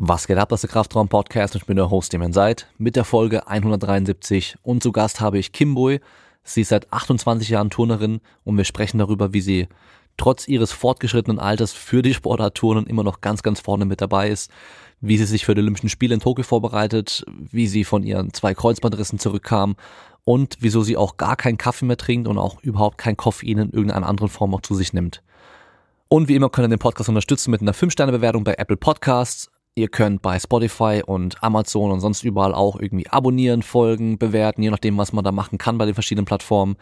Was geht ab, das ist der Kraftraum Podcast und ich bin der Host, dem ihr seid, mit der Folge 173 und zu Gast habe ich Kimboy. Sie ist seit 28 Jahren Turnerin und wir sprechen darüber, wie sie trotz ihres fortgeschrittenen Alters für die Sportart Turnen immer noch ganz, ganz vorne mit dabei ist, wie sie sich für die Olympischen Spiele in Tokio vorbereitet, wie sie von ihren zwei Kreuzbandrissen zurückkam und wieso sie auch gar keinen Kaffee mehr trinkt und auch überhaupt kein Koffein in irgendeiner anderen Form auch zu sich nimmt. Und wie immer könnt ihr den Podcast unterstützen mit einer 5-Sterne-Bewertung bei Apple Podcasts. Ihr könnt bei Spotify und Amazon und sonst überall auch irgendwie abonnieren, folgen, bewerten, je nachdem, was man da machen kann bei den verschiedenen Plattformen.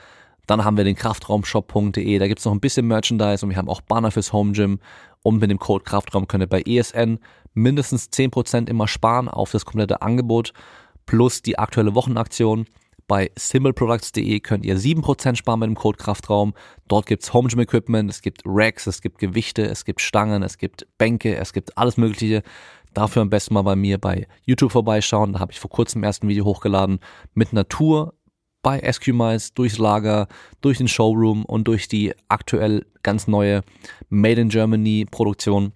Dann haben wir den Kraftraumshop.de, da gibt's noch ein bisschen Merchandise und wir haben auch Banner fürs Home Gym. Und mit dem Code Kraftraum könnt ihr bei ESN mindestens 10% immer sparen auf das komplette Angebot plus die aktuelle Wochenaktion. Bei simpleproducts.de könnt ihr 7% sparen mit dem Code Kraftraum. Dort gibt's Home Gym Equipment, es gibt Racks, es gibt Gewichte, es gibt Stangen, es gibt Bänke, es gibt alles Mögliche. Dafür am besten mal bei mir bei YouTube vorbeischauen. Da habe ich vor kurzem erst ein Video hochgeladen mit Natur bei SQMice durchs Lager, durch den Showroom und durch die aktuell ganz neue Made in Germany Produktion.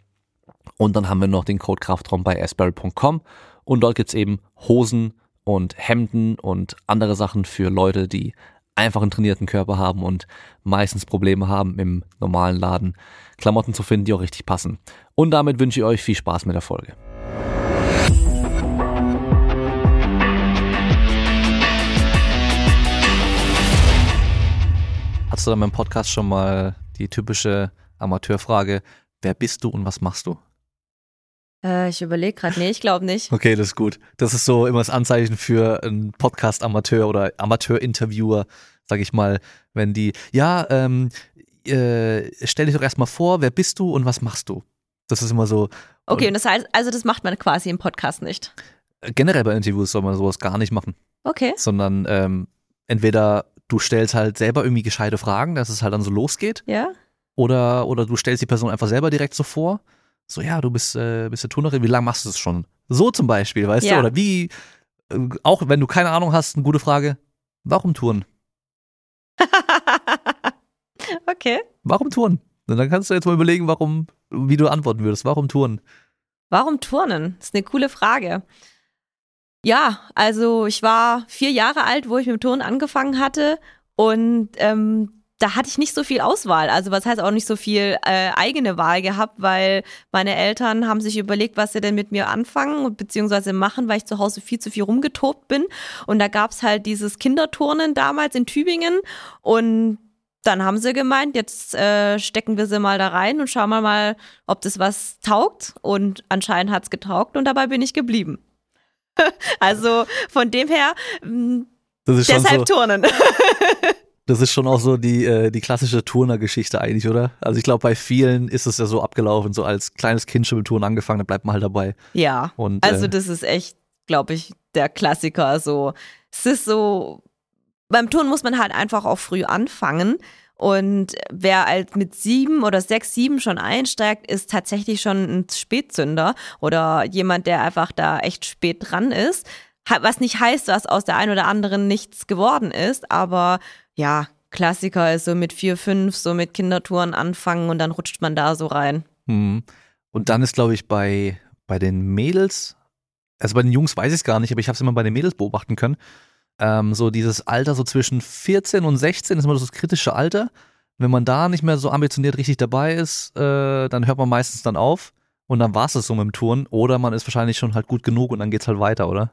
Und dann haben wir noch den Code Kraftraum bei asperry.com und dort gibt's eben Hosen und Hemden und andere Sachen für Leute, die einfach einen trainierten Körper haben und meistens Probleme haben im normalen Laden Klamotten zu finden, die auch richtig passen. Und damit wünsche ich euch viel Spaß mit der Folge. Hast du in meinem Podcast schon mal die typische Amateurfrage, wer bist du und was machst du? Äh, ich überlege gerade, nee, ich glaube nicht. Okay, das ist gut. Das ist so immer das Anzeichen für einen Podcast-Amateur oder Amateur-Interviewer, sag ich mal, wenn die, ja, ähm, äh, stell dich doch erstmal vor, wer bist du und was machst du? Das ist immer so. Okay, und das heißt, also das macht man quasi im Podcast nicht. Generell bei Interviews soll man sowas gar nicht machen. Okay. Sondern ähm, entweder du stellst halt selber irgendwie gescheite Fragen, dass es halt dann so losgeht. Ja. Oder, oder du stellst die Person einfach selber direkt so vor. So, ja, du bist, äh, bist eine Turnerin, wie lange machst du das schon? So zum Beispiel, weißt Ja. du? Oder wie, äh, auch wenn du keine Ahnung hast, eine gute Frage, warum Touren? okay. Warum Touren? Und dann kannst du jetzt mal überlegen, warum, wie du antworten würdest. Warum Touren? Warum Turnen? Das ist eine coole Frage. Ja, also ich war vier Jahre alt, wo ich mit dem Turnen angefangen hatte und ähm, da hatte ich nicht so viel Auswahl. Also was heißt auch nicht so viel äh, eigene Wahl gehabt, weil meine Eltern haben sich überlegt, was sie denn mit mir anfangen und beziehungsweise machen, weil ich zu Hause viel zu viel rumgetobt bin. Und da gab's halt dieses Kinderturnen damals in Tübingen und dann haben sie gemeint, jetzt äh, stecken wir sie mal da rein und schauen wir mal, ob das was taugt. Und anscheinend hat's getaugt und dabei bin ich geblieben. also von dem her, mh, Das ist schon deshalb so, Turnen. das ist schon auch so die, äh, die klassische Turner-Geschichte eigentlich, oder? Also ich glaube, bei vielen ist es ja so abgelaufen, so als kleines Kind schon mit Touren angefangen, dann bleibt man halt dabei. ja, Und, also äh, das ist echt, glaube ich, der Klassiker. So, es ist so, beim Turnen muss man halt einfach auch früh anfangen. Und wer halt mit sieben oder sechs, sieben schon einsteigt, ist tatsächlich schon ein Spätzünder oder jemand, der einfach da echt spät dran ist. Was nicht heißt, dass aus der einen oder anderen nichts geworden ist, aber ja, Klassiker ist so mit vier, fünf, so mit Kindertouren anfangen und dann rutscht man da so rein. Hm. Und dann ist, glaube ich, bei, bei den Mädels, also bei den Jungs weiß ich es gar nicht, aber ich habe es immer bei den Mädels beobachten können. Ähm, so dieses Alter, so zwischen 14 und 16 ist immer das kritische Alter. Wenn man da nicht mehr so ambitioniert richtig dabei ist, äh, dann hört man meistens dann auf und dann war es das so mit dem Touren. Oder man ist wahrscheinlich schon halt gut genug und dann geht's halt weiter, oder?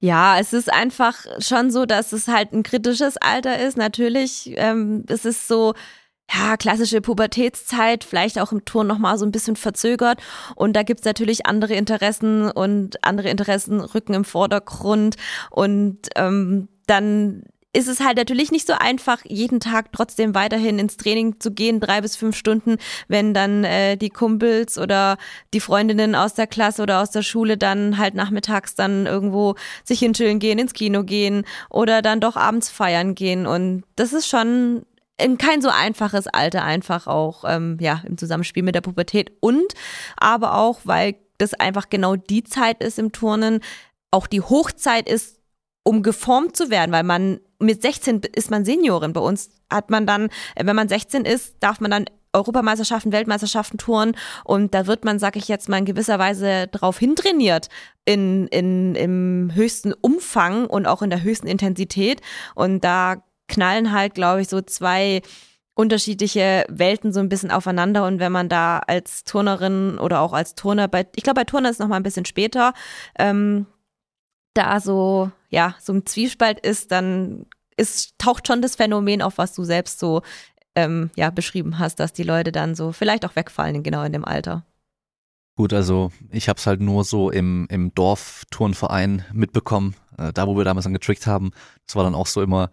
Ja, es ist einfach schon so, dass es halt ein kritisches Alter ist. Natürlich, ähm, es ist so, ja, klassische Pubertätszeit, vielleicht auch im Turn nochmal so ein bisschen verzögert. Und da gibt's natürlich andere Interessen und andere Interessen rücken im Vordergrund. Und ähm, dann ist es halt natürlich nicht so einfach, jeden Tag trotzdem weiterhin ins Training zu gehen, drei bis fünf Stunden, wenn dann äh, die Kumpels oder die Freundinnen aus der Klasse oder aus der Schule dann halt nachmittags dann irgendwo sich hinchillen gehen, ins Kino gehen oder dann doch abends feiern gehen. Und das ist schon kein so einfaches Alter einfach auch ähm, ja im Zusammenspiel mit der Pubertät. Und aber auch weil das einfach genau die Zeit ist im Turnen auch die Hochzeit ist um geformt zu werden weil man mit 16 ist man Seniorin. Bei uns hat man dann wenn man 16 ist darf man dann Europameisterschaften, Weltmeisterschaften touren. Und da wird man, sag ich jetzt mal, in gewisser Weise drauf hintrainiert in, in, im höchsten Umfang und auch in der höchsten Intensität. Und da knallen halt, glaube ich, so zwei unterschiedliche Welten so ein bisschen aufeinander und wenn man da als Turnerin oder auch als Turner bei, ich glaube bei Turner ist noch mal ein bisschen später, ähm, da so, ja, so ein Zwiespalt ist, dann ist, taucht schon das Phänomen auf, was du selbst so ähm, ja, beschrieben hast, dass die Leute dann so vielleicht auch wegfallen, genau in dem Alter. Gut, also ich habe es halt nur so im, im Dorfturnverein mitbekommen, äh, da wo wir damals dann getrickt haben. Das war dann auch so immer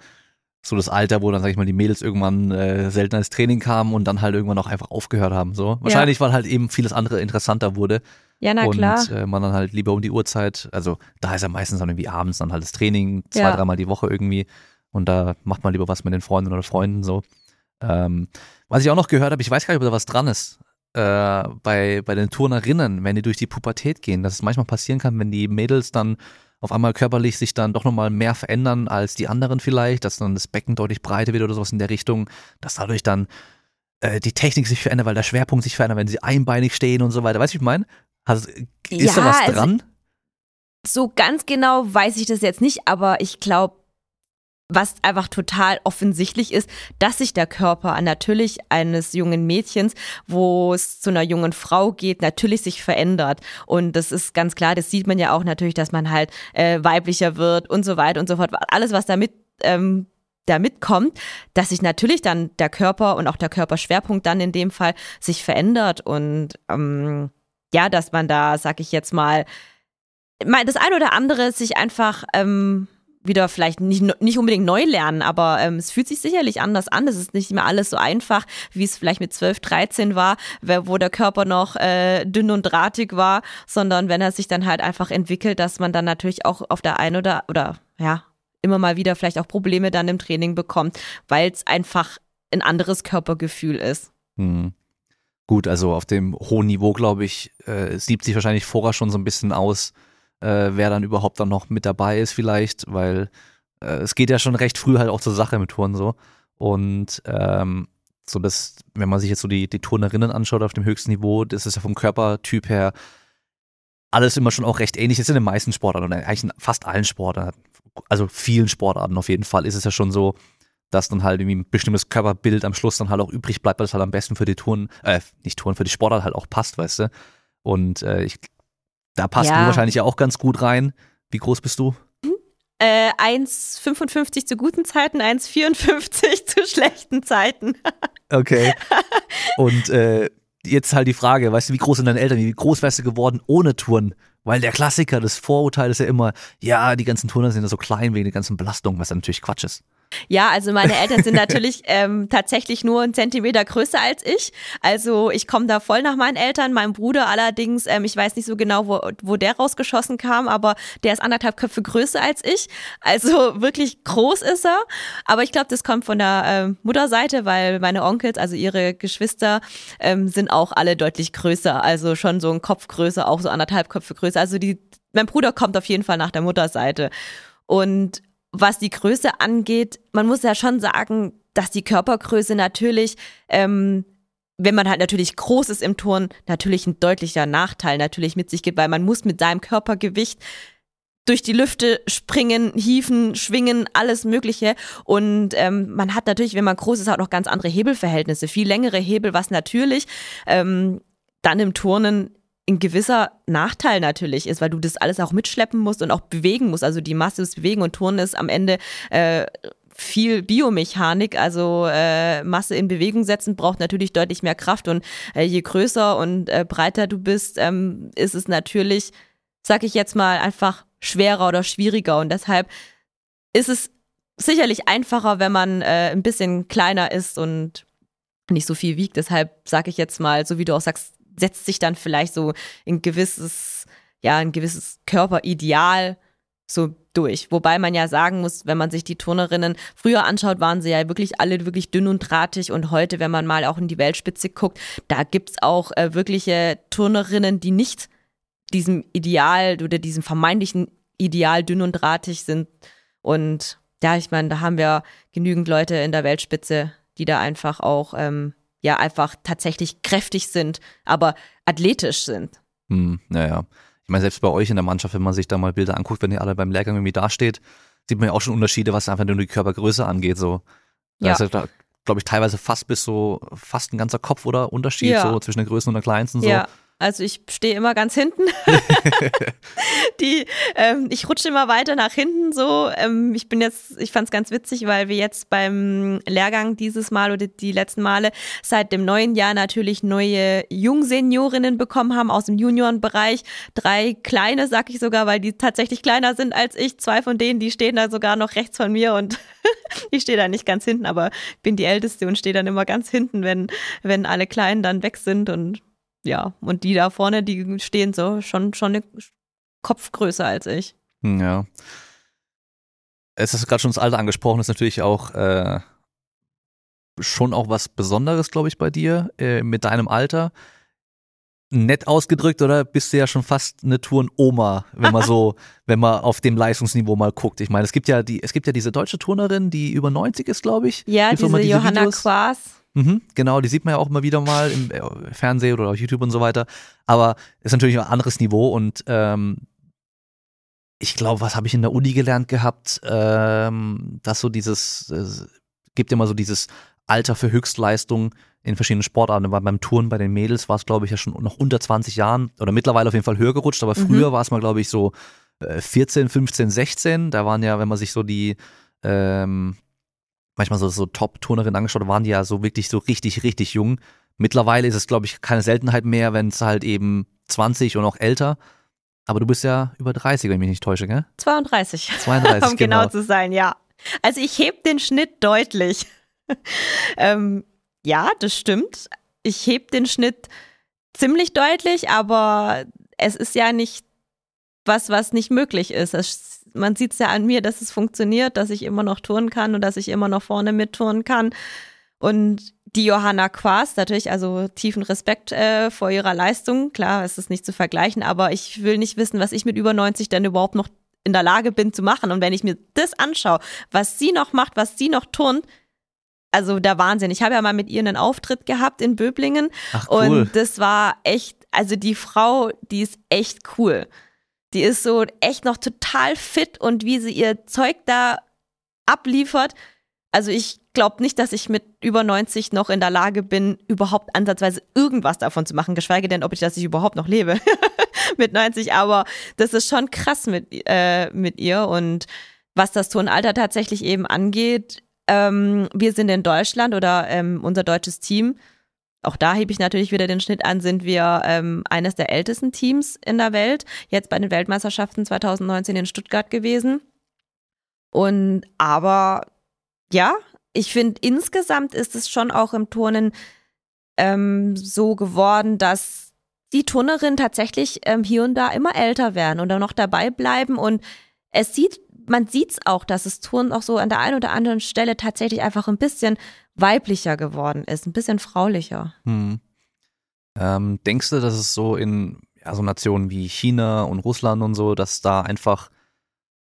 so das Alter, wo dann, sag ich mal, die Mädels irgendwann äh, selten ins Training kamen und dann halt irgendwann auch einfach aufgehört haben. So. Wahrscheinlich, ja. weil halt eben vieles andere interessanter wurde. Ja, na und, klar. Und äh, man dann halt lieber um die Uhrzeit, also da ist ja meistens dann irgendwie abends dann halt das Training, zwei, ja. dreimal die Woche irgendwie. Und da macht man lieber was mit den Freunden oder Freunden so. Ähm, was ich auch noch gehört habe, ich weiß gar nicht, ob da was dran ist, äh, bei, bei den Turnerinnen, wenn die durch die Pubertät gehen, dass es manchmal passieren kann, wenn die Mädels dann auf einmal körperlich sich dann doch nochmal mehr verändern als die anderen vielleicht, dass dann das Becken deutlich breiter wird oder sowas in der Richtung, dass dadurch dann äh, die Technik sich verändert, weil der Schwerpunkt sich verändert, wenn sie einbeinig stehen und so weiter. Weißt du, wie ich meine? Ist ja, da was also dran? Also, so ganz genau weiß ich das jetzt nicht, aber ich glaube, was einfach total offensichtlich ist, dass sich der Körper natürlich eines jungen Mädchens, wo es zu einer jungen Frau geht, natürlich sich verändert. Und das ist ganz klar, das sieht man ja auch natürlich, dass man halt äh, weiblicher wird und so weiter und so fort. Alles, was damit ähm, da mitkommt, dass sich natürlich dann der Körper und auch der Körperschwerpunkt dann in dem Fall sich verändert und ähm, ja, dass man da, sag ich jetzt mal, das ein oder andere sich einfach ähm, wieder vielleicht nicht, nicht unbedingt neu lernen, aber ähm, es fühlt sich sicherlich anders an. Es ist nicht mehr alles so einfach, wie es vielleicht mit 12, 13 war, wo der Körper noch äh, dünn und drahtig war, sondern wenn er sich dann halt einfach entwickelt, dass man dann natürlich auch auf der einen oder, oder ja, immer mal wieder vielleicht auch Probleme dann im Training bekommt, weil es einfach ein anderes Körpergefühl ist. Hm. Gut, also auf dem hohen Niveau, glaube ich, äh, sieht sich wahrscheinlich vorher schon so ein bisschen aus, äh, wer dann überhaupt dann noch mit dabei ist vielleicht, weil äh, es geht ja schon recht früh halt auch zur Sache mit Touren so. Und ähm, so das, wenn man sich jetzt so die, die Turnerinnen anschaut auf dem höchsten Niveau, das ist ja vom Körpertyp her alles immer schon auch recht ähnlich. Das ist in den meisten Sportarten oder eigentlich in fast allen Sportarten, also vielen Sportarten auf jeden Fall, ist es ja schon so, dass dann halt irgendwie ein bestimmtes Körperbild am Schluss dann halt auch übrig bleibt, weil es halt am besten für die Touren, äh, nicht Touren, für die Sportart halt auch passt, weißt du. Und äh, ich da passt ja. du wahrscheinlich ja auch ganz gut rein. Wie groß bist du? Äh, 1,55 zu guten Zeiten, 1,54 zu schlechten Zeiten. okay. Und äh, jetzt halt die Frage, weißt du, wie groß sind deine Eltern? Wie groß wärst du geworden ohne Touren? Weil der Klassiker, das Vorurteil ist ja immer, ja, die ganzen Turner sind ja so klein wegen der ganzen Belastung, was ja natürlich Quatsch ist. Ja, also meine Eltern sind natürlich ähm, tatsächlich nur einen Zentimeter größer als ich. Also ich komme da voll nach meinen Eltern. Mein Bruder allerdings, ähm, ich weiß nicht so genau, wo, wo der rausgeschossen kam, aber der ist anderthalb Köpfe größer als ich. Also wirklich groß ist er. Aber ich glaube, das kommt von der ähm, Mutterseite, weil meine Onkels, also ihre Geschwister, ähm, sind auch alle deutlich größer. Also schon so ein Kopf größer, auch so anderthalb Köpfe größer. Also die, mein Bruder kommt auf jeden Fall nach der Mutterseite. Und was die Größe angeht, man muss ja schon sagen, dass die Körpergröße natürlich, ähm, wenn man halt natürlich groß ist im Turn, natürlich ein deutlicher Nachteil natürlich mit sich gibt, weil man muss mit seinem Körpergewicht durch die Lüfte springen, hieven, schwingen, alles Mögliche. Und ähm, man hat natürlich, wenn man groß ist, auch noch ganz andere Hebelverhältnisse, viel längere Hebel, was natürlich ähm, dann im Turnen ein gewisser Nachteil natürlich ist, weil du das alles auch mitschleppen musst und auch bewegen musst. Also die Masse des Bewegen und Turnen ist am Ende äh, viel Biomechanik, also äh, Masse in Bewegung setzen braucht natürlich deutlich mehr Kraft und äh, je größer und äh, breiter du bist, ähm, ist es natürlich, sag ich jetzt mal, einfach schwerer oder schwieriger und deshalb ist es sicherlich einfacher, wenn man äh, ein bisschen kleiner ist und nicht so viel wiegt. Deshalb sage ich jetzt mal, so wie du auch sagst, setzt sich dann vielleicht so ein gewisses, ja, ein gewisses Körperideal so durch. Wobei man ja sagen muss, wenn man sich die Turnerinnen früher anschaut, waren sie ja wirklich alle wirklich dünn und drahtig und heute, wenn man mal auch in die Weltspitze guckt, da gibt's auch äh, wirkliche Turnerinnen, die nicht diesem Ideal oder diesem vermeintlichen Ideal dünn und drahtig sind. Und ja, ich meine, da haben wir genügend Leute in der Weltspitze, die da einfach auch ähm, ja einfach tatsächlich kräftig sind, aber athletisch sind. Hm, naja. Ich meine, selbst bei euch in der Mannschaft, wenn man sich da mal Bilder anguckt, wenn ihr alle beim Lehrgang irgendwie dasteht, sieht man ja auch schon Unterschiede, was einfach nur die Körpergröße angeht. So. Da Ja. ist ja, glaube ich, teilweise fast bis so, fast ein ganzer Kopf oder Unterschied Ja. so zwischen der Größen und der Kleinsten. So. Ja, also ich stehe immer ganz hinten. Die, ähm, ich rutsche immer weiter nach hinten so. Ähm, ich bin jetzt, ich fand es ganz witzig, weil wir jetzt beim Lehrgang dieses Mal oder die letzten Male seit dem neuen Jahr natürlich neue Jungseniorinnen bekommen haben aus dem Juniorenbereich. Drei kleine, sag ich sogar, weil die tatsächlich kleiner sind als ich. Zwei von denen, die stehen da sogar noch rechts von mir und ich stehe da nicht ganz hinten, aber bin die Älteste und stehe dann immer ganz hinten, wenn, wenn alle Kleinen dann weg sind und ja, und die da vorne, die stehen so schon, schon eine Kopfgröße als ich. Hm, Ja. Es ist gerade schon das Alter angesprochen, ist natürlich auch äh, schon auch was Besonderes, glaube ich, bei dir äh, mit deinem Alter. Nett ausgedrückt, oder bist du ja schon fast eine Touren-Oma, wenn man so, wenn man auf dem Leistungsniveau mal guckt. Ich meine, es gibt ja die, es gibt ja diese deutsche Turnerin, die über 90 ist, glaube ich. Ja, diese, diese Johanna Videos? Quaas. Mhm, genau, die sieht man ja auch immer wieder mal im äh, Fernsehen oder auf YouTube und so weiter. Aber ist natürlich ein anderes Niveau und ähm, ich glaube, was habe ich in der Uni gelernt gehabt, ähm, dass so dieses, es gibt immer so dieses Alter für Höchstleistung in verschiedenen Sportarten. Weil beim Touren bei den Mädels war es, glaube ich, ja schon noch unter 20 Jahren oder mittlerweile auf jeden Fall höher gerutscht, aber Mhm. früher war es mal, glaube ich, so äh, 14, 15, 16. Da waren ja, wenn man sich so die ähm, manchmal so, so Top-Turnerinnen angeschaut waren die ja so wirklich so richtig, richtig jung. Mittlerweile ist es, glaube ich, keine Seltenheit mehr, wenn es halt eben 20 und auch älter. Aber du bist ja über 30, wenn ich mich nicht täusche, gell? 32. 32, um genau genau. zu sein, ja. Also ich heb den Schnitt deutlich. ähm, ja, das stimmt. Ich heb den Schnitt ziemlich deutlich, aber es ist ja nicht was, was nicht möglich ist. Es, man sieht es ja an mir, dass es funktioniert, dass ich immer noch turnen kann und dass ich immer noch vorne mitturnen kann. Und die Johanna Quast, natürlich, also tiefen Respekt äh, vor ihrer Leistung. Klar, es ist nicht zu vergleichen, aber ich will nicht wissen, was ich mit über 90 denn überhaupt noch in der Lage bin zu machen. Und wenn ich mir das anschaue, was sie noch macht, was sie noch turnt, also der Wahnsinn. Ich habe ja mal mit ihr einen Auftritt gehabt in Böblingen Ach cool. und das war echt, also die Frau, die ist echt cool. Die ist so echt noch total fit und wie sie ihr Zeug da abliefert. Also ich glaube nicht, dass ich mit über 90 noch in der Lage bin, überhaupt ansatzweise irgendwas davon zu machen, geschweige denn, ob ich, dass ich überhaupt noch lebe mit 90. Aber das ist schon krass mit, äh, mit ihr und was das Turnalter tatsächlich eben angeht, ähm, wir sind in Deutschland oder ähm, unser deutsches Team, auch da hebe ich natürlich wieder den Schnitt an, sind wir ähm, eines der ältesten Teams in der Welt, jetzt bei den Weltmeisterschaften 2019 in Stuttgart gewesen. Und aber ja, ich finde insgesamt ist es schon auch im Turnen ähm, so geworden, dass die Turnerinnen tatsächlich ähm, hier und da immer älter werden und dann noch dabei bleiben und es sieht, man sieht es auch, dass das Turnen auch so an der einen oder anderen Stelle tatsächlich einfach ein bisschen weiblicher geworden ist, ein bisschen fraulicher. Hm. Ähm, denkst du, dass es so in so Nationen wie China und Russland und so, dass da einfach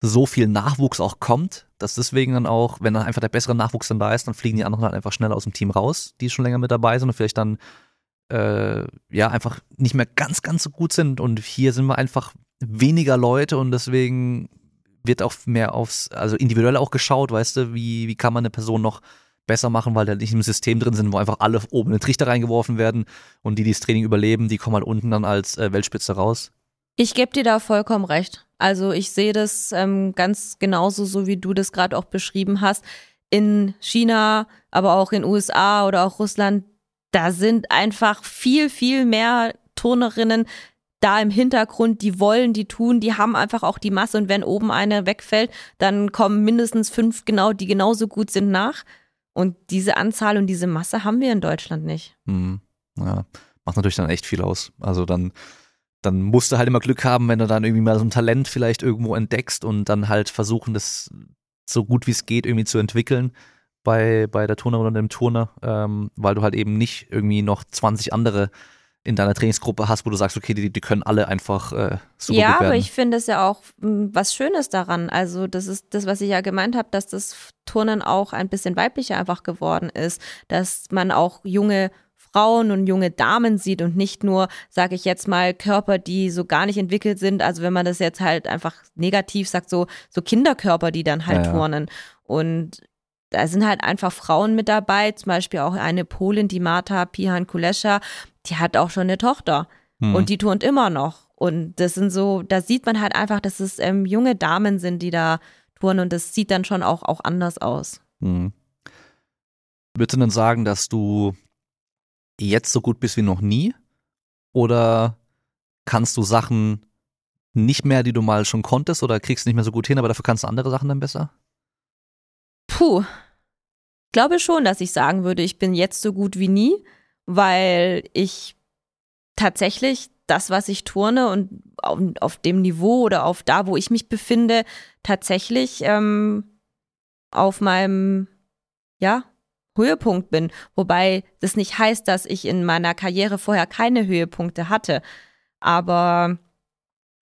so viel Nachwuchs auch kommt, dass deswegen dann auch, wenn dann einfach der bessere Nachwuchs dann da ist, dann fliegen die anderen halt einfach schneller aus dem Team raus, die schon länger mit dabei sind und vielleicht dann äh, ja einfach nicht mehr ganz, ganz so gut sind. Und hier sind wir einfach weniger Leute und deswegen wird auch mehr aufs, also individuell auch geschaut, weißt du, wie, wie kann man eine Person noch besser machen, weil da nicht im System drin sind, wo einfach alle oben in den Trichter reingeworfen werden und die, die das Training überleben, die kommen halt unten dann als äh, Weltspitze raus. Ich gebe dir da vollkommen recht. Also ich sehe das ähm, ganz genauso, so wie du das gerade auch beschrieben hast. In China, aber auch in USA oder auch Russland, da sind einfach viel, viel mehr Turnerinnen da im Hintergrund, die wollen, die tun, die haben einfach auch die Masse und wenn oben eine wegfällt, dann kommen mindestens fünf genau, die genauso gut sind nach. Und diese Anzahl und diese Masse haben wir in Deutschland nicht. Hm, ja, macht natürlich dann echt viel aus. Also dann, dann musst du halt immer Glück haben, wenn du dann irgendwie mal so ein Talent vielleicht irgendwo entdeckst und dann halt versuchen, das so gut wie es geht irgendwie zu entwickeln bei, bei der Turnerin oder dem Turner, ähm, weil du halt eben nicht irgendwie noch 20 andere in deiner Trainingsgruppe hast, wo du sagst, okay, die, die können alle einfach äh, super ja, aber ich finde es ja auch m, was Schönes daran. Also das ist das, was ich ja gemeint habe, dass das Turnen auch ein bisschen weiblicher einfach geworden ist, dass man auch junge Frauen und junge Damen sieht und nicht nur, sage ich jetzt mal, Körper, die so gar nicht entwickelt sind. Also wenn man das jetzt halt einfach negativ sagt, so, so Kinderkörper, die dann halt ja, turnen. Und da sind halt einfach Frauen mit dabei, zum Beispiel auch eine Polin, die Marta Pihan Kulescha, die hat auch schon eine Tochter hm. und die turnt immer noch. Und das sind so, da sieht man halt einfach, dass es ähm, junge Damen sind, die da turnen und das sieht dann schon auch, auch anders aus. Hm. Würdest du denn sagen, dass du jetzt so gut bist wie noch nie? Oder kannst du Sachen nicht mehr, die du mal schon konntest, oder kriegst nicht mehr so gut hin, aber dafür kannst du andere Sachen dann besser? Puh. Ich glaube schon, dass ich sagen würde, ich bin jetzt so gut wie nie, weil ich tatsächlich das, was ich turne und auf, auf dem Niveau oder auf da, wo ich mich befinde, tatsächlich ähm, auf meinem, ja, Höhepunkt bin. Wobei das nicht heißt, dass ich in meiner Karriere vorher keine Höhepunkte hatte. Aber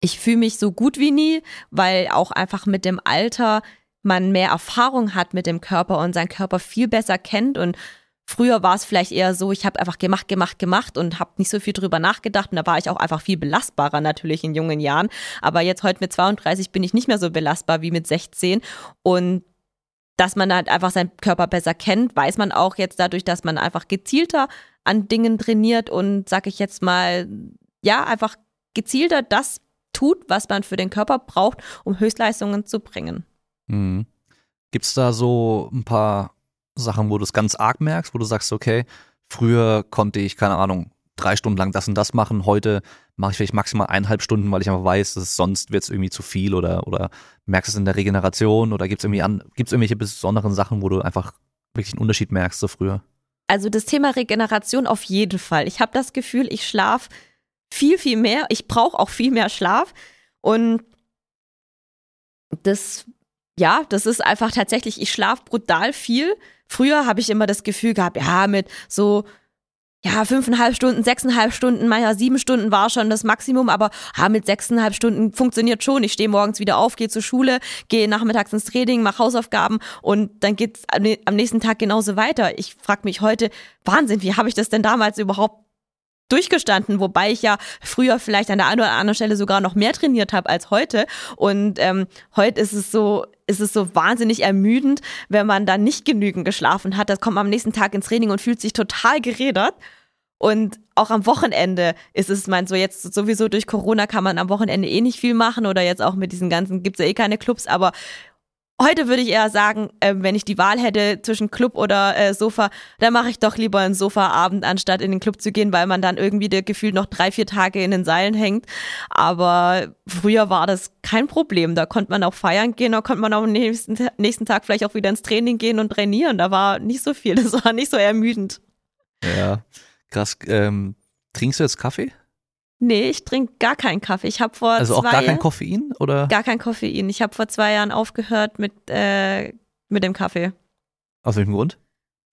ich fühle mich so gut wie nie, weil auch einfach mit dem Alter man mehr Erfahrung hat mit dem Körper und seinen Körper viel besser kennt und Früher war es vielleicht eher so, ich habe einfach gemacht, gemacht, gemacht und habe nicht so viel drüber nachgedacht und da war ich auch einfach viel belastbarer natürlich in jungen Jahren. Aber jetzt heute mit 32 bin ich nicht mehr so belastbar wie mit 16 und dass man halt einfach seinen Körper besser kennt, weiß man auch jetzt dadurch, dass man einfach gezielter an Dingen trainiert und sag ich jetzt mal, ja, einfach gezielter das tut, was man für den Körper braucht, um Höchstleistungen zu bringen. Mhm. Gibt es da so ein paar Sachen, wo du es ganz arg merkst, wo du sagst, okay, früher konnte ich, keine Ahnung, drei Stunden lang das und das machen, heute mache ich vielleicht maximal eineinhalb Stunden, weil ich einfach weiß, dass sonst wird es irgendwie zu viel oder, oder merkst es in der Regeneration oder gibt es irgendwelche besonderen Sachen, wo du einfach wirklich einen Unterschied merkst so früher? Also das Thema Regeneration auf jeden Fall. Ich habe das Gefühl, ich schlafe viel, viel mehr. Ich brauche auch viel mehr Schlaf. Und das, ja, das ist einfach tatsächlich, ich schlafe brutal viel. Früher habe ich immer das Gefühl gehabt, ja, mit so ja, fünfeinhalb Stunden, sechseinhalb Stunden, manchmal sieben Stunden war schon das Maximum, aber ja, mit sechseinhalb Stunden funktioniert schon. Ich stehe morgens wieder auf, gehe zur Schule, gehe nachmittags ins Training, mache Hausaufgaben und dann geht's am nächsten Tag genauso weiter. Ich frage mich heute, Wahnsinn, wie habe ich das denn damals überhaupt durchgestanden, wobei ich ja früher vielleicht an der einen oder anderen Stelle sogar noch mehr trainiert habe als heute. Und ähm, heute ist es so, ist es so wahnsinnig ermüdend, wenn man dann nicht genügend geschlafen hat. Das kommt man am nächsten Tag ins Training und fühlt sich total gerädert. Und auch am Wochenende ist es, mein so jetzt sowieso durch Corona kann man am Wochenende eh nicht viel machen oder jetzt auch mit diesen ganzen, gibt's ja eh keine Clubs, aber Heute würde ich eher sagen, äh, wenn ich die Wahl hätte zwischen Club oder äh, Sofa, dann mache ich doch lieber einen Sofaabend, anstatt in den Club zu gehen, weil man dann irgendwie der Gefühl noch drei, vier Tage in den Seilen hängt. Aber früher war das kein Problem. Da konnte man auch feiern gehen, da konnte man auch am nächsten, nächsten Tag vielleicht auch wieder ins Training gehen und trainieren. Da war nicht so viel, das war nicht so ermüdend. Ja, krass. Ähm, trinkst du jetzt Kaffee? Nee, ich trinke gar keinen Kaffee. Ich habe vor Also auch gar kein Koffein oder? Gar kein Koffein. Ich habe vor zwei Jahren aufgehört mit, äh, mit dem Kaffee. Aus welchem Grund?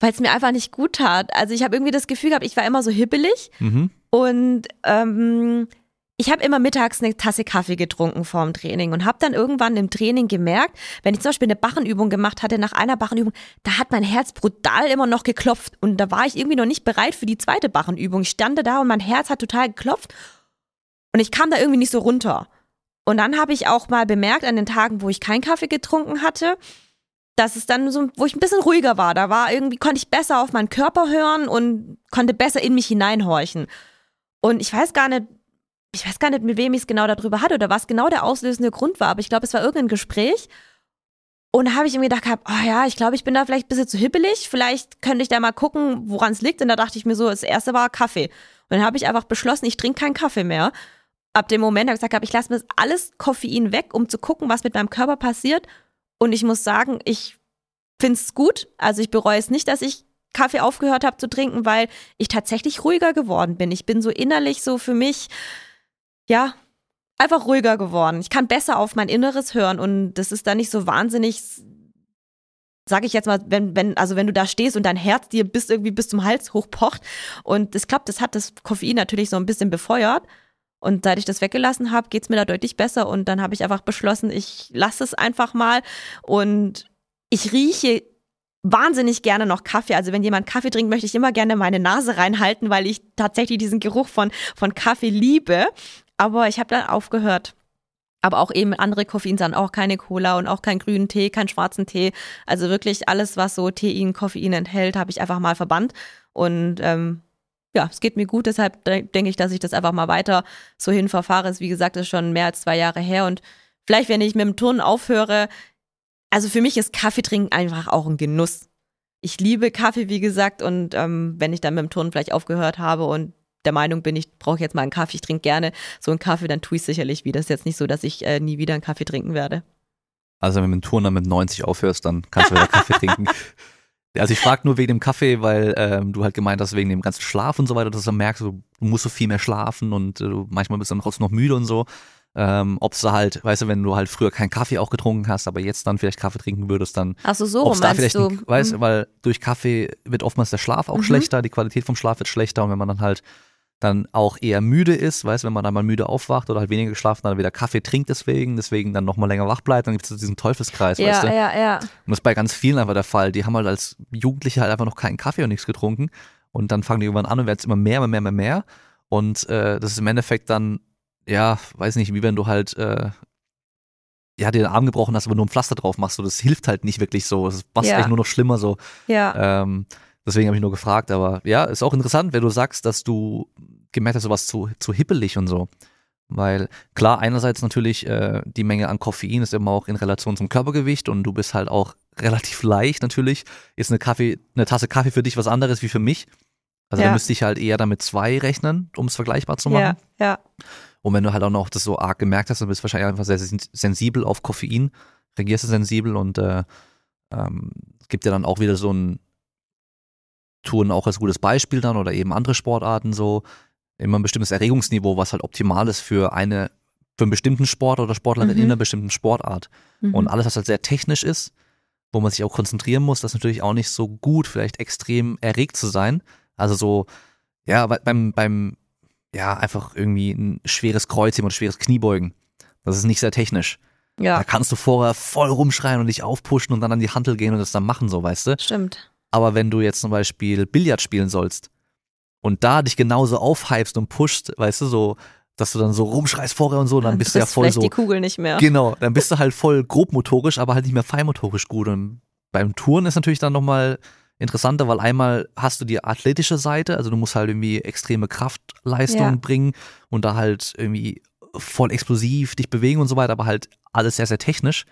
Weil es mir einfach nicht gut tat. Also ich habe irgendwie das Gefühl gehabt, ich war immer so hibbelig mhm. und ähm, ich habe immer mittags eine Tasse Kaffee getrunken vor dem Training und habe dann irgendwann im Training gemerkt, wenn ich zum Beispiel eine Bachenübung gemacht hatte, nach einer Bachenübung, da hat mein Herz brutal immer noch geklopft und da war ich irgendwie noch nicht bereit für die zweite Bachenübung. Ich stand da und mein Herz hat total geklopft und ich kam da irgendwie nicht so runter. Und dann habe ich auch mal bemerkt an den Tagen, wo ich keinen Kaffee getrunken hatte, dass es dann so, wo ich ein bisschen ruhiger war. Da war irgendwie, konnte ich besser auf meinen Körper hören und konnte besser in mich hineinhorchen. Und ich weiß gar nicht, ich weiß gar nicht, mit wem ich es genau darüber hatte oder was genau der auslösende Grund war, aber ich glaube, es war irgendein Gespräch. Und da habe ich mir gedacht, oh ja, ich glaube, ich bin da vielleicht ein bisschen zu hippelig. Vielleicht könnte ich da mal gucken, woran es liegt. Und da dachte ich mir so, das erste war Kaffee. Und dann habe ich einfach beschlossen, ich trinke keinen Kaffee mehr ab dem Moment habe ich gesagt, ich lasse mir alles Koffein weg, um zu gucken, was mit meinem Körper passiert. Und ich muss sagen, ich finde es gut. Also ich bereue es nicht, dass ich Kaffee aufgehört habe zu trinken, weil ich tatsächlich ruhiger geworden bin. Ich bin so innerlich so für mich, ja, einfach ruhiger geworden. Ich kann besser auf mein Inneres hören und das ist dann nicht so wahnsinnig, sage ich jetzt mal, wenn, wenn, also wenn du da stehst und dein Herz dir bis irgendwie bis zum Hals hochpocht und das klappt, das hat das Koffein natürlich so ein bisschen befeuert. Und seit ich das weggelassen habe, geht's mir da deutlich besser. Und dann habe ich einfach beschlossen, ich lasse es einfach mal. Und ich rieche wahnsinnig gerne noch Kaffee. Also wenn jemand Kaffee trinkt, möchte ich immer gerne meine Nase reinhalten, weil ich tatsächlich diesen Geruch von, von Kaffee liebe. Aber ich habe dann aufgehört. Aber auch eben andere Koffeinsachen, auch keine Cola und auch keinen grünen Tee, keinen schwarzen Tee. Also wirklich alles, was so Tein, Koffein enthält, habe ich einfach mal verbannt. Und ähm, ja, es geht mir gut, deshalb denke ich, dass ich das einfach mal weiter so hin verfahre. Wie gesagt, das ist schon mehr als zwei Jahre her und vielleicht, wenn ich mit dem Turnen aufhöre, also für mich ist Kaffee trinken einfach auch ein Genuss. Ich liebe Kaffee, wie gesagt, und ähm, wenn ich dann mit dem Turnen vielleicht aufgehört habe und der Meinung bin, ich brauche jetzt mal einen Kaffee, ich trinke gerne so einen Kaffee, dann tue ich sicherlich wieder. Das ist jetzt nicht so, dass ich äh, nie wieder einen Kaffee trinken werde. Also wenn du mit dem Turnen mit 90 aufhörst, dann kannst du wieder Kaffee trinken. Also ich frage nur wegen dem Kaffee, weil ähm, du halt gemeint hast, wegen dem ganzen Schlaf und so weiter, dass du merkst, du musst so viel mehr schlafen und äh, manchmal bist du dann trotzdem noch müde und so. Ähm, ob es halt, weißt du, wenn du halt früher keinen Kaffee auch getrunken hast, aber jetzt dann vielleicht Kaffee trinken würdest, dann. Ach so, so da vielleicht, du? Ein, weißt, mhm. weil durch Kaffee wird oftmals der Schlaf auch mhm. schlechter, die Qualität vom Schlaf wird schlechter und wenn man dann halt dann auch eher müde ist, weißt, wenn man dann mal müde aufwacht oder halt weniger geschlafen, dann wieder Kaffee trinkt deswegen, deswegen dann nochmal länger wach bleibt, dann gibt es diesen Teufelskreis, ja, weißt du? Ja, ja. Und das ist bei ganz vielen einfach der Fall. Die haben halt als Jugendliche halt einfach noch keinen Kaffee und nichts getrunken und dann fangen die irgendwann an und werden es immer mehr, immer mehr, immer mehr. Und äh, das ist im Endeffekt dann, ja, weiß nicht, wie wenn du halt äh, ja, dir den Arm gebrochen hast, aber nur ein Pflaster drauf machst, so, das hilft halt nicht wirklich so. Das macht ja. eigentlich nur noch schlimmer so. Ja. Ähm, Deswegen habe ich nur gefragt, aber ja, ist auch interessant, wenn du sagst, dass du gemerkt hast, sowas zu, zu hippelig und so. Weil klar, einerseits natürlich äh, die Menge an Koffein ist immer auch in Relation zum Körpergewicht und du bist halt auch relativ leicht natürlich. Ist eine Kaffee, eine Tasse Kaffee für dich was anderes wie für mich. Also ja. da müsste ich halt eher damit zwei rechnen, um es vergleichbar zu machen. Ja, ja. Und wenn du halt auch noch das so arg gemerkt hast, dann bist du wahrscheinlich einfach sehr sensibel auf Koffein, reagierst du sensibel und äh, ähm, gibt ja dann auch wieder so ein Touren auch als gutes Beispiel dann oder eben andere Sportarten so. Immer ein bestimmtes Erregungsniveau, was halt optimal ist für eine, für einen bestimmten Sport oder Sportlerin mhm. in einer bestimmten Sportart. Mhm. Und alles, was halt sehr technisch ist, wo man sich auch konzentrieren muss, das ist natürlich auch nicht so gut, vielleicht extrem erregt zu sein. Also so, ja, beim, beim, ja, einfach irgendwie ein schweres Kreuzheben oder schweres Kniebeugen. Das ist nicht sehr technisch. Ja. Da kannst du vorher voll rumschreien und dich aufpushen und dann an die Handel gehen und das dann machen, so, weißt du? Stimmt. Aber wenn du jetzt zum Beispiel Billard spielen sollst und da dich genauso aufhypst und pushst, weißt du, so, dass du dann so rumschreist vorher und so, dann, dann bist du ja voll so. die Kugel nicht mehr. Genau, dann bist du halt voll grobmotorisch, aber halt nicht mehr feinmotorisch gut. Und beim Touren ist natürlich dann nochmal interessanter, weil einmal hast du die athletische Seite, also du musst halt irgendwie extreme Kraftleistung ja. bringen und da halt irgendwie voll explosiv dich bewegen und so weiter, aber halt alles sehr, sehr technisch.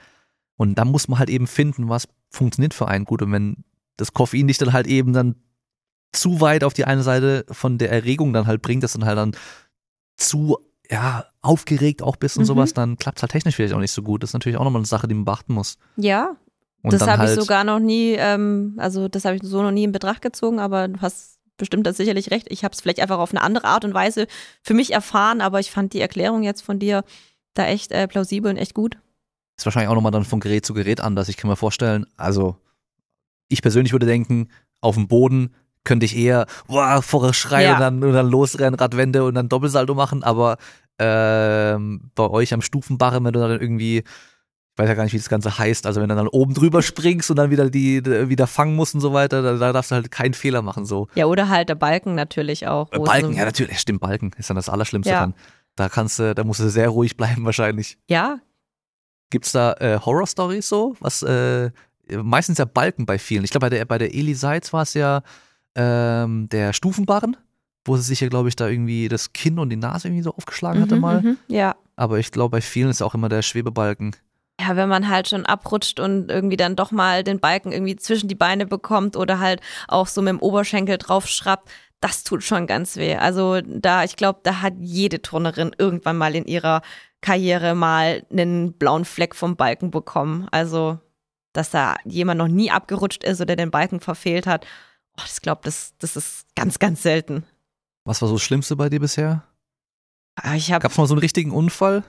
Und dann muss man halt eben finden, was funktioniert für einen gut. Und wenn das Koffein dich dann halt eben dann zu weit auf die eine Seite von der Erregung dann halt bringt, dass dann halt dann zu ja, aufgeregt auch bist und mhm. sowas, dann klappt es halt technisch vielleicht auch nicht so gut. Das ist natürlich auch nochmal eine Sache, die man beachten muss. Ja, und das habe halt ich sogar noch nie, ähm, also das habe ich so noch nie in Betracht gezogen, aber du hast bestimmt das sicherlich recht. Ich habe es vielleicht einfach auf eine andere Art und Weise für mich erfahren, aber ich fand die Erklärung jetzt von dir da echt äh, plausibel und echt gut. Ist wahrscheinlich auch nochmal dann von Gerät zu Gerät anders. Ich kann mir vorstellen, also ich persönlich würde denken, auf dem Boden könnte ich eher wow, vorher schreien ja. und, dann, und dann losrennen, Radwende und dann Doppelsalto machen, aber ähm, bei euch am Stufenbarren, wenn du dann irgendwie, ich weiß ja gar nicht, wie das Ganze heißt, also wenn du dann oben drüber springst und dann wieder die wieder fangen musst und so weiter, da, da darfst du halt keinen Fehler machen so. Ja, oder halt der Balken natürlich auch. Balken, ja natürlich, stimmt, Balken ist dann das Allerschlimmste ja. dann. Da kannst du, da musst du sehr ruhig bleiben wahrscheinlich. Ja. Gibt's da äh, Horror-Stories so, was äh, meistens ja Balken bei vielen. Ich glaube, bei der, bei der Eli Seitz war es ja ähm, der Stufenbarren, wo sie sich ja, glaube ich, da irgendwie das Kinn und die Nase irgendwie so aufgeschlagen hatte mhm, mal. Mhm, ja. Aber ich glaube, bei vielen ist auch immer der Schwebebalken. Ja, wenn man halt schon abrutscht und irgendwie dann doch mal den Balken irgendwie zwischen die Beine bekommt oder halt auch so mit dem Oberschenkel drauf schrappt, das tut schon ganz weh. Also da, ich glaube, da hat jede Turnerin irgendwann mal in ihrer Karriere mal einen blauen Fleck vom Balken bekommen. Also dass da jemand noch nie abgerutscht ist oder den Balken verfehlt hat. Oh, ich glaube, das, das ist ganz, ganz selten. Was war so das Schlimmste bei dir bisher? Ah, ich hab, Gab's mal so einen richtigen Unfall?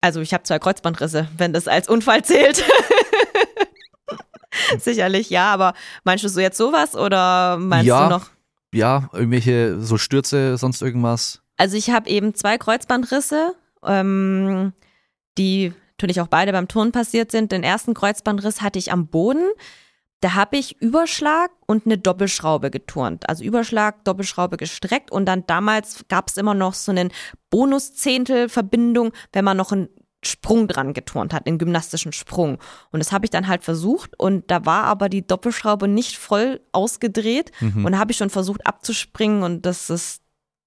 Also ich habe zwei Kreuzbandrisse, wenn das als Unfall zählt. Sicherlich, ja, aber meinst du so jetzt sowas oder meinst ja, du noch? Ja, irgendwelche so Stürze, sonst irgendwas. Also ich habe eben zwei Kreuzbandrisse, ähm, die natürlich auch beide beim Turnen passiert sind. Den ersten Kreuzbandriss hatte ich am Boden. Da habe ich Überschlag und eine Doppelschraube geturnt. Also Überschlag, Doppelschraube gestreckt und dann damals gab es immer noch so einen Bonuszehntel-Verbindung, wenn man noch einen Sprung dran geturnt hat, den gymnastischen Sprung. Und das habe ich dann halt versucht und da war aber die Doppelschraube nicht voll ausgedreht mhm. und da habe ich schon versucht abzuspringen und das ist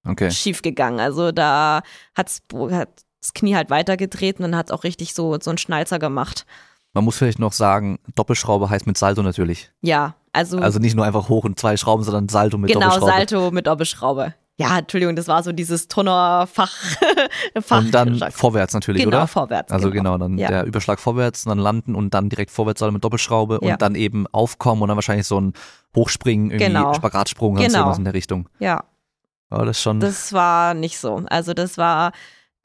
okay. schief gegangen. Also da hat's, hat das Knie halt weitergedreht und dann hat es auch richtig so, so einen Schnalzer gemacht. Man muss vielleicht noch sagen, Doppelschraube heißt mit Salto natürlich. Ja, also. Also nicht nur einfach hoch und zwei Schrauben, sondern Salto mit genau, Doppelschraube. Genau, Salto mit Doppelschraube. Ja, Entschuldigung, das war so dieses Turnerfach. Fach und dann vorwärts natürlich, genau, oder? vorwärts. Also genau, genau dann ja. der Überschlag vorwärts, dann landen und dann direkt vorwärts mit Doppelschraube ja. und dann eben aufkommen und dann wahrscheinlich so ein Hochspringen, irgendwie genau. Spagatsprung, genau. sowas in der Richtung. Ja. Aber das schon. Das war nicht so. Also das war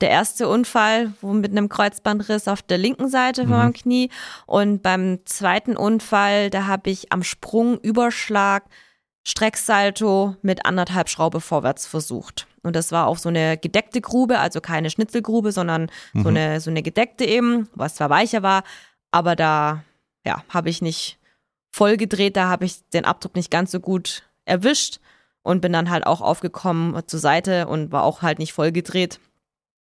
der erste Unfall wo mit einem Kreuzbandriss auf der linken Seite mhm. von meinem Knie. Und beim zweiten Unfall, da habe ich am Sprung Überschlag Strecksalto mit anderthalb Schraube vorwärts versucht. Und das war auch so eine gedeckte Grube, also keine Schnitzelgrube, sondern mhm. so, eine, so eine gedeckte eben, was zwar weicher war, aber da ja, habe ich nicht voll gedreht, da habe ich den Abdruck nicht ganz so gut erwischt und bin dann halt auch aufgekommen zur Seite und war auch halt nicht voll gedreht.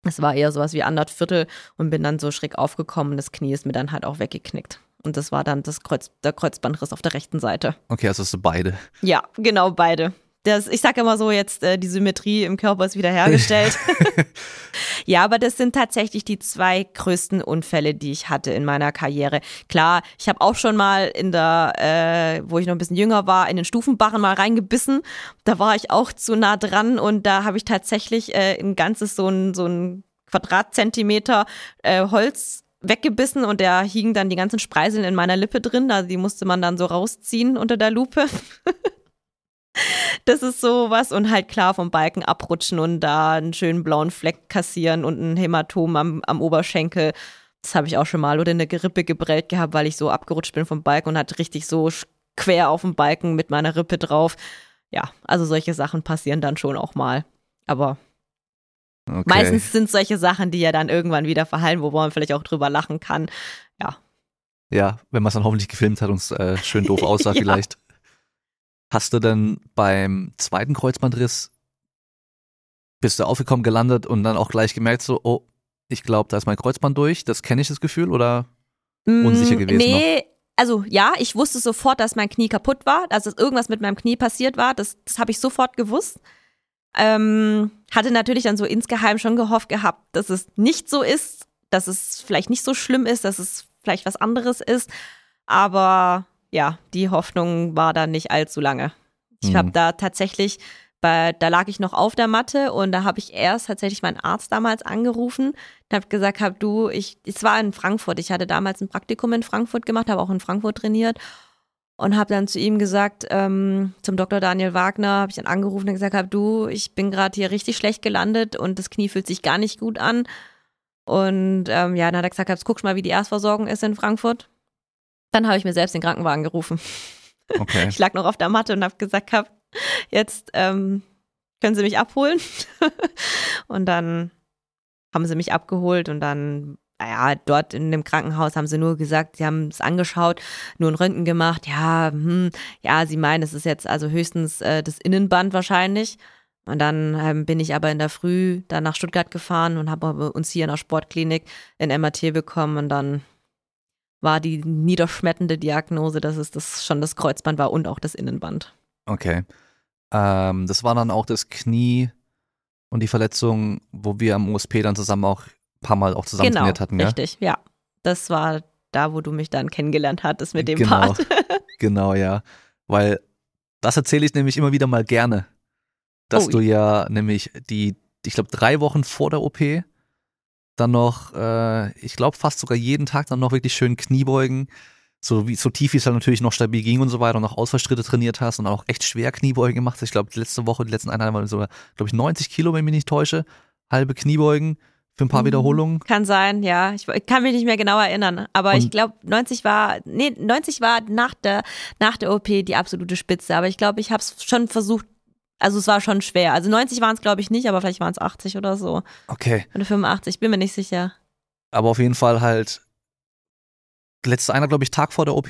Es war eher sowas wie anderthalb Viertel und bin dann so schräg aufgekommen. Das Knie ist mir dann halt auch weggeknickt. Und das war dann das Kreuz, der Kreuzbandriss auf der rechten Seite. Okay, also hast du beide. Ja, genau, beide. Das, ich sage immer so, jetzt äh, die Symmetrie im Körper ist wiederhergestellt. ja, aber das sind tatsächlich die zwei größten Unfälle, die ich hatte in meiner Karriere. Klar, ich habe auch schon mal in der, äh, wo ich noch ein bisschen jünger war, in den Stufenbarren mal reingebissen. Da war ich auch zu nah dran und da habe ich tatsächlich äh, ein ganzes so ein, so ein Quadratzentimeter äh, Holz weggebissen und da hingen dann die ganzen Spreiseln in meiner Lippe drin. Also die musste man dann so rausziehen unter der Lupe. das ist so was und halt klar vom Balken abrutschen und da einen schönen blauen Fleck kassieren und ein Hämatom am, am Oberschenkel. Das habe ich auch schon mal oder eine Gerippe gebrellt gehabt, weil ich so abgerutscht bin vom Balken und hat richtig so quer auf dem Balken mit meiner Rippe drauf. Ja, also solche Sachen passieren dann schon auch mal. Aber okay. meistens sind solche Sachen, die ja dann irgendwann wieder verhallen, wo man vielleicht auch drüber lachen kann. Ja. Ja, wenn man es dann hoffentlich gefilmt hat und es äh, schön doof aussah ja. vielleicht. Hast du denn beim zweiten Kreuzbandriss, bist du aufgekommen, gelandet und dann auch gleich gemerkt, so, oh, ich glaube, da ist mein Kreuzband durch. Das kenne ich das Gefühl oder mm, unsicher gewesen? Nee, noch? also ja, ich wusste sofort, dass mein Knie kaputt war, dass irgendwas mit meinem Knie passiert war. Das, das habe ich sofort gewusst. Ähm, hatte natürlich dann so insgeheim schon gehofft gehabt, dass es nicht so ist, dass es vielleicht nicht so schlimm ist, dass es vielleicht was anderes ist. Aber ja, die Hoffnung war da nicht allzu lange. Ich mhm. habe da tatsächlich, bei, da lag ich noch auf der Matte und da habe ich erst tatsächlich meinen Arzt damals angerufen und habe gesagt, hab du, ich, es war in Frankfurt, ich hatte damals ein Praktikum in Frankfurt gemacht, habe auch in Frankfurt trainiert und habe dann zu ihm gesagt, ähm, zum Dr. Daniel Wagner, habe ich dann angerufen und gesagt, hab du, ich bin gerade hier richtig schlecht gelandet und das Knie fühlt sich gar nicht gut an. Und ähm, ja, dann hat er gesagt, hab, guck mal, wie die Erstversorgung ist in Frankfurt. Dann habe ich mir selbst den Krankenwagen gerufen. Okay. Ich lag noch auf der Matte und habe gesagt, hab, jetzt ähm, können Sie mich abholen. und dann haben sie mich abgeholt und dann, naja, dort in dem Krankenhaus haben sie nur gesagt, sie haben es angeschaut, nur ein Röntgen gemacht. Ja, hm, ja, sie meinen, es ist jetzt also höchstens äh, das Innenband wahrscheinlich. Und dann ähm, bin ich aber in der Früh dann nach Stuttgart gefahren und habe uns hier in der Sportklinik ein MRT bekommen und dann war die niederschmetternde Diagnose, dass es das schon das Kreuzband war und auch das Innenband. Okay. Ähm, das war dann auch das Knie und die Verletzung, wo wir am USP dann zusammen auch ein paar Mal auch zusammen genau, trainiert hatten, ja? Richtig, ja. Das war da, wo du mich dann kennengelernt hattest mit dem genau, Part. genau, ja. Weil das erzähle ich nämlich immer wieder mal gerne, dass oh, du ja nämlich die, ich glaube, drei Wochen vor der OP dann noch, äh, ich glaube fast sogar jeden Tag dann noch wirklich schön Kniebeugen, so wie so tief wie es halt natürlich noch stabil ging und so weiter und noch Ausfallschritte trainiert hast und auch echt schwer Kniebeugen gemacht. Ich glaube, letzte Woche, die letzten eineinhalb waren so, glaube ich, 90 Kilo, wenn ich mich nicht täusche, halbe Kniebeugen für ein paar mhm. Wiederholungen. Kann sein, ja. Ich, ich, kann mich nicht mehr genau erinnern. Aber und ich glaube, 90 war, nee, 90 war nach der, nach der OP die absolute Spitze. Aber ich glaube, ich habe es schon versucht, also es war schon schwer. Also 90 waren es, glaube ich, nicht, aber vielleicht waren es 80 oder so. Okay. Oder 85, bin mir nicht sicher. aber auf jeden Fall halt letzte einer, glaube ich, Tag vor der OP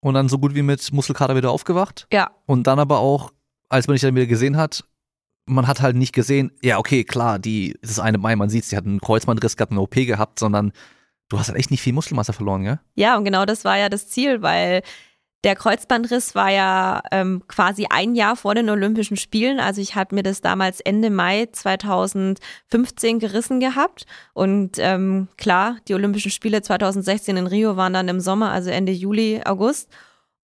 und dann so gut wie mit Muskelkater wieder aufgewacht. Ja. Und dann aber auch, als man dich dann wieder gesehen hat, man hat halt nicht gesehen, ja, okay, klar, die, das ist eine Mai, man sieht, sie hat einen Kreuzbandriss, hat eine OP gehabt, sondern du hast halt echt nicht viel Muskelmasse verloren, ja? Ja, und genau das war ja das Ziel, weil der Kreuzbandriss war ja ähm, quasi ein Jahr vor den Olympischen Spielen. Also ich habe mir das damals Ende Mai 2015 gerissen gehabt. Und ähm, klar, die Olympischen Spiele 2016 in Rio waren dann im Sommer, also Ende Juli, August.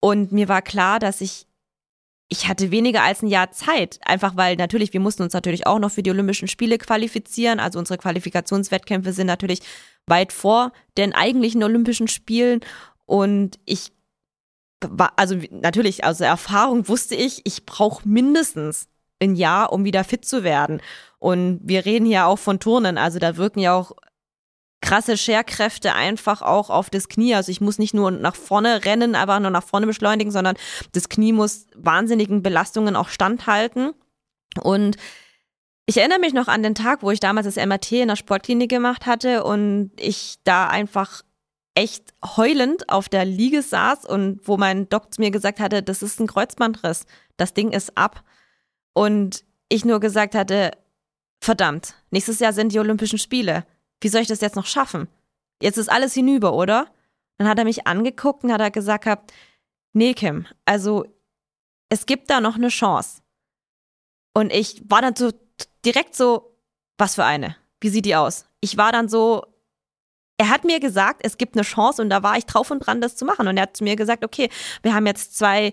Und mir war klar, dass ich ich hatte weniger als ein Jahr Zeit, einfach weil natürlich, wir mussten uns natürlich auch noch für die Olympischen Spiele qualifizieren. Also unsere Qualifikationswettkämpfe sind natürlich weit vor den eigentlichen Olympischen Spielen. Und ich also natürlich, aus Erfahrung wusste ich, ich brauche mindestens ein Jahr, um wieder fit zu werden. Und wir reden hier auch von Turnen, also da wirken ja auch krasse Scherkräfte einfach auch auf das Knie. Also ich muss nicht nur nach vorne rennen, aber nur nach vorne beschleunigen, sondern das Knie muss wahnsinnigen Belastungen auch standhalten. Und ich erinnere mich noch an den Tag, wo ich damals das MRT in der Sportklinik gemacht hatte und ich da einfach echt heulend auf der Liege saß und wo mein Doc mir gesagt hatte, das ist ein Kreuzbandriss, das Ding ist ab. Und ich nur gesagt hatte, verdammt, nächstes Jahr sind die Olympischen Spiele wie soll ich das jetzt noch schaffen? Jetzt ist alles hinüber, oder? Dann hat er mich angeguckt und hat er gesagt gehabt, nee, Kim, also es gibt da noch eine Chance. Und ich war dann so direkt so, was für eine? Wie sieht die aus? Ich war dann so, er hat mir gesagt, es gibt eine Chance und da war ich drauf und dran, das zu machen. Und er hat zu mir gesagt, okay, wir haben jetzt zwei,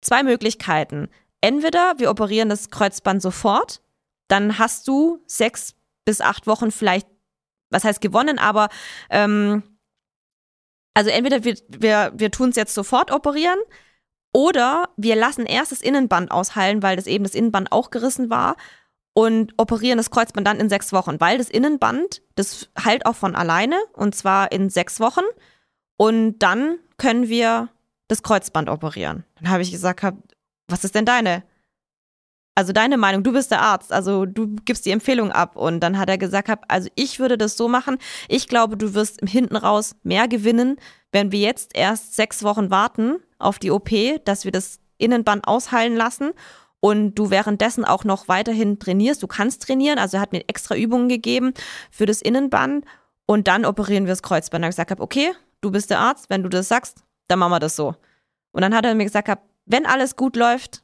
zwei Möglichkeiten. Entweder wir operieren das Kreuzband sofort, dann hast du sechs bis acht Wochen vielleicht was heißt gewonnen, aber ähm, also entweder wir, wir, wir tun es jetzt sofort operieren oder wir lassen erst das Innenband ausheilen, weil das eben das Innenband auch gerissen war und operieren das Kreuzband dann in sechs Wochen, weil das Innenband, das heilt auch von alleine und zwar in sechs Wochen und dann können wir das Kreuzband operieren. Dann habe ich gesagt, was ist denn deine also deine Meinung, du bist der Arzt, also du gibst die Empfehlung ab. Und dann hat er gesagt, also ich würde das so machen. Ich glaube, du wirst hinten raus mehr gewinnen, wenn wir jetzt erst sechs Wochen warten auf die OP, dass wir das Innenband ausheilen lassen und du währenddessen auch noch weiterhin trainierst. Du kannst trainieren, also er hat mir extra Übungen gegeben für das Innenband und dann operieren wir das Kreuzband. Da habe ich gesagt, okay, du bist der Arzt, wenn du das sagst, dann machen wir das so. Und dann hat er mir gesagt, wenn alles gut läuft,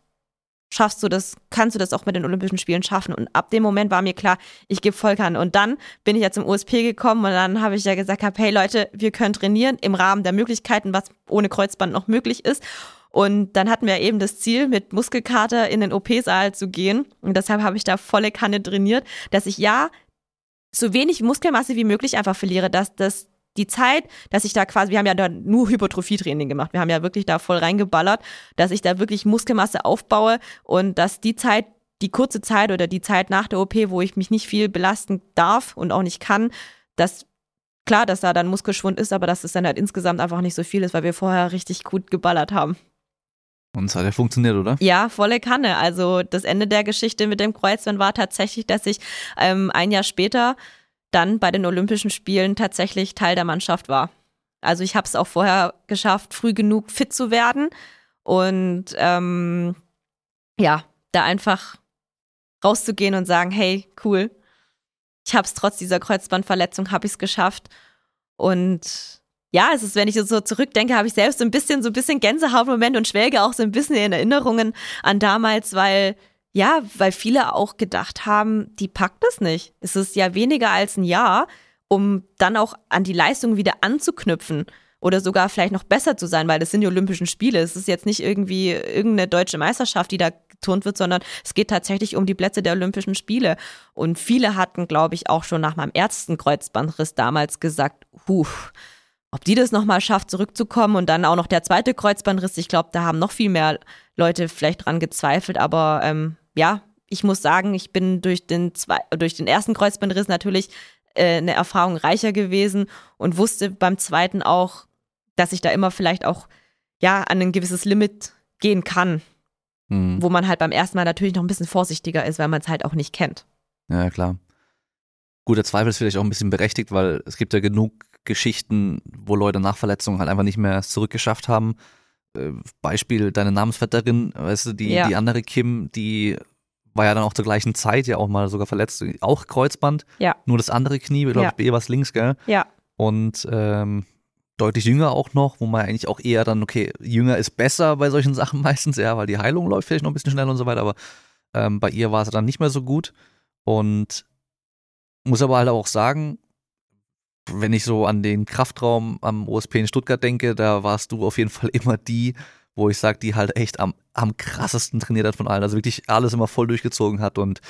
schaffst du das, kannst du das auch mit den Olympischen Spielen schaffen. Und ab dem Moment war mir klar, ich gebe Vollkan. Und dann bin ich ja zum USP gekommen und dann habe ich ja gesagt, hey Leute, wir können trainieren im Rahmen der Möglichkeiten, was ohne Kreuzband noch möglich ist. Und dann hatten wir eben das Ziel, mit Muskelkater in den OP-Saal zu gehen. Und deshalb habe ich da volle Kanne trainiert, dass ich ja so wenig Muskelmasse wie möglich einfach verliere, dass das die Zeit, dass ich da quasi, wir haben ja da nur Hypertrophietraining gemacht, wir haben ja wirklich da voll reingeballert, dass ich da wirklich Muskelmasse aufbaue und dass die Zeit, die kurze Zeit oder die Zeit nach der OP, wo ich mich nicht viel belasten darf und auch nicht kann, dass klar, dass da dann Muskelschwund ist, aber dass es dann halt insgesamt einfach nicht so viel ist, weil wir vorher richtig gut geballert haben. Und es hat ja funktioniert, oder? Ja, volle Kanne. Also das Ende der Geschichte mit dem Kreuzband war tatsächlich, dass ich ähm, ein Jahr später dann bei den Olympischen Spielen tatsächlich Teil der Mannschaft war. Also ich habe es auch vorher geschafft, früh genug fit zu werden und ähm, ja, da einfach rauszugehen und sagen, hey, cool, ich habe es trotz dieser Kreuzbandverletzung, habe ich es geschafft. Und ja, es ist, wenn ich so zurückdenke, habe ich selbst so ein bisschen, so ein bisschen Gänsehautmoment und schwelge auch so ein bisschen in Erinnerungen an damals, weil ja, weil viele auch gedacht haben, die packt das nicht. Es ist ja weniger als ein Jahr, um dann auch an die Leistung wieder anzuknüpfen oder sogar vielleicht noch besser zu sein, weil das sind die Olympischen Spiele. Es ist jetzt nicht irgendwie irgendeine deutsche Meisterschaft, die da geturnt wird, sondern es geht tatsächlich um die Plätze der Olympischen Spiele. Und viele hatten, glaube ich, auch schon nach meinem ersten Kreuzbandriss damals gesagt, huh, ob die das nochmal schafft, zurückzukommen und dann auch noch der zweite Kreuzbandriss, ich glaube, da haben noch viel mehr Leute vielleicht dran gezweifelt, aber ähm, ja, ich muss sagen, ich bin durch den, zwei, durch den ersten Kreuzbandriss natürlich äh, eine Erfahrung reicher gewesen und wusste beim zweiten auch, dass ich da immer vielleicht auch ja an ein gewisses Limit gehen kann, mhm. wo man halt beim ersten Mal natürlich noch ein bisschen vorsichtiger ist, weil man es halt auch nicht kennt. Ja, klar. Gut, der Zweifel ist vielleicht auch ein bisschen berechtigt, weil es gibt ja genug Geschichten, wo Leute nach Verletzungen halt einfach nicht mehr zurückgeschafft haben. Äh, Beispiel deine Namensvetterin, weißt du, die, Ja. die andere Kim, die war ja dann auch zur gleichen Zeit ja auch mal sogar verletzt, auch Kreuzband, Ja. nur das andere Knie, glaube Ja. ich, war es links, gell? Ja. Und ähm, deutlich jünger auch noch, wo man eigentlich auch eher dann, okay, jünger ist besser bei solchen Sachen meistens, ja, weil die Heilung läuft vielleicht noch ein bisschen schneller und so weiter, aber ähm, bei ihr war es dann nicht mehr so gut. Und muss aber halt auch sagen, wenn ich so an den Kraftraum am OSP in Stuttgart denke, da warst du auf jeden Fall immer die, wo ich sag, die halt echt am, am krassesten trainiert hat von allen. Also wirklich alles immer voll durchgezogen hat und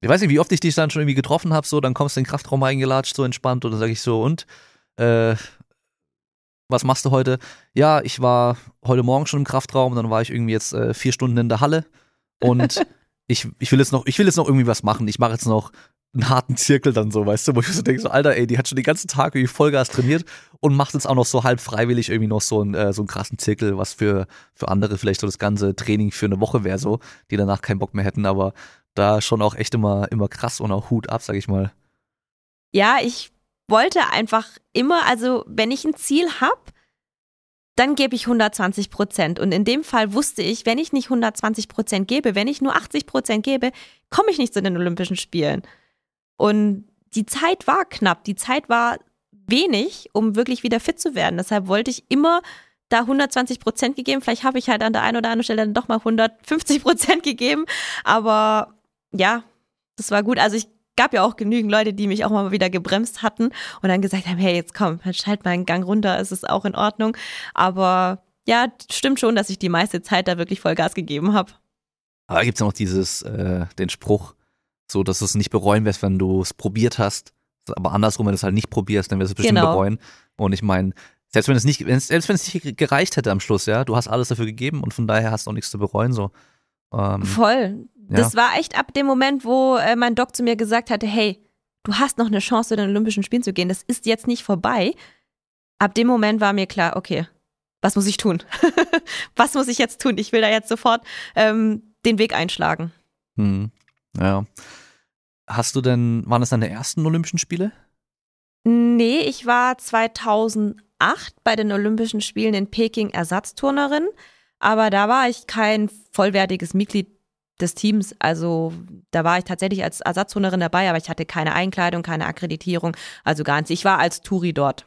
ich weiß nicht, wie oft ich dich dann schon irgendwie getroffen habe, so, dann kommst du in den Kraftraum reingelatscht, so entspannt und dann sage ich so, und äh, was machst du heute? Ja, ich war heute Morgen schon im Kraftraum, dann war ich irgendwie jetzt äh, vier Stunden in der Halle und ich, ich will jetzt noch, ich will jetzt noch irgendwie was machen. Ich mache jetzt noch einen harten Zirkel dann so, weißt du, wo ich so denke, so, Alter, ey, die hat schon den ganzen Tag irgendwie Vollgas trainiert und macht jetzt auch noch so halb freiwillig irgendwie noch so einen, äh, so einen krassen Zirkel, was für, für andere vielleicht so das ganze Training für eine Woche wäre so, die danach keinen Bock mehr hätten, aber da schon auch echt immer, immer krass und auch Hut ab, sag ich mal. Ja, ich wollte einfach immer, also wenn ich ein Ziel habe, dann gebe ich 120 Prozent. Und in dem Fall wusste ich, wenn ich nicht 120 Prozent gebe, wenn ich nur 80 Prozent gebe, komme ich nicht zu den Olympischen Spielen. Und die Zeit war knapp, die Zeit war wenig, um wirklich wieder fit zu werden. Deshalb wollte ich immer da 120 Prozent gegeben. Vielleicht habe ich halt an der einen oder anderen Stelle dann doch mal 150 Prozent gegeben. Aber ja, das war gut. Also ich gab ja auch genügend Leute, die mich auch mal wieder gebremst hatten und dann gesagt haben, hey, jetzt komm, schalt mal einen Gang runter, es ist auch in Ordnung. Aber ja, stimmt schon, dass ich die meiste Zeit da wirklich Vollgas gegeben habe. Aber da gibt's ja noch dieses, äh, den Spruch, so dass du es nicht bereuen wirst, wenn du es probiert hast. Aber andersrum, wenn du es halt nicht probierst, dann wirst du es bestimmt Genau. bereuen. Und ich meine, selbst wenn es nicht, selbst wenn es nicht gereicht hätte am Schluss, ja, du hast alles dafür gegeben und von daher hast du auch nichts zu bereuen. So. Ähm, Voll. ja. Das war echt ab dem Moment, wo äh, mein Doc zu mir gesagt hatte, hey, du hast noch eine Chance, zu den Olympischen Spielen zu gehen. Das ist jetzt nicht vorbei. Ab dem Moment war mir klar, okay, was muss ich tun? was muss ich jetzt tun? Ich will da jetzt sofort ähm, den Weg einschlagen. hm, ja. Hast du denn, waren das deine ersten Olympischen Spiele? Nee, ich war 2008 bei den Olympischen Spielen in Peking Ersatzturnerin, aber da war ich kein vollwertiges Mitglied des Teams. Also da war ich tatsächlich als Ersatzturnerin dabei, aber ich hatte keine Einkleidung, keine Akkreditierung, also gar nichts. Ich war als Touri dort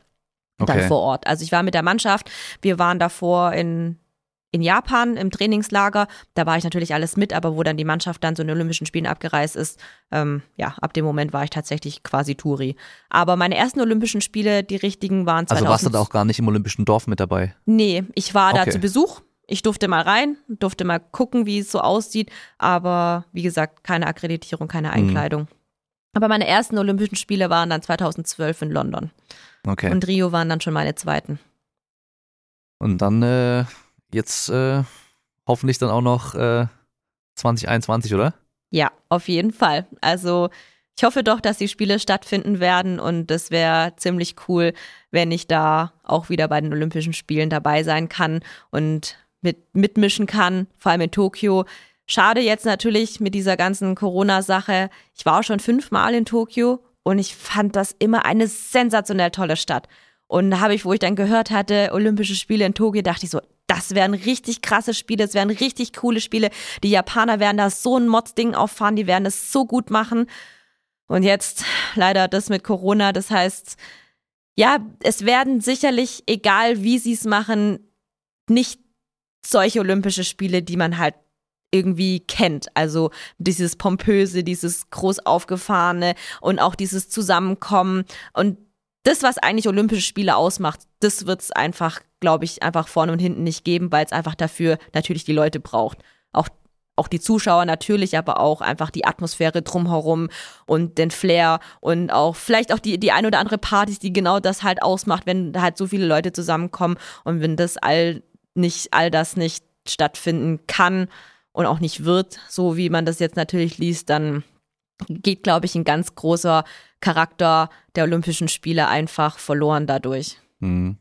dann vor Ort. Also ich war mit der Mannschaft, wir waren davor in in Japan im Trainingslager, da war ich natürlich alles mit, aber wo dann die Mannschaft dann zu den Olympischen Spielen abgereist ist, ähm, ja, ab dem Moment war ich tatsächlich quasi Touri. Aber meine ersten Olympischen Spiele, die richtigen, waren 2000. Also warst du da auch gar nicht im Olympischen Dorf mit dabei? Nee, ich war da Okay. zu Besuch. Ich durfte mal rein, durfte mal gucken, wie es so aussieht, aber wie gesagt, keine Akkreditierung, keine Einkleidung. Aber meine ersten Olympischen Spiele waren dann 2012 in London. Okay. Und, Und Rio waren dann schon meine zweiten. dann äh, jetzt äh, hoffentlich dann auch noch äh, 2021, oder? Ja, auf jeden Fall. Also ich hoffe doch, dass die Spiele stattfinden werden und es wäre ziemlich cool, wenn ich da auch wieder bei den Olympischen Spielen dabei sein kann und mit, mitmischen kann, vor allem in Tokio. Schade jetzt natürlich mit dieser ganzen Corona-Sache. Ich war auch schon fünfmal in Tokio und ich fand das immer eine sensationell tolle Stadt. Und habe ich, wo ich dann gehört hatte, Olympische Spiele in Tokio, dachte ich so, das wären richtig krasse Spiele, es wären richtig coole Spiele. Die Japaner werden da so ein Mods-Ding auffahren, die werden es so gut machen. Und jetzt leider das mit Corona, das heißt, ja, es werden sicherlich, egal wie sie es machen, nicht solche Olympische Spiele, die man halt irgendwie kennt. Also dieses pompöse, dieses groß aufgefahrene und auch dieses Zusammenkommen und das, was eigentlich Olympische Spiele ausmacht, das wird es einfach, glaube ich, einfach vorne und hinten nicht geben, weil es einfach dafür natürlich die Leute braucht. Auch, auch die Zuschauer natürlich, aber auch einfach die Atmosphäre drumherum und den Flair und auch vielleicht auch die, die ein oder andere Partys, die genau das halt ausmacht, wenn halt so viele Leute zusammenkommen und wenn das all nicht, all das nicht stattfinden kann und auch nicht wird, so wie man das jetzt natürlich liest, dann geht, glaube ich, ein ganz großer Charakter der Olympischen Spiele einfach verloren dadurch. Hm.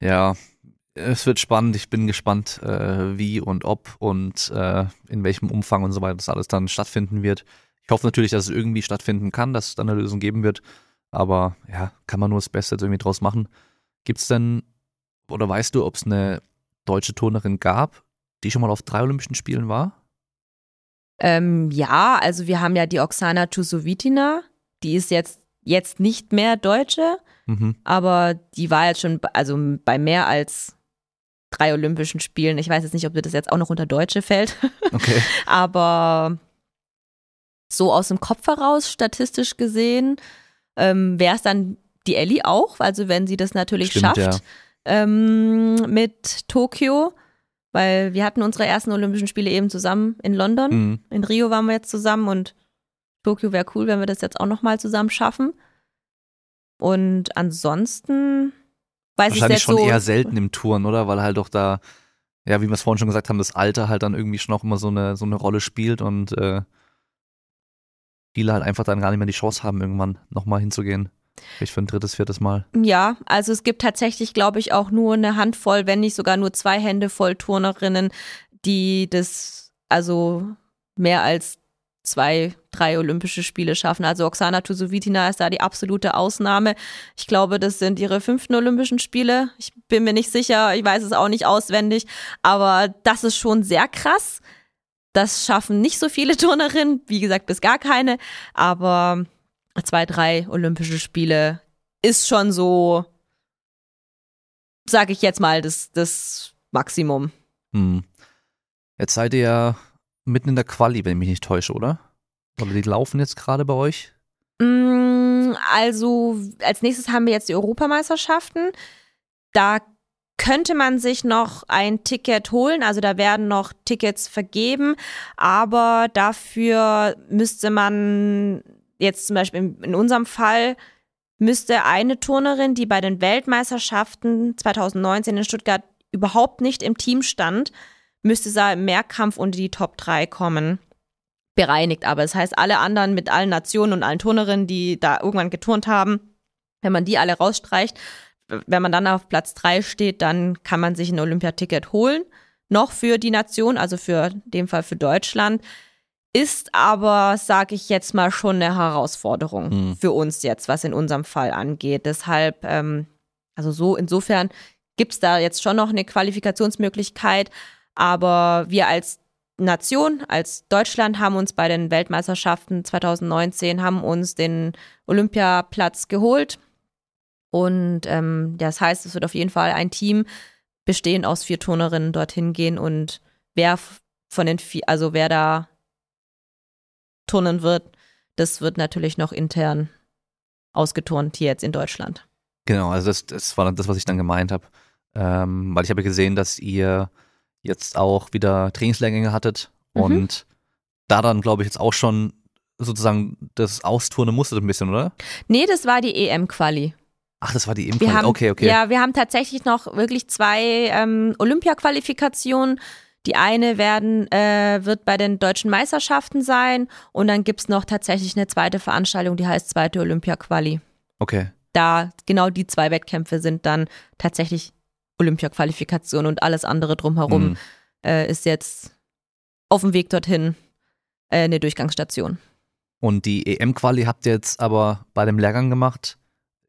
Ja, es wird spannend. Ich bin gespannt, äh, wie und ob und äh, in welchem Umfang und so weiter das alles dann stattfinden wird. Ich hoffe natürlich, dass es irgendwie stattfinden kann, dass es dann eine Lösung geben wird. Aber ja, kann man nur das Beste jetzt irgendwie draus machen. Gibt es denn, oder weißt du, ob es eine deutsche Turnerin gab, die schon mal auf drei Olympischen Spielen war? Ähm, ja, also wir haben ja die Oksana Tusovitina, die ist jetzt, jetzt nicht mehr Deutsche, mhm. aber die war jetzt schon also bei mehr als drei Olympischen Spielen. Ich weiß jetzt nicht, ob das jetzt auch noch unter Deutsche fällt. Okay. aber so aus dem Kopf heraus, statistisch gesehen, ähm, wäre es dann die Ellie auch, also wenn sie das natürlich Stimmt, schafft ja. ähm, mit Tokio, weil wir hatten unsere ersten Olympischen Spiele eben zusammen in London. Mhm. In Rio waren wir jetzt zusammen und Tokio wäre cool, wenn wir das jetzt auch nochmal zusammen schaffen. Und ansonsten weiß ich jetzt schon so, eher selten im Touren, oder? Weil halt doch da, ja, wie wir es vorhin schon gesagt haben, das Alter halt dann irgendwie schon auch immer so eine, so eine Rolle spielt und äh, viele halt einfach dann gar nicht mehr die Chance haben, irgendwann nochmal hinzugehen. Ich für ein drittes, viertes Mal. Ja, also es gibt tatsächlich, glaube ich, auch nur eine Handvoll, wenn nicht sogar nur zwei Hände voll Turnerinnen, die das also mehr als zwei, drei Olympische Spiele schaffen. Also Oksana Tusovitina ist da die absolute Ausnahme. Ich glaube, das sind ihre fünften Olympischen Spiele. Ich bin mir nicht sicher, ich weiß es auch nicht auswendig, aber das ist schon sehr krass. Das schaffen nicht so viele Turnerinnen, wie gesagt, bis gar keine, aber zwei, drei Olympische Spiele ist schon so, sage ich jetzt mal, das, das Maximum. Hm. Jetzt seid ihr ja mitten in der Quali, wenn ich mich nicht täusche, oder? Oder die laufen jetzt gerade bei euch? Mm, also als nächstes haben wir jetzt die Europameisterschaften. Da könnte man sich noch ein Ticket holen, also da werden noch Tickets vergeben, aber dafür müsste man jetzt zum Beispiel in unserem Fall müsste eine Turnerin, die bei den Weltmeisterschaften 2019 in Stuttgart überhaupt nicht im Team stand, müsste sie im Mehrkampf unter die Top 3 kommen. Bereinigt aber. Das heißt, alle anderen mit allen Nationen und allen Turnerinnen, die da irgendwann geturnt haben, wenn man die alle rausstreicht, wenn man dann auf Platz 3 steht, dann kann man sich ein Olympiaticket holen. Noch für die Nation, also für in dem Fall für Deutschland. Ist aber, sage ich jetzt mal, schon eine Herausforderung mhm. für uns jetzt, was in unserem Fall angeht. Deshalb, ähm, also so insofern gibt es da jetzt schon noch eine Qualifikationsmöglichkeit. Aber wir als Nation, als Deutschland haben uns bei den Weltmeisterschaften 2019 haben uns den Olympiaplatz geholt. Und ähm, das heißt, es wird auf jeden Fall ein Team bestehen aus vier Turnerinnen dorthin gehen und wer von den vier, also wer da turnen wird, das wird natürlich noch intern ausgeturnt hier jetzt in Deutschland. Genau, also das, das war das, was ich dann gemeint habe. Ähm, weil ich habe gesehen, dass ihr jetzt auch wieder Trainingslehrgänge hattet mhm. und da dann, glaube ich, jetzt auch schon sozusagen das Austurnen musstet ein bisschen, oder? Nee, das war die EM-Quali. Ach, das war die EM-Quali. Okay, okay. Ja, wir haben tatsächlich noch wirklich zwei ähm, Olympia-Qualifikationen. Die eine werden, äh, wird bei den deutschen Meisterschaften sein und dann gibt's noch tatsächlich eine zweite Veranstaltung, die heißt zweite Olympia-Quali. Okay. Da genau die zwei Wettkämpfe sind dann tatsächlich Olympia-Qualifikation und alles andere drumherum mhm. äh, ist jetzt auf dem Weg dorthin äh, eine Durchgangsstation. Und die EM-Quali habt ihr jetzt aber bei dem Lehrgang gemacht,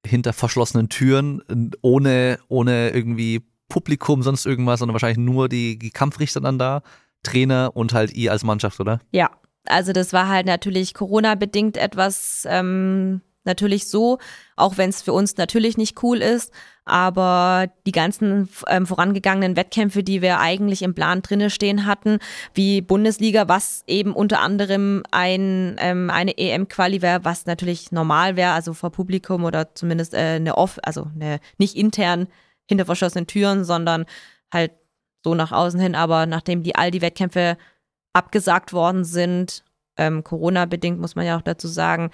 hinter verschlossenen Türen, ohne, ohne irgendwie Publikum, sonst irgendwas, sondern wahrscheinlich nur die, die Kampfrichter dann da, Trainer und halt ihr als Mannschaft, oder? Ja, also das war halt natürlich Corona-bedingt etwas ähm, natürlich so, auch wenn es für uns natürlich nicht cool ist. Aber die ganzen ähm, vorangegangenen Wettkämpfe, die wir eigentlich im Plan drinne stehen hatten, wie Bundesliga, was eben unter anderem ein, ähm, eine EM-Quali wäre, was natürlich normal wäre, also vor Publikum oder zumindest äh, eine off, also eine nicht intern hinter verschlossenen Türen, sondern halt so nach außen hin. Aber nachdem die all die Wettkämpfe abgesagt worden sind, ähm, Corona-bedingt muss man ja auch dazu sagen,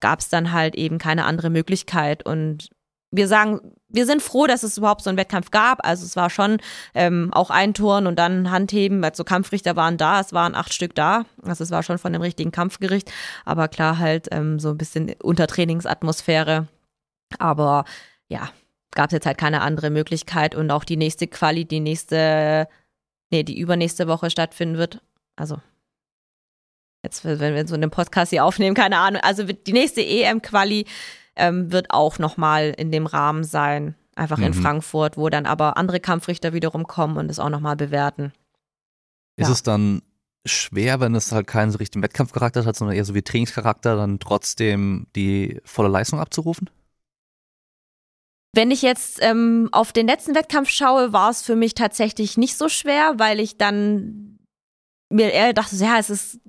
gab es dann halt eben keine andere Möglichkeit. Und wir sagen, wir sind froh, dass es überhaupt so einen Wettkampf gab. Also es war schon ähm, auch ein Turn und dann Handheben, also Kampfrichter waren da, es waren acht Stück da. Also es war schon von dem richtigen Kampfgericht. Aber klar halt ähm, so ein bisschen Untertrainingsatmosphäre. Aber ja, gab es jetzt halt keine andere Möglichkeit und auch die nächste Quali, die nächste, nee, die übernächste Woche stattfinden wird. Also jetzt, wenn wir so einen Podcast hier aufnehmen, keine Ahnung. Also die nächste EM-Quali ähm, wird auch nochmal in dem Rahmen sein, einfach mhm. in Frankfurt, wo dann aber andere Kampfrichter wiederum kommen und es auch nochmal bewerten. Ist ja. es dann schwer, wenn es halt keinen so richtigen Wettkampfcharakter hat, sondern eher so wie Trainingscharakter, dann trotzdem die volle Leistung abzurufen? Wenn ich jetzt ähm, auf den letzten Wettkampf schaue, war es für mich tatsächlich nicht so schwer, weil ich dann mir eher dachte, ja, es ist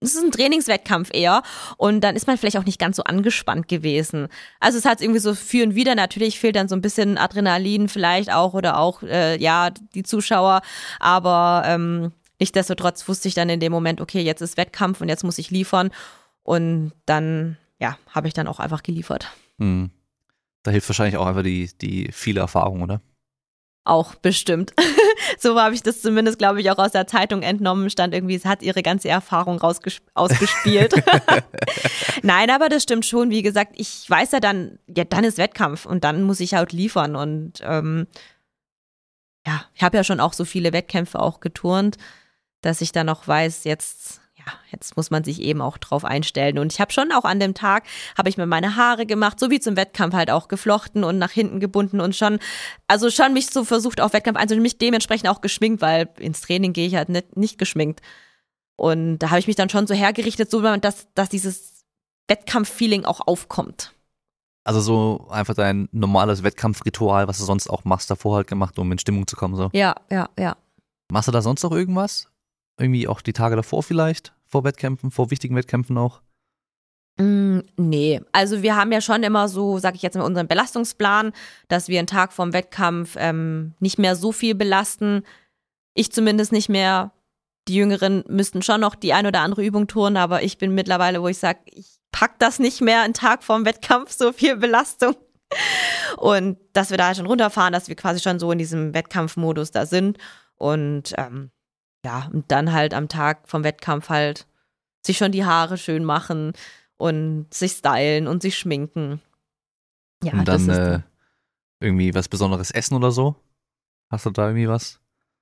es ist ein Trainingswettkampf eher und dann ist man vielleicht auch nicht ganz so angespannt gewesen. Also es hat irgendwie so für und wieder, natürlich fehlt dann so ein bisschen Adrenalin vielleicht auch oder auch, äh, ja, die Zuschauer, aber ähm, Nichtsdestotrotz wusste ich dann in dem Moment, okay, jetzt ist Wettkampf und jetzt muss ich liefern. Und dann, ja, habe ich dann auch einfach geliefert. Hm. Da hilft wahrscheinlich auch einfach die, die viele Erfahrung, oder? Auch bestimmt. so habe ich das zumindest, glaube ich, auch aus der Zeitung entnommen. Stand irgendwie, es hat ihre ganze Erfahrung ausgespielt. Nein, aber das stimmt schon. Wie gesagt, ich weiß ja dann, ja, dann ist Wettkampf und dann muss ich halt liefern. Und ähm, ja, ich habe ja schon auch so viele Wettkämpfe auch geturnt dass ich dann auch weiß, jetzt ja, jetzt muss man sich eben auch drauf einstellen. Und ich habe schon auch an dem Tag, habe ich mir meine Haare gemacht, so wie zum Wettkampf halt auch geflochten und nach hinten gebunden und schon, also schon mich so versucht auf Wettkampf einzustellen, mich dementsprechend auch geschminkt, weil ins Training gehe ich halt nicht, nicht geschminkt. Und da habe ich mich dann schon so hergerichtet, so dass, dass dieses Wettkampf-Feeling auch aufkommt. Also so einfach dein normales Wettkampfritual, was du sonst auch machst, davor halt gemacht, um in Stimmung zu kommen, so. Ja, ja, ja. Machst du da sonst noch irgendwas? Irgendwie auch die Tage davor vielleicht, vor Wettkämpfen, vor wichtigen Wettkämpfen auch? Mm, nee, also wir haben ja schon immer so, sag ich jetzt mal, unseren Belastungsplan, dass wir einen Tag vorm Wettkampf ähm, nicht mehr so viel belasten. Ich zumindest nicht mehr. Die Jüngeren müssten schon noch die ein oder andere Übung tun, aber ich bin mittlerweile, wo ich sage, ich pack das nicht mehr einen Tag vorm Wettkampf, so viel Belastung. Und dass wir da schon runterfahren, dass wir quasi schon so in diesem Wettkampfmodus da sind. Und ähm, ja, und dann halt am Tag vom Wettkampf halt sich schon die Haare schön machen und sich stylen und sich schminken. Ja, und dann äh, irgendwie was Besonderes essen oder so? Hast du da irgendwie was?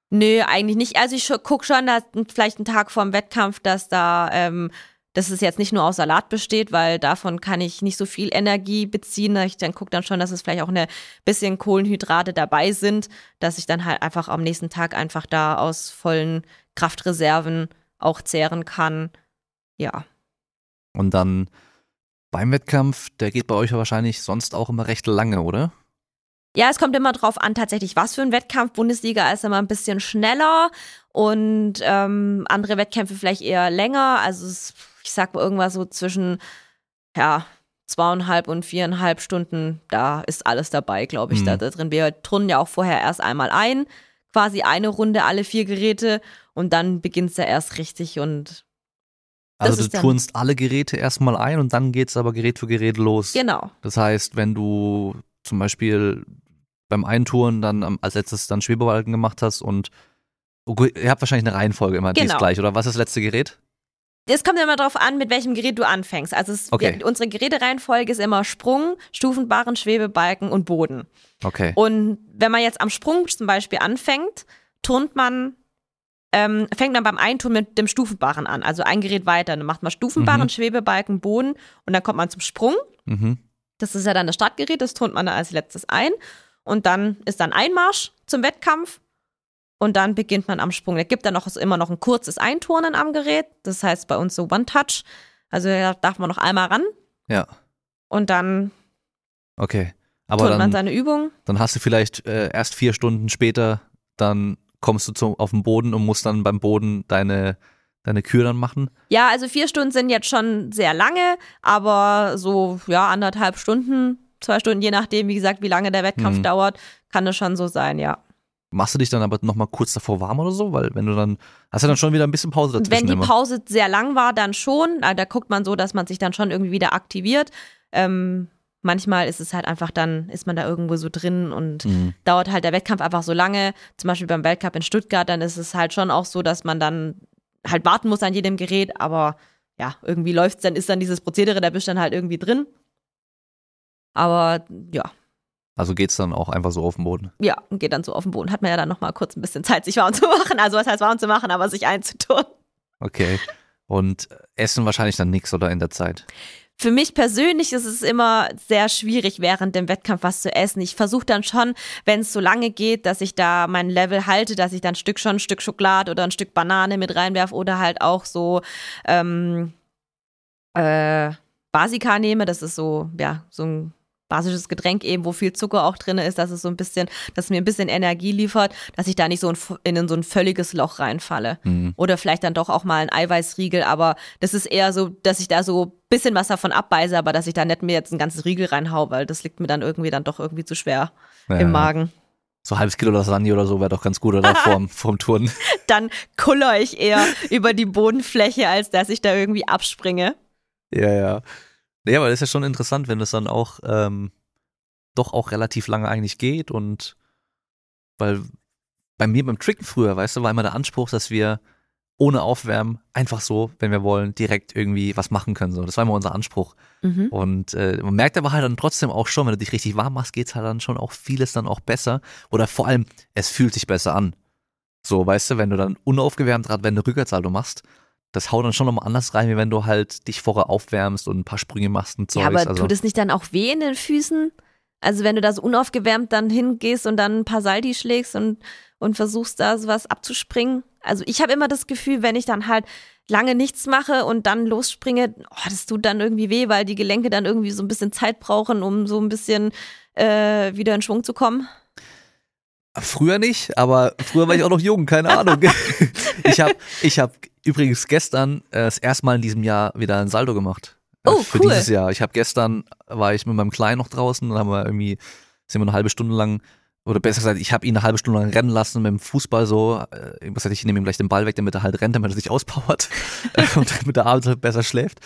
Nö, eigentlich nicht. Also ich gucke schon, dass vielleicht einen Tag vorm Wettkampf, dass da ähm, dass es jetzt nicht nur aus Salat besteht, weil davon kann ich nicht so viel Energie beziehen. Ich dann gucke dann schon, dass es vielleicht auch eine bisschen Kohlenhydrate dabei sind, dass ich dann halt einfach am nächsten Tag einfach da aus vollen Kraftreserven auch zehren kann. Ja. Und dann beim Wettkampf, der geht bei euch ja wahrscheinlich sonst auch immer recht lange, oder? Ja, es kommt immer drauf an, tatsächlich, was für ein Wettkampf. Bundesliga ist immer ein bisschen schneller und ähm, andere Wettkämpfe vielleicht eher länger. Also es ich sag mal irgendwas so zwischen, ja, zweieinhalb und viereinhalb Stunden, da ist alles dabei, glaube ich, mhm. da, da, drin. Wir turnen ja auch vorher erst einmal ein, quasi eine Runde, alle vier Geräte und dann beginnt es ja erst richtig und also du turnst alle Geräte erstmal ein und dann geht es aber Gerät für Gerät los. Genau. Das heißt, wenn du zum Beispiel beim Eintouren dann als letztes dann Schwebebalken gemacht hast und oh, ihr habt wahrscheinlich eine Reihenfolge immer, genau. die ist genau. gleich, oder was ist das letzte Gerät? Es kommt immer darauf an, mit welchem Gerät du anfängst. Also es, okay. wir, unsere Gerätereihenfolge ist immer Sprung, Stufenbarren, Schwebebalken und Boden. Okay. Und wenn man jetzt am Sprung zum Beispiel anfängt, turnt man, ähm, fängt man beim Eintun mit dem Stufenbarren an. Also ein Gerät weiter. Dann macht man Stufenbarren, mhm. Schwebebalken, Boden und dann kommt man zum Sprung. Mhm. Das ist ja dann das Startgerät, das turnt man dann als letztes ein. Und dann ist dann Einmarsch zum Wettkampf und dann beginnt man am Sprung. Es gibt dann noch immer noch ein kurzes Einturnen am Gerät. Das heißt bei uns so One-Touch. Also da darf man noch einmal ran. Ja. Und dann okay. Aber dann, man seine Übung. Dann hast du vielleicht äh, erst vier Stunden später, dann kommst du zum, auf den Boden und musst dann beim Boden deine, deine Kür dann machen. Ja, also vier Stunden sind jetzt schon sehr lange, aber so, ja, anderthalb Stunden, zwei Stunden, je nachdem, wie gesagt, wie lange der Wettkampf hm. dauert, kann das schon so sein, ja. Machst du dich dann aber nochmal kurz davor warm oder so? Weil wenn du dann, hast du dann schon wieder ein bisschen Pause dazwischen. Wenn die immer. Pause sehr lang war, dann schon. Da guckt man so, dass man sich dann schon irgendwie wieder aktiviert. Ähm, manchmal ist es halt einfach dann, ist man da irgendwo so drin und mhm. dauert halt der Wettkampf einfach so lange. Zum Beispiel beim Weltcup in Stuttgart, dann ist es halt schon auch so, dass man dann halt warten muss an jedem Gerät, aber ja, irgendwie läuft es, dann ist dann dieses Prozedere, da bist du dann halt irgendwie drin. Aber ja, also geht es dann auch einfach so auf den Boden? Ja, geht dann so auf den Boden. Hat man ja dann nochmal kurz ein bisschen Zeit, sich warm zu machen. Also was heißt warm zu machen, aber sich einzutun. Okay. Und essen wahrscheinlich dann nichts oder in der Zeit. Für mich persönlich ist es immer sehr schwierig, während dem Wettkampf was zu essen. Ich versuche dann schon, wenn es so lange geht, dass ich da mein Level halte, dass ich dann Stück schon ein Stück Schokolade oder ein Stück Banane mit reinwerfe oder halt auch so ähm, äh, Basika nehme. Das ist so, ja, so ein basisches Getränk eben, wo viel Zucker auch drin ist, dass es so ein bisschen, dass es mir ein bisschen Energie liefert, dass ich da nicht so in, in so ein völliges Loch reinfalle. Mhm. Oder vielleicht dann doch auch mal ein Eiweißriegel, aber das ist eher so, dass ich da so ein bisschen was davon abbeiße, aber dass ich da nicht mir jetzt ein ganzes Riegel reinhau, weil das liegt mir dann irgendwie dann doch irgendwie zu schwer ja, im Magen. So ein halbes Kilo Lasagne oder so wäre doch ganz gut, oder? vorm, vorm Turnen. Dann kuller ich eher über die Bodenfläche, als dass ich da irgendwie abspringe. Ja, ja. Ja, aber das ist ja schon interessant, wenn das dann auch ähm, doch auch relativ lange eigentlich geht und weil bei mir beim Tricken früher, weißt du, war immer der Anspruch, dass wir ohne Aufwärmen einfach so, wenn wir wollen, direkt irgendwie was machen können. So, das war immer unser Anspruch. Mhm. Und äh, man merkt aber halt dann trotzdem auch schon, wenn du dich richtig warm machst, geht's halt dann schon auch vieles dann auch besser. Oder vor allem, es fühlt sich besser an. So, weißt du, wenn du dann unaufgewärmt gerade, wenn du Rückwärtssalto machst, das haut dann schon nochmal anders rein, wie wenn du halt dich vorher aufwärmst und ein paar Sprünge machst und so. Ja, aber also. tut es nicht dann auch weh in den Füßen? Also wenn du da so unaufgewärmt dann hingehst und dann ein paar Saldi schlägst und, und versuchst da sowas abzuspringen. Also ich habe immer das Gefühl, wenn ich dann halt lange nichts mache und dann losspringe, oh, das tut dann irgendwie weh, weil die Gelenke dann irgendwie so ein bisschen Zeit brauchen, um so ein bisschen äh, wieder in Schwung zu kommen. Früher nicht, aber früher war ich auch noch jung, keine Ahnung. ich habe ich hab übrigens gestern äh, das erste Mal in diesem Jahr wieder ein Saldo gemacht. Äh, oh, für cool. dieses Jahr. Ich habe gestern, war ich mit meinem Kleinen noch draußen und haben wir irgendwie, sind wir eine halbe Stunde lang, oder besser gesagt, ich habe ihn eine halbe Stunde lang rennen lassen mit dem Fußball so. Äh, was ich nehme ihm gleich den Ball weg, damit er halt rennt, damit er sich auspowert und damit er abends halt besser schläft.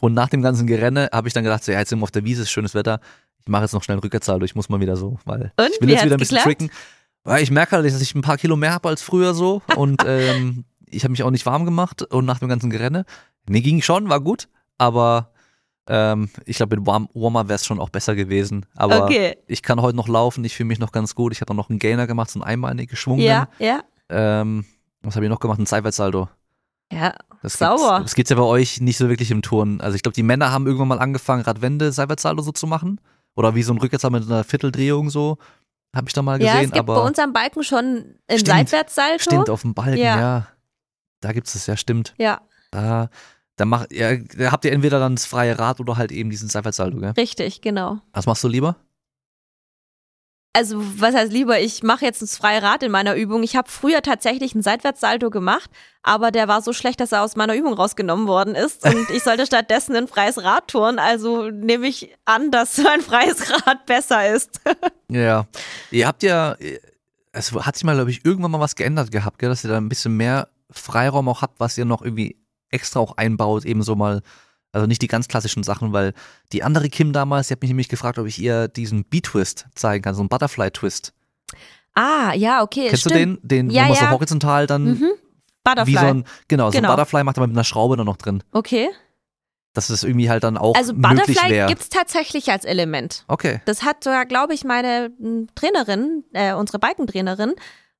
Und nach dem ganzen Gerenne habe ich dann gedacht, so, ja, jetzt sind wir auf der Wiese, ist schönes Wetter. Ich mache jetzt noch schnell einen Rückwärtssaldo, ich muss mal wieder so, weil und, ich will jetzt wieder ein bisschen geklappt? tricken. Weil ich merke halt, dass ich ein paar Kilo mehr habe als früher so und ähm, ich habe mich auch nicht warm gemacht und nach dem ganzen Gerenne. Nee, ging schon, war gut, aber ähm, ich glaube, mit Warm Warmer wäre es schon auch besser gewesen. Aber okay. ich kann heute noch laufen, ich fühle mich noch ganz gut. Ich habe noch einen Gainer gemacht, so einen einmalig geschwungen. Ja, ja. Ähm, was habe ich noch gemacht? Ein Seitwärtssaldo. Ja, das sauber. Gibt's, das gibt's ja bei euch nicht so wirklich im Turnen. Also ich glaube, die Männer haben irgendwann mal angefangen, Radwende, Seitwärtssaldo so zu machen. Oder wie so ein Rückwärtssaldo mit einer Vierteldrehung so. Habe ich da mal gesehen. Ja, es gibt aber bei uns am Balken schon ein Seitwärtssalto. Stimmt, auf dem Balken, ja. ja. Da gibt es ja, stimmt. Ja. Da, da, macht, ja, da habt ihr entweder dann das freie Rad oder halt eben diesen Seitwärtssalto, gell? Richtig, genau. Was machst du lieber? Also, was heißt lieber? Ich mache jetzt das freie Rad in meiner Übung. Ich habe früher tatsächlich einen Seitwärtssalto gemacht, aber der war so schlecht, dass er aus meiner Übung rausgenommen worden ist. Und ich sollte stattdessen ein freies Rad touren. Also nehme ich an, dass ein freies Rad besser ist. ja. Ihr habt ja, es hat sich mal, glaube ich, irgendwann mal was geändert gehabt, gell? dass ihr da ein bisschen mehr Freiraum auch habt, was ihr noch irgendwie extra auch einbaut, eben so mal, also nicht die ganz klassischen Sachen, weil die andere Kim damals, die hat mich nämlich gefragt, ob ich ihr diesen B-Twist zeigen kann, so einen Butterfly-Twist. Ah, ja, okay. Kennst stimmt. du den, den ja, wo man ja. so horizontal dann mhm. Butterfly. wie so ein, genau, so Genau. ein Butterfly macht aber mit einer Schraube dann noch drin. Okay. Dass es irgendwie halt dann auch Also Butterfly wäre. gibt's tatsächlich als Element. Okay. Das hat sogar, glaube ich, meine Trainerin, äh, unsere Bikentrainerin,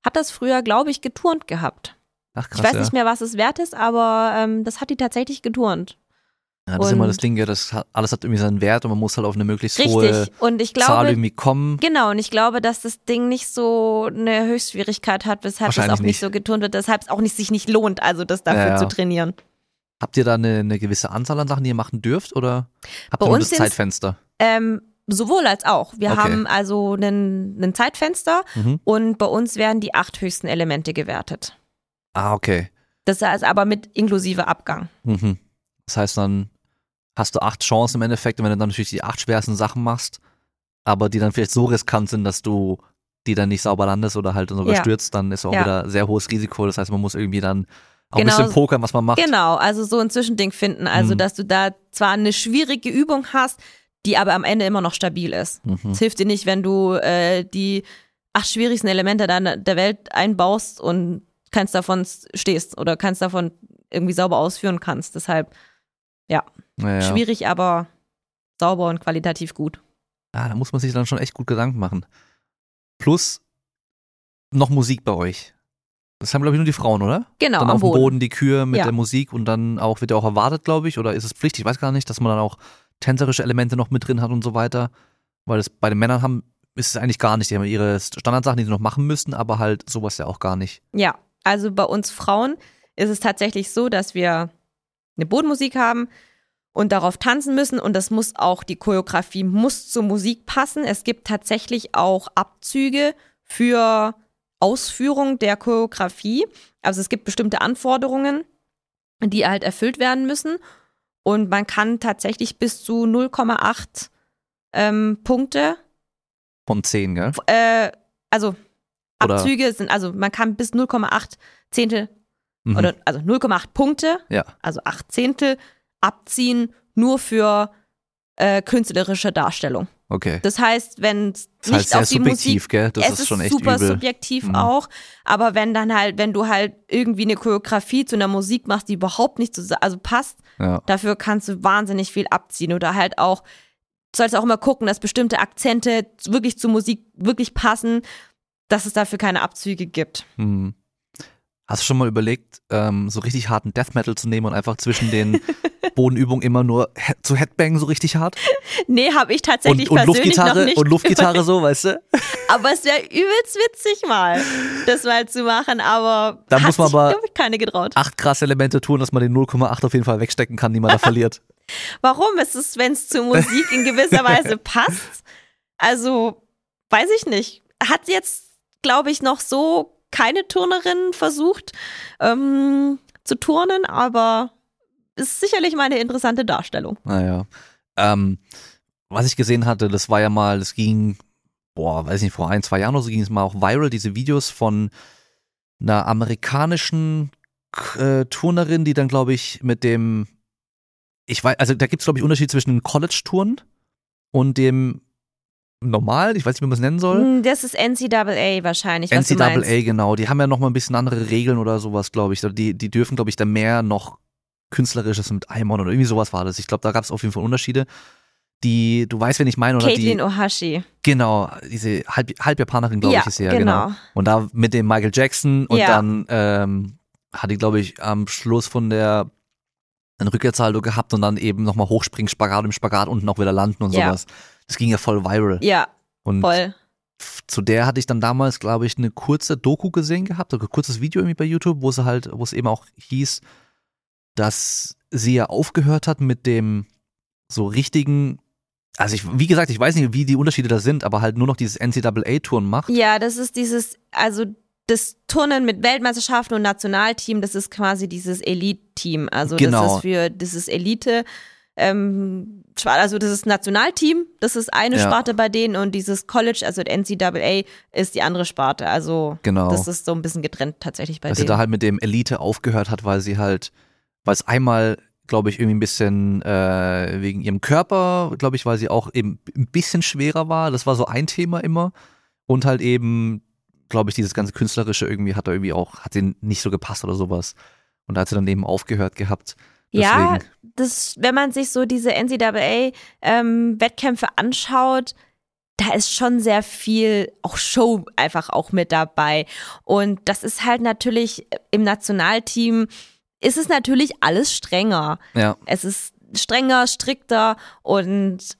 hat das früher, glaube ich, geturnt gehabt. Ach krass. ich weiß ja. nicht mehr, was es wert ist, aber ähm, das hat die tatsächlich geturnt. Ja, das ist immer Und- das Ding, ja, das hat, alles hat irgendwie seinen Wert und man muss halt auf eine möglichst hohe Richtig. Und ich Zahl glaube, irgendwie kommen. genau, und ich glaube, dass das Ding nicht so eine Höchstschwierigkeit hat, weshalb es auch nicht nicht. so geturnt wird, weshalb es auch nicht, sich nicht lohnt, also das dafür Ja, zu trainieren. Habt ihr da eine, eine gewisse Anzahl an Sachen, die ihr machen dürft oder habt Bei ihr uns das Zeitfenster? Ähm, sowohl als auch. Wir Okay. haben also einen Zeitfenster Mhm. und bei uns werden die acht höchsten Elemente gewertet. Ah, okay. Das ist aber mit inklusive Abgang. Mhm. Das heißt, dann hast du acht Chancen im Endeffekt, und wenn du dann natürlich die acht schwersten Sachen machst, aber die dann vielleicht so riskant sind, dass du die dann nicht sauber landest oder halt sogar Ja. stürzt, dann ist auch Ja. wieder sehr hohes Risiko. Das heißt, man muss irgendwie dann auch Genau. ein bisschen pokern, was man macht. Genau, also so ein Zwischending finden. Also, Mhm. dass du da zwar eine schwierige Übung hast, die aber am Ende immer noch stabil ist. Mhm. Es hilft dir nicht, wenn du äh, die acht schwierigsten Elemente deiner, der Welt einbaust und keins davon stehst oder keins davon irgendwie sauber ausführen kannst. Deshalb Ja, ja. schwierig, aber sauber und qualitativ gut. Ah, da muss man sich dann schon echt gut Gedanken machen. Plus noch Musik bei euch. Das haben, glaube ich, nur die Frauen, oder? Genau, Dann am auf dem Boden. Die Kühe mit Ja. der Musik und dann auch wird ja auch erwartet, glaube ich, oder ist es Pflicht? Ich weiß gar nicht, dass man dann auch tänzerische Elemente noch mit drin hat und so weiter. Weil es bei den Männern haben, ist es eigentlich gar nicht. Die haben ihre Standardsachen, die sie noch machen müssen, aber halt sowas ja auch gar nicht. Ja, also bei uns Frauen ist es tatsächlich so, dass wir eine Bodenmusik haben und darauf tanzen müssen und das muss auch, die Choreografie muss zur Musik passen. Es gibt tatsächlich auch Abzüge für Ausführung der Choreografie. Also es gibt bestimmte Anforderungen, die halt erfüllt werden müssen und man kann tatsächlich bis zu 0,8 ähm, Punkte Von zehn, gell? äh, also Oder- Abzüge sind, also man kann bis 0,8 Zehntel Mhm. oder also 0,8 Punkte, Ja. also 8 Zehntel abziehen, nur für äh, künstlerische Darstellung. Okay. Das heißt, wenn es Das nicht sehr auf die subjektiv, Musik, gell? Das es ist ist schon echt super übel. subjektiv Mhm. auch, aber wenn dann halt, wenn du halt irgendwie eine Choreografie zu einer Musik machst, die überhaupt nicht so, also passt, Ja. Dafür kannst du wahnsinnig viel abziehen oder halt auch, du sollst auch immer gucken, dass bestimmte Akzente wirklich zur Musik wirklich passen, dass es dafür keine Abzüge gibt. Hm. Hast du schon mal überlegt, ähm, so richtig harten Death Metal zu nehmen und einfach zwischen den Bodenübungen immer nur he zu Headbangen so richtig hart? Nee, habe ich Und, tatsächlich und persönlich noch nicht. und Luftgitarre so, weißt du? aber es wäre übelst witzig mal, das mal zu machen, aber Da muss man sich, aber- ich, keine getraut. Acht krasse Elemente tun, dass man den 0,8 auf jeden Fall wegstecken kann, die man da verliert. Warum? Es ist, wenn es zur Musik in gewisser Weise passt. Also, weiß ich nicht. Hat jetzt, glaube ich, noch so keine Turnerin versucht ähm, zu turnen, aber ist sicherlich mal eine interessante Darstellung. Naja. Ähm, was ich gesehen hatte, das war ja mal, das ging, boah, weiß nicht, vor ein, zwei Jahren oder so ging es mal auch viral, diese Videos von einer amerikanischen äh, Turnerin, die dann, glaube ich, mit dem, ich weiß, also da gibt es, glaube ich, Unterschied zwischen dem College-Turnen und dem normal, ich weiß nicht, wie man es nennen soll. Hm, Das ist NCAA wahrscheinlich. NCAA, genau. Die haben ja noch mal ein bisschen andere Regeln oder sowas, glaube ich. Die, die dürfen, glaube ich, da mehr noch Künstlerisches mit Eimon oder irgendwie sowas war das. Ich glaube, da gab es auf jeden Fall Unterschiede. Die, du weißt, wen ich meine, oder Caitlin die, Ohashi. genau, diese Halb, Halbjapanerin, glaube Ja, ich, ist sie ja, genau. genau. Und da mit dem Michael Jackson und Ja. dann ähm, hat die, glaube ich, am Schluss von der eine Rückwärtshaltung gehabt und dann eben nochmal hochspringen, Spagat im Spagat unten auch wieder landen und Ja. sowas. Das ging ja voll viral. Ja, und voll. zu der hatte ich dann damals, glaube ich, eine kurze Doku gesehen gehabt, oder ein kurzes Video irgendwie bei YouTube, wo sie halt, wo es eben auch hieß, dass sie ja aufgehört hat mit dem so richtigen, also ich, wie gesagt, ich weiß nicht, wie die Unterschiede da sind, aber halt nur noch dieses NCAA-Touren macht. Ja, das ist dieses, also das Turnen mit Weltmeisterschaften und Nationalteam, das ist quasi dieses Elite-Team. Also Genau. das ist für dieses Elite, ähm, also das ist Nationalteam, das ist eine Ja. Sparte bei denen und dieses College, also NCAA, ist die andere Sparte. Also Genau. das ist so ein bisschen getrennt tatsächlich bei sie denen. da halt mit dem Elite aufgehört hat, weil sie halt, weil es einmal, glaube ich, irgendwie ein bisschen äh, wegen ihrem Körper, glaube ich, weil sie auch eben ein bisschen schwerer war. Das war so ein Thema immer. Und halt eben, glaube ich, dieses ganze Künstlerische irgendwie hat da irgendwie auch, hat sie nicht so gepasst oder sowas. Und da hat sie dann eben aufgehört gehabt. Ja, Deswegen. das, wenn man sich so diese NCAA-Wettkämpfe anschaut, da ist schon sehr viel auch Show einfach auch mit dabei. Und das ist halt natürlich im Nationalteam, ist es natürlich alles strenger. Ja, Es ist strenger, strikter und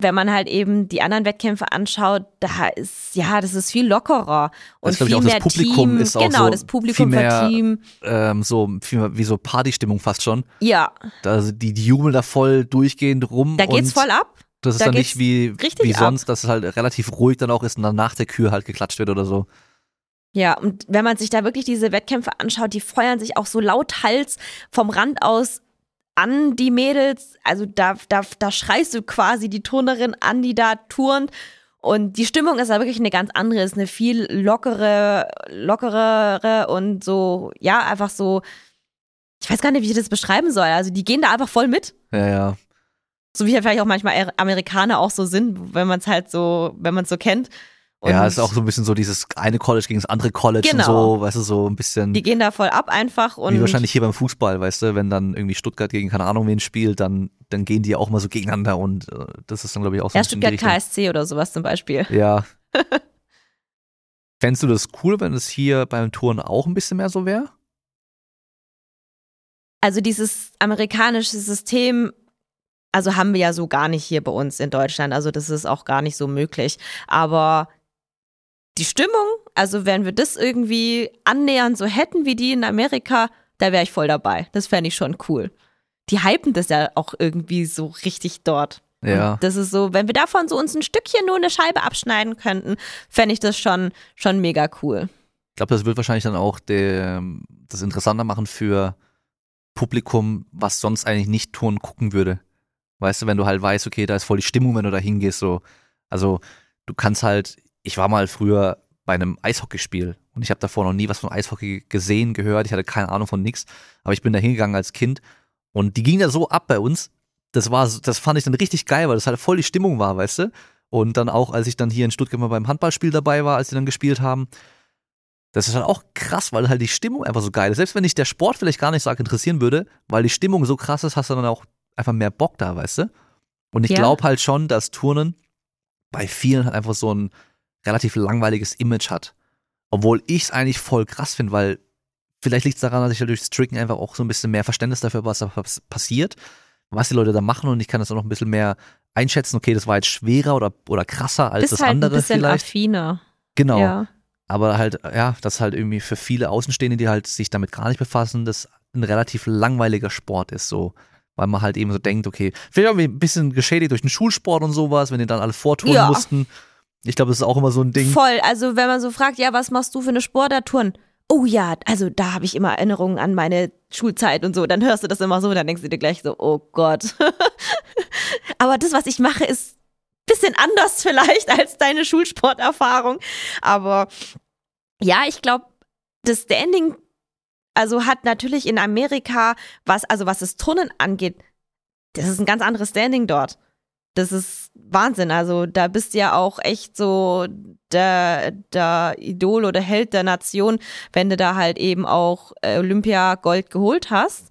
wenn man halt eben die anderen Wettkämpfe anschaut, da ist, ja, das ist viel lockerer und Das glaub ich viel auch, das mehr Publikum Team. ist auch genau, so das Publikum viel mehr- verteam. ähm, so viel mehr wie so Partystimmung fast schon. Ja, Also die, die jubeln da voll durchgehend rum. da geht's voll ab. Das ist da dann nicht wie, richtig wie ab. sonst, dass es halt relativ ruhig dann auch ist und dann nach der Kür halt geklatscht wird oder so. Ja, und wenn man sich da wirklich diese Wettkämpfe anschaut, die feuern sich auch so lauthals vom Rand aus an die Mädels. Also da, da, da schreist du quasi die Turnerin an, die da turnt. Und die Stimmung ist da wirklich eine ganz andere, ist eine viel lockere, lockerere und so, ja, einfach so, ich weiß gar nicht, wie ich das beschreiben soll. Also die gehen da einfach voll mit. Ja, ja. So wie ja vielleicht auch manchmal Amerikaner auch so sind, wenn man es halt so, wenn man es so kennt. Und ja, ist auch so ein bisschen so dieses eine College gegen das andere College Genau. und so, weißt du, so ein bisschen die gehen da voll ab einfach und wie wahrscheinlich hier beim Fußball, weißt du, wenn dann irgendwie Stuttgart gegen keine Ahnung wen spielt, dann, dann gehen die ja auch mal so gegeneinander und äh, das ist dann, glaube ich, auch so Ja, ein bisschen die Stuttgart. KSC oder sowas zum Beispiel. Ja. Fändest du das cool, wenn es hier beim Touren auch ein bisschen mehr so wäre? Also dieses amerikanische System, also haben wir ja so gar nicht hier bei uns in Deutschland. Also das ist auch gar nicht so möglich. Aber die Stimmung, also wenn wir das irgendwie annähernd so hätten wie die in Amerika, da wäre ich voll dabei. Das fände ich schon cool. Die hypen das ja auch irgendwie so richtig dort. Ja. Und das ist so, wenn wir davon so uns ein Stückchen nur eine Scheibe abschneiden könnten, fände ich das schon, schon mega cool. Ich glaube, das wird wahrscheinlich dann auch der, das interessanter machen für Publikum, was sonst eigentlich nicht Touren gucken würde. Weißt du, wenn du halt weißt, okay, da ist voll die Stimmung, wenn du da hingehst, so. Also, du kannst halt, ich war mal früher bei einem Eishockeyspiel und ich habe davor noch nie was von Eishockey gesehen, gehört, ich hatte keine Ahnung von nix, aber ich bin da hingegangen als Kind und die ging da so ab bei uns, das war, das fand ich dann richtig geil, weil das halt voll die Stimmung war, weißt du? Und dann auch, als ich dann hier in Stuttgart mal beim Handballspiel dabei war, als sie dann gespielt haben, das ist halt auch krass, weil halt die Stimmung einfach so geil ist. Selbst wenn dich der Sport vielleicht gar nicht so arg interessieren würde, weil die Stimmung so krass ist, hast du dann auch einfach mehr Bock da, weißt du? Und ich Ja. glaube halt schon, dass Turnen bei vielen halt einfach so ein relativ langweiliges Image hat. Obwohl ich es eigentlich voll krass finde, weil vielleicht liegt es daran, dass ich ja durchs Tricken einfach auch so ein bisschen mehr Verständnis dafür habe, was da pass- passiert, was die Leute da machen und ich kann das auch noch ein bisschen mehr einschätzen, okay, das war jetzt schwerer oder, oder krasser als Bist das halt andere ein bisschen vielleicht. affiner. Genau. Ja. Aber halt, ja, das halt irgendwie für viele Außenstehende, die halt sich damit gar nicht befassen, das ein relativ langweiliger Sport ist, so. Weil man halt eben so denkt, okay, vielleicht auch ein bisschen geschädigt durch den Schulsport und sowas, wenn die dann alle vortouren Ja. mussten. Ich glaube, das ist auch immer so ein Ding. Voll. Also wenn man so fragt, ja, was machst du für eine Sportartouren? Oh ja, also da habe ich immer Erinnerungen an meine Schulzeit und so. Dann hörst du das immer so und dann denkst du dir gleich so, oh Gott. Aber das, was ich mache, ist bisschen anders vielleicht als deine Schulsporterfahrung. Aber ja, ich glaube, das Standing, also hat natürlich in Amerika, was, also was das Turnen angeht, das ist ein ganz anderes Standing dort. Das ist Wahnsinn. Also da bist du ja auch echt so der, der Idol oder Held der Nation, wenn du da halt eben auch äh, Olympia Gold geholt hast.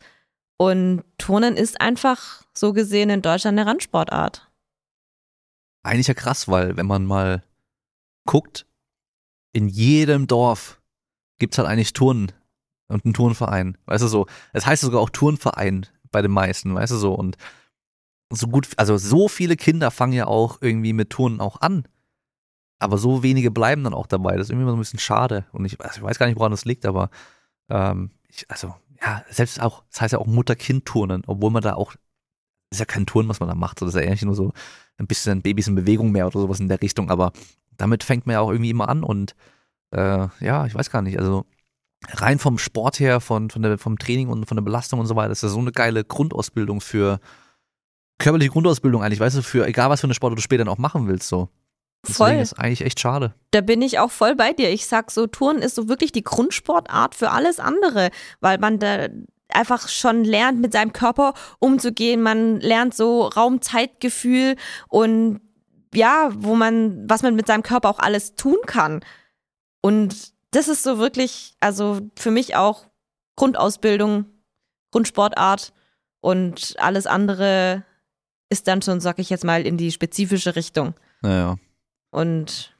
Und Turnen ist einfach so gesehen in Deutschland eine Randsportart. Eigentlich ja krass, weil wenn man mal guckt, in jedem Dorf gibt's halt eigentlich Turnen und einen Turnverein. Weißt du so, es heißt sogar auch Turnverein bei den meisten, weißt du so. Und so gut, also so viele Kinder fangen ja auch irgendwie mit Turnen auch an. Aber so wenige bleiben dann auch dabei. Das ist irgendwie immer so ein bisschen schade. Und ich, also ich weiß gar nicht, woran das liegt, aber ähm, ich, also, ja, selbst auch, das heißt ja auch Mutter-Kind-Turnen, obwohl man da auch, das ist ja kein Turnen, was man da macht. Das ist ja eigentlich nur so ein bisschen Babys in Bewegung mehr oder sowas in der Richtung. Aber damit fängt man ja auch irgendwie immer an und äh, ja, ich weiß gar nicht. Also rein vom Sport her, von, von der, vom Training und von der Belastung und so weiter, ist ja so eine geile Grundausbildung für körperliche Grundausbildung eigentlich, weißt du, für egal was für eine Sport du später noch machen willst, so. Deswegen Voll. ist eigentlich echt schade. Da bin ich auch voll bei dir. Ich sag so, Touren ist so wirklich die Grundsportart für alles andere, weil man da einfach schon lernt, mit seinem Körper umzugehen. Man lernt so Raum-Zeitgefühl und ja, wo man, was man mit seinem Körper auch alles tun kann. Und das ist so wirklich, also für mich auch Grundausbildung, Grundsportart und alles andere ist dann schon, sag ich jetzt mal, in die spezifische Richtung. Naja. Und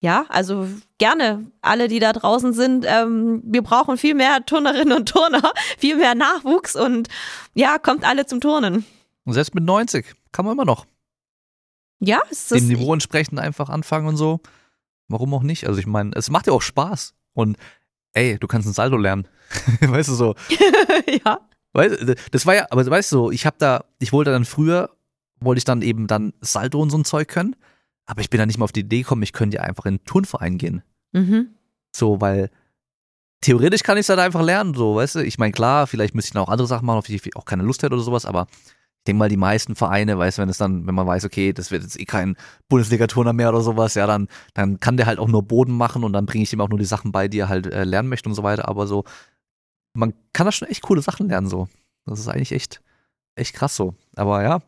ja, also gerne alle, die da draußen sind. Ähm, wir brauchen viel mehr Turnerinnen und Turner, viel mehr Nachwuchs und ja, kommt alle zum Turnen. Und selbst mit 90 kann man immer noch Ja, ist das dem Niveau entsprechend einfach anfangen und so. Warum auch nicht? Also ich meine, es macht ja auch Spaß. Und ey, du kannst ein Salto lernen. weißt du so. ja. Weißt, du, das war ja, aber weißt du, ich habe da, ich wollte dann früher, wollte ich dann eben dann Salto und so ein Zeug können, aber ich bin dann nicht mal auf die Idee gekommen, ich könnte ja einfach in einen Turnverein gehen. Mhm. So, weil theoretisch kann ich es halt einfach lernen, so, weißt du. Ich meine, klar, vielleicht müsste ich noch auch andere Sachen machen, auf die ich auch keine Lust hätte oder sowas, aber ich denke mal, die meisten Vereine, weißt du, wenn es dann, wenn man weiß, okay, das wird jetzt eh kein Bundesliga-Turner mehr oder sowas, ja, dann, dann kann der halt auch nur Boden machen und dann bringe ich ihm auch nur die Sachen bei, die er halt äh, lernen möchte und so weiter, aber so, man kann da schon echt coole Sachen lernen, so. Das ist eigentlich echt, echt krass so. Aber ja,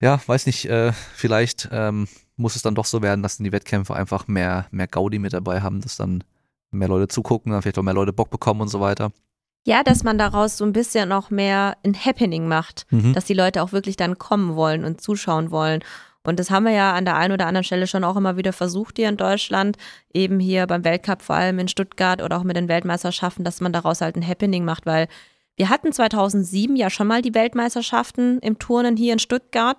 ja, weiß nicht, äh, vielleicht ähm, muss es dann doch so werden, dass die Wettkämpfe einfach mehr, mehr Gaudi mit dabei haben, dass dann mehr Leute zugucken, dann vielleicht auch mehr Leute Bock bekommen und so weiter. Ja, dass man daraus so ein bisschen noch mehr ein Happening macht, Mhm. dass die Leute auch wirklich dann kommen wollen und zuschauen wollen. Und das haben wir ja an der einen oder anderen Stelle schon auch immer wieder versucht hier in Deutschland, eben hier beim Weltcup, vor allem in Stuttgart oder auch mit den Weltmeisterschaften, dass man daraus halt ein Happening macht, weil wir hatten 2007 ja schon mal die Weltmeisterschaften im Turnen hier in Stuttgart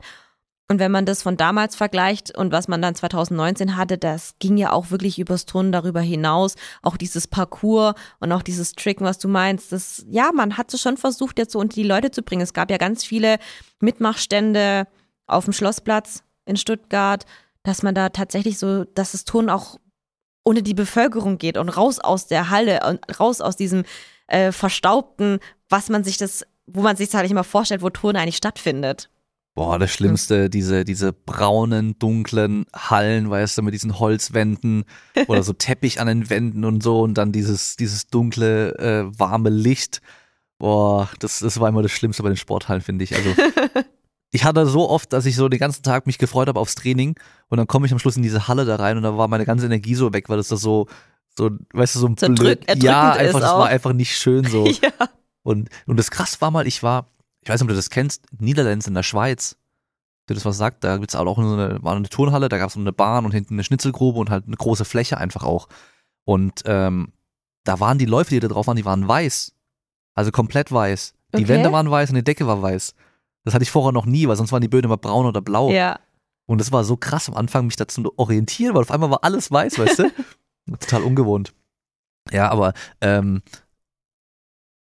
und wenn man das von damals vergleicht und was man dann 2019 hatte, das ging ja auch wirklich übers Turnen darüber hinaus. Auch dieses Parcours und auch dieses Tricken, was du meinst, das, ja, man hat es schon versucht, jetzt so unter die Leute zu bringen. Es gab ja ganz viele Mitmachstände auf dem Schlossplatz in Stuttgart, dass man da tatsächlich so, dass das Turnen auch ohne die Bevölkerung geht und raus aus der Halle und raus aus diesem äh, verstaubten, was man sich das, wo man sich das halt immer vorstellt, wo Turnen eigentlich stattfindet. Boah, das Schlimmste, diese, diese braunen, dunklen Hallen, weißt du, mit diesen Holzwänden oder so Teppich an den Wänden und so und dann dieses, dieses dunkle, äh, warme Licht. Boah, das, das war immer das Schlimmste bei den Sporthallen, finde ich. Also, ich hatte so oft, dass ich so den ganzen Tag mich gefreut habe aufs Training und dann komme ich am Schluss in diese Halle da rein und da war meine ganze Energie so weg, weil das da so, so, weißt du, so ein blöd, ja, einfach, das auch. war einfach nicht schön so. ja. Und, und das krass war mal, ich war, ich weiß nicht, ob du das kennst, Niederlands in der Schweiz. Du das was sagt, da gibt's auch so eine, war eine Turnhalle, da gab's so eine Bahn und hinten eine Schnitzelgrube und halt eine große Fläche einfach auch. Und ähm, da waren die Läufe, die da drauf waren, die waren weiß. Also komplett weiß. Die Okay. Wände waren weiß und die Decke war weiß. Das hatte ich vorher noch nie, weil sonst waren die Böden immer braun oder blau. Ja. Und das war so krass am Anfang, mich dazu zu orientieren, weil auf einmal war alles weiß, weißt du? Total ungewohnt. Ja, aber ähm,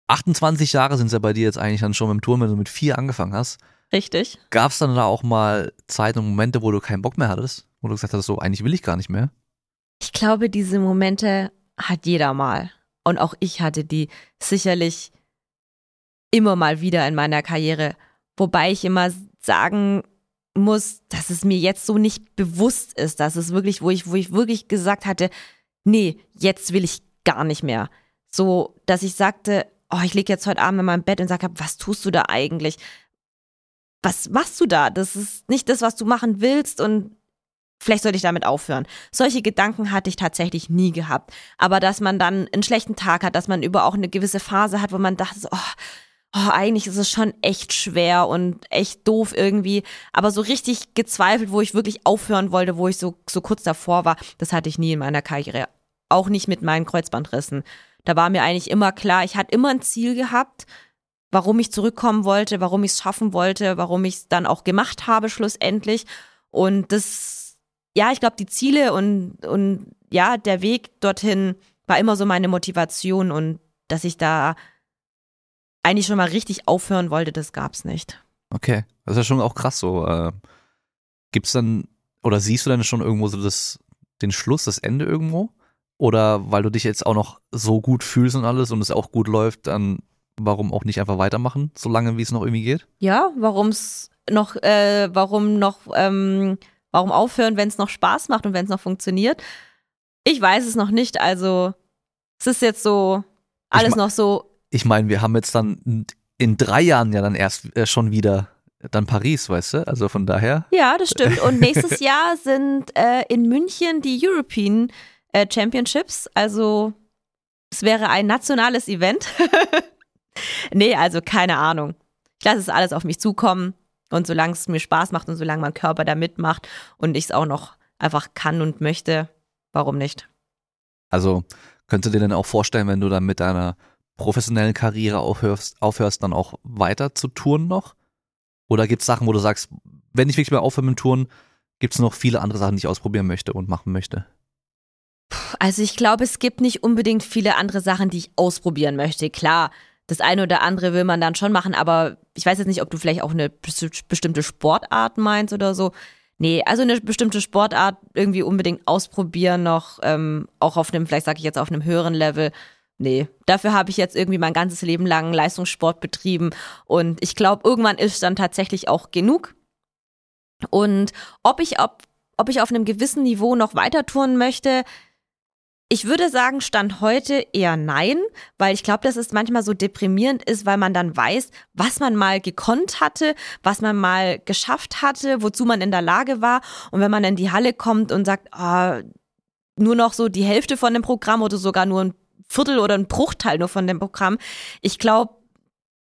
28 Jahre sind es ja bei dir jetzt eigentlich dann schon mit dem Turm, wenn du mit vier angefangen hast. Richtig. Gab es dann da auch mal Zeiten und Momente, wo du keinen Bock mehr hattest? Wo du gesagt hast, so, eigentlich will ich gar nicht mehr? Ich glaube, diese Momente hat jeder mal. Und auch ich hatte die sicherlich immer mal wieder in meiner Karriere. Wobei ich immer sagen muss, dass es mir jetzt so nicht bewusst ist, dass es wirklich, wo ich, wo ich wirklich gesagt hatte, nee, jetzt will ich gar nicht mehr. So, dass ich sagte, oh, ich liege jetzt heute Abend in meinem Bett und sage, was tust du da eigentlich? Was machst du da? Das ist nicht das, was du machen willst und vielleicht sollte ich damit aufhören. Solche Gedanken hatte ich tatsächlich nie gehabt. Aber dass man dann einen schlechten Tag hat, dass man über auch eine gewisse Phase hat, wo man dachte, oh, oh, eigentlich ist es schon echt schwer und echt doof irgendwie. Aber so richtig gezweifelt, wo ich wirklich aufhören wollte, wo ich so, so kurz davor war, das hatte ich nie in meiner Karriere. Auch nicht mit meinen Kreuzbandrissen. Da war mir eigentlich immer klar, ich hatte immer ein Ziel gehabt, warum ich zurückkommen wollte, warum ich es schaffen wollte, warum ich es dann auch gemacht habe schlussendlich. Und das, ja, ich glaube, die Ziele und, und ja, der Weg dorthin war immer so meine Motivation und dass ich da eigentlich schon mal richtig aufhören wollte, das gab's nicht. Okay, das ist ja schon auch krass so. Äh, gibt's dann, oder siehst du dann schon irgendwo so das, den Schluss, das Ende irgendwo? Oder weil du dich jetzt auch noch so gut fühlst und alles und es auch gut läuft, dann warum auch nicht einfach weitermachen, solange wie es noch irgendwie geht? Ja, warum's noch, äh, warum noch, ähm, warum aufhören, wenn es noch Spaß macht und wenn es noch funktioniert? Ich weiß es noch nicht. Also es ist jetzt so alles noch so. Ich meine, wir haben jetzt dann in drei Jahren ja dann erst äh, schon wieder dann Paris, weißt du? Also von daher. Ja, das stimmt. Und nächstes Jahr sind äh, in München die European äh, Championships. Also es wäre ein nationales Event. nee, also keine Ahnung. Ich lasse es alles auf mich zukommen. Und solange es mir Spaß macht und solange mein Körper da mitmacht und ich es auch noch einfach kann und möchte, warum nicht? Also könntest du dir denn auch vorstellen, wenn du dann mit deiner professionellen Karriere aufhörst, aufhörst dann auch weiter zu touren noch? Oder gibt es Sachen, wo du sagst, wenn ich wirklich mal aufhöre mit Touren, gibt es noch viele andere Sachen, die ich ausprobieren möchte und machen möchte? Also ich glaube, es gibt nicht unbedingt viele andere Sachen, die ich ausprobieren möchte. Klar, das eine oder andere will man dann schon machen, aber ich weiß jetzt nicht, ob du vielleicht auch eine besti- bestimmte Sportart meinst oder so. Nee, also eine bestimmte Sportart irgendwie unbedingt ausprobieren noch, ähm, auch auf einem, vielleicht sage ich jetzt auf einem höheren Level. Nee, dafür habe ich jetzt irgendwie mein ganzes Leben lang Leistungssport betrieben und ich glaube, irgendwann ist dann tatsächlich auch genug. Und ob ich, ob, ob ich auf einem gewissen Niveau noch weiter touren möchte, ich würde sagen, Stand heute eher nein, weil ich glaube, dass es manchmal so deprimierend ist, weil man dann weiß, was man mal gekonnt hatte, was man mal geschafft hatte, wozu man in der Lage war. Und wenn man in die Halle kommt und sagt, ah, nur noch so die Hälfte von dem Programm oder sogar nur ein Viertel oder ein Bruchteil nur von dem Programm, ich glaube,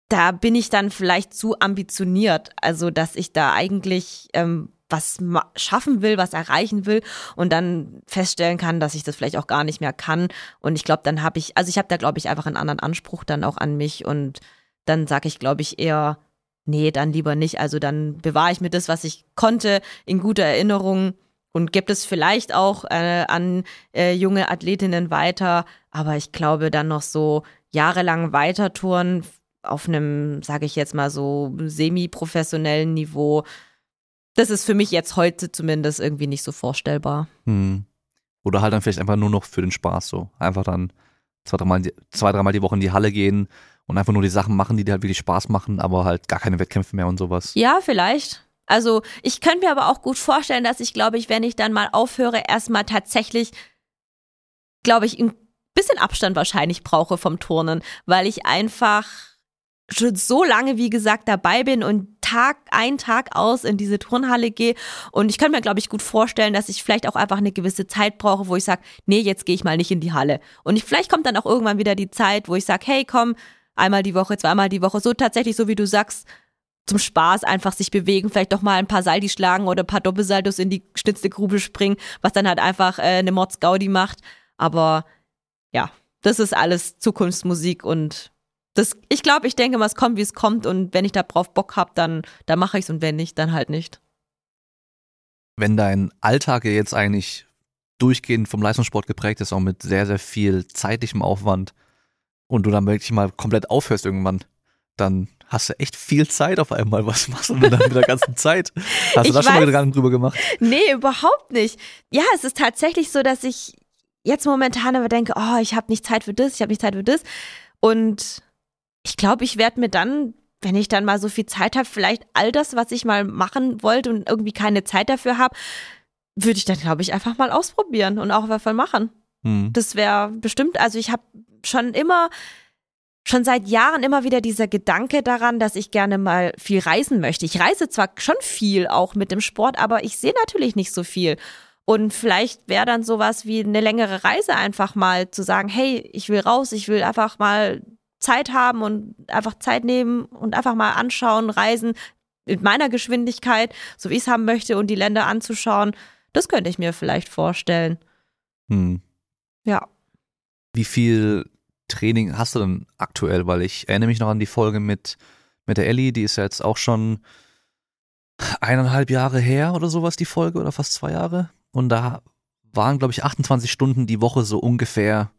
da bin ich dann vielleicht zu ambitioniert. Also, dass ich da eigentlich ähm, was schaffen will, was erreichen will und dann feststellen kann, dass ich das vielleicht auch gar nicht mehr kann. Und ich glaube, dann habe ich, also ich habe da, glaube ich, einfach einen anderen Anspruch dann auch an mich und dann sage ich, glaube ich, eher, nee, dann lieber nicht. Also dann bewahre ich mir das, was ich konnte, in guter Erinnerung und gebe es vielleicht auch äh, an äh, junge Athletinnen weiter. Aber ich glaube, dann noch so jahrelang weiter touren auf einem, sage ich jetzt mal so, semi-professionellen Niveau, das ist für mich jetzt heute zumindest irgendwie nicht so vorstellbar. Hm. Oder halt dann vielleicht einfach nur noch für den Spaß so. Einfach dann zwei, dreimal, zwei, dreimal die Woche in die Halle gehen und einfach nur die Sachen machen, die dir halt wirklich Spaß machen, aber halt gar keine Wettkämpfe mehr und sowas. Ja, vielleicht. Also ich könnte mir aber auch gut vorstellen, dass ich, glaube ich, wenn ich dann mal aufhöre, erstmal tatsächlich, glaube ich, ein bisschen Abstand wahrscheinlich brauche vom Turnen, weil ich einfach schon so lange, wie gesagt, dabei bin und Tag ein, Tag aus in diese Turnhalle gehe. Und ich kann mir, glaube ich, gut vorstellen, dass ich vielleicht auch einfach eine gewisse Zeit brauche, wo ich sage, nee, jetzt gehe ich mal nicht in die Halle. Und ich, vielleicht kommt dann auch irgendwann wieder die Zeit, wo ich sage, hey, komm, einmal die Woche, zweimal die Woche, so tatsächlich, so wie du sagst, zum Spaß einfach sich bewegen, vielleicht doch mal ein paar Saldi schlagen oder ein paar Doppelsaldos in die geschnitzte Grube springen, was dann halt einfach äh, eine Mordsgaudi macht. Aber ja, das ist alles Zukunftsmusik und das, ich glaube, ich denke mal, es kommt, wie es kommt und wenn ich da drauf Bock habe, dann, dann mache ich es und wenn nicht, dann halt nicht. Wenn dein Alltag jetzt eigentlich durchgehend vom Leistungssport geprägt ist, auch mit sehr, sehr viel zeitlichem Aufwand und du dann wirklich mal komplett aufhörst irgendwann, dann hast du echt viel Zeit auf einmal. Was machst du denn dann mit der ganzen Zeit? Hast du da schon mal Gedanken drüber gemacht? Nee, überhaupt nicht. Ja, es ist tatsächlich so, dass ich jetzt momentan aber denke, oh, ich habe nicht Zeit für das, ich habe nicht Zeit für das. Und ich glaube, ich werde mir dann, wenn ich dann mal so viel Zeit habe, vielleicht all das, was ich mal machen wollte und irgendwie keine Zeit dafür habe, würde ich dann, glaube ich, einfach mal ausprobieren und auch was machen. Hm. Das wäre bestimmt, also ich habe schon immer schon seit Jahren immer wieder dieser Gedanke daran, dass ich gerne mal viel reisen möchte. Ich reise zwar schon viel auch mit dem Sport, aber ich sehe natürlich nicht so viel. Und vielleicht wäre dann sowas wie eine längere Reise einfach mal zu sagen, hey, ich will raus, ich will einfach mal Zeit haben und einfach Zeit nehmen und einfach mal anschauen, reisen mit meiner Geschwindigkeit, so wie ich es haben möchte und die Länder anzuschauen. Das könnte ich mir vielleicht vorstellen. Hm. Ja. Wie viel Training hast du denn aktuell? Weil ich erinnere mich noch an die Folge mit, mit der Ellie, die ist ja jetzt auch schon eineinhalb Jahre her oder sowas, die Folge, oder fast zwei Jahre. Und da waren, glaube ich, 28 Stunden die Woche so ungefähr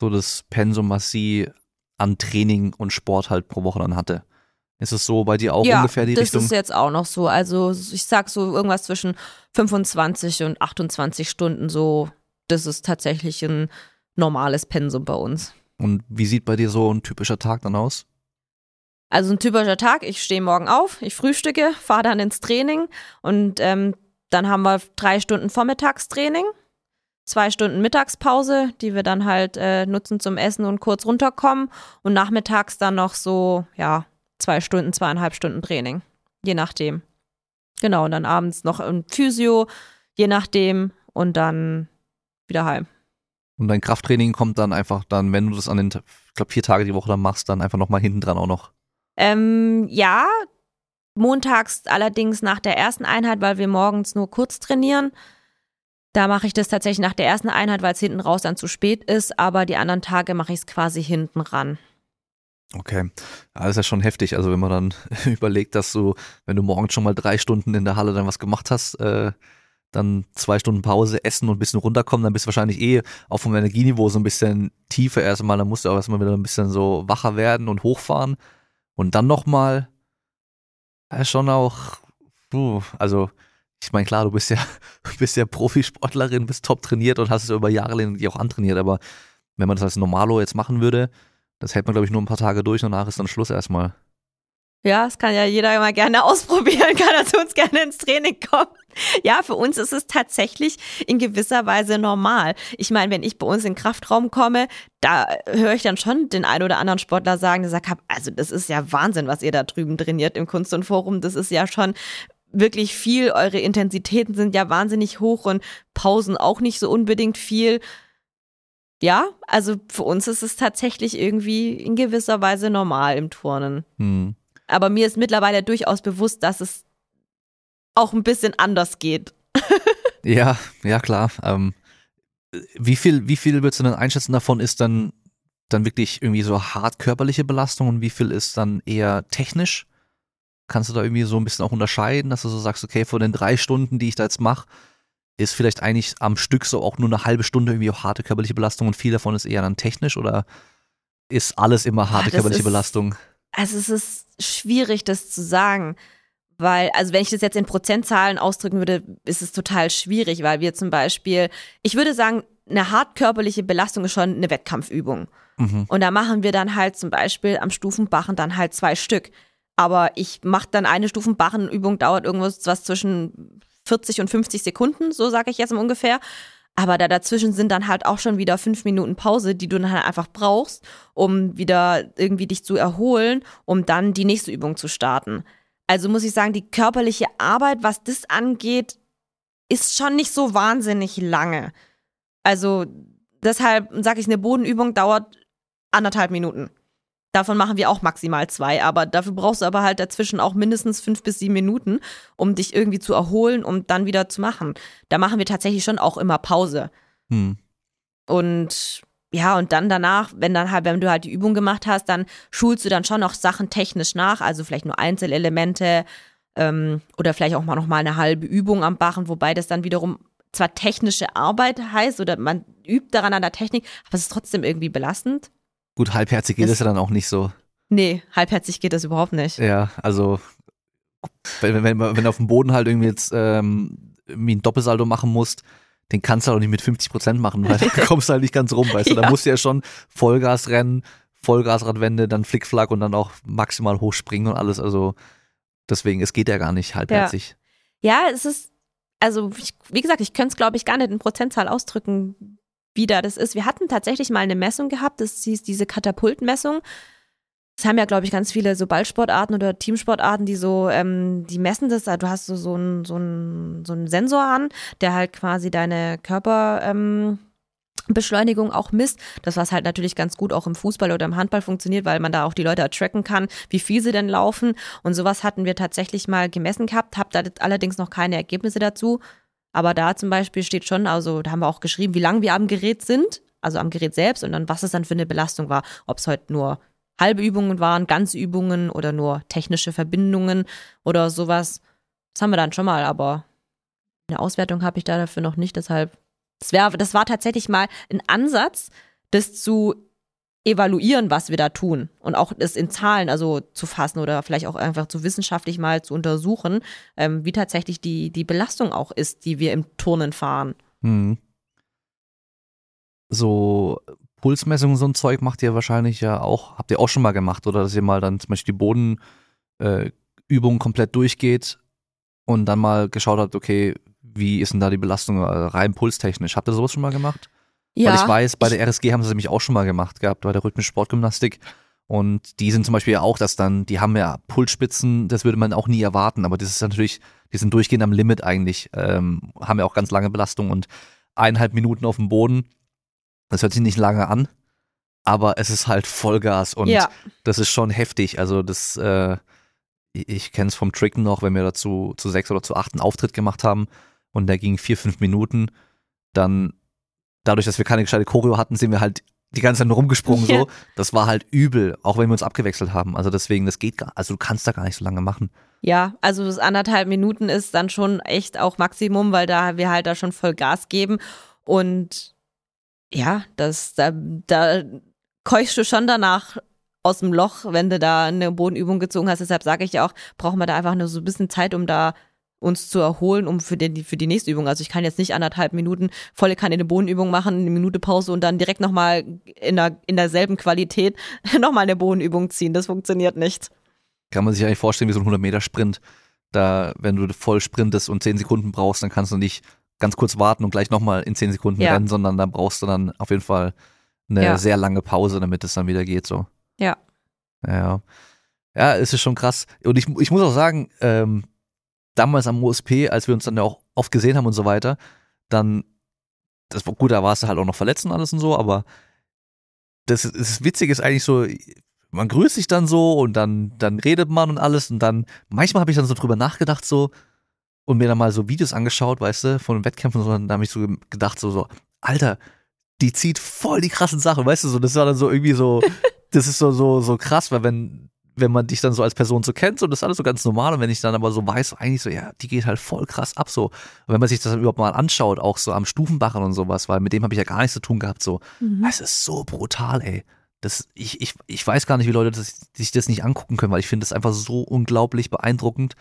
so das Pensum, was sie an Training und Sport halt pro Woche dann hatte. Ist es so bei dir auch ja, ungefähr die das Richtung? Das ist jetzt auch noch so. Also ich sag so irgendwas zwischen 25 und 28 Stunden so. Das ist tatsächlich ein normales Pensum bei uns. Und wie sieht bei dir so ein typischer Tag dann aus? Also ein typischer Tag, ich stehe morgen auf, ich frühstücke, fahre dann ins Training und ähm, dann haben wir drei Stunden Vormittagstraining, zwei Stunden Mittagspause, die wir dann halt äh, nutzen zum Essen und kurz runterkommen und nachmittags dann noch so, ja, zwei Stunden, zweieinhalb Stunden Training, je nachdem. Genau, und dann abends noch ein Physio, je nachdem und dann wieder heim. Und dein Krafttraining kommt dann einfach dann, wenn du das an den, ich glaube, vier Tage die Woche dann machst, dann einfach nochmal hinten dran auch noch. Ähm, ja, montags allerdings nach der ersten Einheit, weil wir morgens nur kurz trainieren. Da mache ich das tatsächlich nach der ersten Einheit, weil es hinten raus dann zu spät ist, aber die anderen Tage mache ich es quasi hinten ran. Okay, das ist ja schon heftig. Also wenn man dann überlegt, dass du, wenn du morgens schon mal drei Stunden in der Halle dann was gemacht hast, äh, dann zwei Stunden Pause, essen und ein bisschen runterkommen, dann bist du wahrscheinlich eh auf dem Energieniveau so ein bisschen tiefer erstmal, dann musst du auch erstmal wieder ein bisschen so wacher werden und hochfahren und dann nochmal, ja, schon auch, puh, also ich meine, klar, du bist ja, bist ja Profisportlerin, bist top trainiert und hast es über Jahre lang auch antrainiert, aber wenn man das als Normalo jetzt machen würde, das hält man, glaube ich, nur ein paar Tage durch und danach ist dann Schluss erstmal. Ja, das kann ja jeder immer gerne ausprobieren, kann er zu uns gerne ins Training kommen. Ja, für uns ist es tatsächlich in gewisser Weise normal. Ich meine, wenn ich bei uns in den Kraftraum komme, da höre ich dann schon den einen oder anderen Sportler sagen, der sagt, also das ist ja Wahnsinn, was ihr da drüben trainiert im Kunst und Forum. Das ist ja schon wirklich viel. Eure Intensitäten sind ja wahnsinnig hoch und Pausen auch nicht so unbedingt viel. Ja, also für uns ist es tatsächlich irgendwie in gewisser Weise normal im Turnen. Hm. Aber mir ist mittlerweile durchaus bewusst, dass es auch ein bisschen anders geht. ja, ja klar. Ähm, wie viel, wie viel würdest du denn einschätzen davon ist dann, dann wirklich irgendwie so hart körperliche Belastung und wie viel ist dann eher technisch? Kannst du da irgendwie so ein bisschen auch unterscheiden, dass du so sagst, okay, von den drei Stunden, die ich da jetzt mache, ist vielleicht eigentlich am Stück so auch nur eine halbe Stunde irgendwie auch harte körperliche Belastung und viel davon ist eher dann technisch oder ist alles immer harte ja, körperliche ist, Belastung? Also es ist schwierig, das zu sagen. Weil, also wenn ich das jetzt in Prozentzahlen ausdrücken würde, ist es total schwierig, weil wir zum Beispiel, ich würde sagen, eine hart körperliche Belastung ist schon eine Wettkampfübung. Mhm. Und da machen wir dann halt zum Beispiel am Stufenbachen dann halt zwei Stück. Aber ich mache dann eine Stufenbachenübung, dauert irgendwas was zwischen 40 und 50 Sekunden, so sage ich jetzt ungefähr. Aber da dazwischen sind dann halt auch schon wieder fünf Minuten Pause, die du dann halt einfach brauchst, um wieder irgendwie dich zu erholen, um dann die nächste Übung zu starten. Also muss ich sagen, die körperliche Arbeit, was das angeht, ist schon nicht so wahnsinnig lange. Also deshalb sage ich, eine Bodenübung dauert anderthalb Minuten. Davon machen wir auch maximal zwei, aber dafür brauchst du aber halt dazwischen auch mindestens fünf bis sieben Minuten, um dich irgendwie zu erholen, um dann wieder zu machen. Da machen wir tatsächlich schon auch immer Pause. Hm. Und ja, und dann danach, wenn dann halt, wenn du halt die Übung gemacht hast, dann schulst du dann schon noch Sachen technisch nach, also vielleicht nur Einzelelemente ähm, oder vielleicht auch mal noch mal eine halbe Übung am Bachen, wobei das dann wiederum zwar technische Arbeit heißt oder man übt daran an der Technik, aber es ist trotzdem irgendwie belastend. Gut, halbherzig geht es ja dann auch nicht so. Nee, halbherzig geht das überhaupt nicht. Ja, also wenn, wenn, wenn du auf dem Boden halt irgendwie jetzt ähm, irgendwie ein Doppelsaldo machen musst, den kannst du halt auch nicht mit 50 Prozent machen, weil da kommst du halt nicht ganz rum, weißt du. Ja. Da musst du ja schon Vollgas rennen, Vollgasradwende, dann Flickflack und dann auch maximal hochspringen und alles. Also deswegen, es geht ja gar nicht halbherzig. Ja, ja es ist, also ich, wie gesagt, ich könnte es, glaube ich, gar nicht in Prozentzahl ausdrücken, wie da das ist. Wir hatten tatsächlich mal eine Messung gehabt, das hieß diese Katapultmessung. Es haben ja, glaube ich, ganz viele so Ballsportarten oder Teamsportarten, die so, ähm, die messen das. Du hast so, so einen so ein, so ein Sensor an, der halt quasi deine Körperbeschleunigung Ähm, auch misst. Das was halt natürlich ganz gut auch im Fußball oder im Handball funktioniert, weil man da auch die Leute tracken kann, wie viel sie denn laufen. Und sowas hatten wir tatsächlich mal gemessen gehabt, hab da allerdings noch keine Ergebnisse dazu. Aber da zum Beispiel steht schon, also da haben wir auch geschrieben, wie lange wir am Gerät sind, also am Gerät selbst und dann was es dann für eine Belastung war. Ob es heute nur halbe Übungen waren, ganze Übungen oder nur technische Verbindungen oder sowas. Das haben wir dann schon mal, aber eine Auswertung habe ich da dafür noch nicht. Deshalb, das, wär, das war tatsächlich mal ein Ansatz, das zu evaluieren, was wir da tun und auch das in Zahlen also zu fassen oder vielleicht auch einfach zu wissenschaftlich mal zu untersuchen, ähm, wie tatsächlich die, die Belastung auch ist, die wir im Turnen fahren. Hm. So Pulsmessungen, so ein Zeug macht ihr wahrscheinlich ja auch, habt ihr auch schon mal gemacht, oder dass ihr mal dann zum Beispiel die Bodenübung äh, komplett durchgeht und dann mal geschaut habt, okay, wie ist denn da die Belastung äh, rein pulstechnisch? Habt ihr sowas schon mal gemacht? Ja. Weil ich weiß, bei der RSG haben sie es nämlich auch schon mal gemacht gehabt, bei der rhythmischen Sportgymnastik. Und die sind zum Beispiel ja auch, dass dann, die haben ja Pulsspitzen, das würde man auch nie erwarten, aber das ist natürlich, die sind durchgehend am Limit eigentlich, ähm, haben ja auch ganz lange Belastung und eineinhalb Minuten auf dem Boden das hört sich nicht lange an, aber es ist halt Vollgas und ja. das ist schon heftig. Also das, äh, ich kenne es vom Tricken noch, wenn wir dazu zu sechs oder zu acht einen Auftritt gemacht haben und der ging vier, fünf Minuten, dann dadurch, dass wir keine gescheite Choreo hatten, sind wir halt die ganze Zeit nur rumgesprungen ja. so. Das war halt übel, auch wenn wir uns abgewechselt haben. Also deswegen, das geht gar, also du kannst da gar nicht so lange machen. Ja, also das anderthalb Minuten ist dann schon echt auch Maximum, weil da wir halt da schon voll Gas geben und ja, das, da, da keuchst du schon danach aus dem Loch, wenn du da eine Bodenübung gezogen hast. Deshalb sage ich ja auch, brauchen wir da einfach nur so ein bisschen Zeit, um da uns zu erholen, um für, den, für die nächste Übung. Also ich kann jetzt nicht anderthalb Minuten volle Kanne eine Bodenübung machen, eine Minute Pause und dann direkt nochmal in, der, in derselben Qualität nochmal eine Bodenübung ziehen. Das funktioniert nicht. Kann man sich eigentlich vorstellen wie so ein 100-Meter-Sprint. Da, wenn du voll sprintest und 10 Sekunden brauchst, dann kannst du nicht ganz kurz warten und gleich nochmal in zehn Sekunden ja. rennen, sondern da brauchst du dann auf jeden Fall eine ja. sehr lange Pause, damit es dann wieder geht, so. Ja. Ja. Ja, es ist schon krass. Und ich, ich muss auch sagen, ähm, damals am OSP, als wir uns dann ja auch oft gesehen haben und so weiter, dann, das war gut, da warst du halt auch noch verletzt und alles und so, aber das, das Witzige ist eigentlich so, man grüßt sich dann so und dann, dann redet man und alles und dann, manchmal habe ich dann so drüber nachgedacht, so, und mir dann mal so Videos angeschaut, weißt du, von Wettkämpfen, sondern da habe ich so gedacht, so, so, Alter, die zieht voll die krassen Sachen, weißt du, so, das war dann so irgendwie so, das ist so, so, so krass, weil wenn, wenn man dich dann so als Person so kennt, so, das ist alles so ganz normal und wenn ich dann aber so weiß, eigentlich so, ja, die geht halt voll krass ab, so. Und wenn man sich das überhaupt mal anschaut, auch so am Stufenbachen und sowas, weil mit dem habe ich ja gar nichts zu tun gehabt, so, Mhm. es ist so brutal, ey. Das, ich, ich, ich weiß gar nicht, wie Leute das, sich das nicht angucken können, weil ich finde es einfach so unglaublich beeindruckend,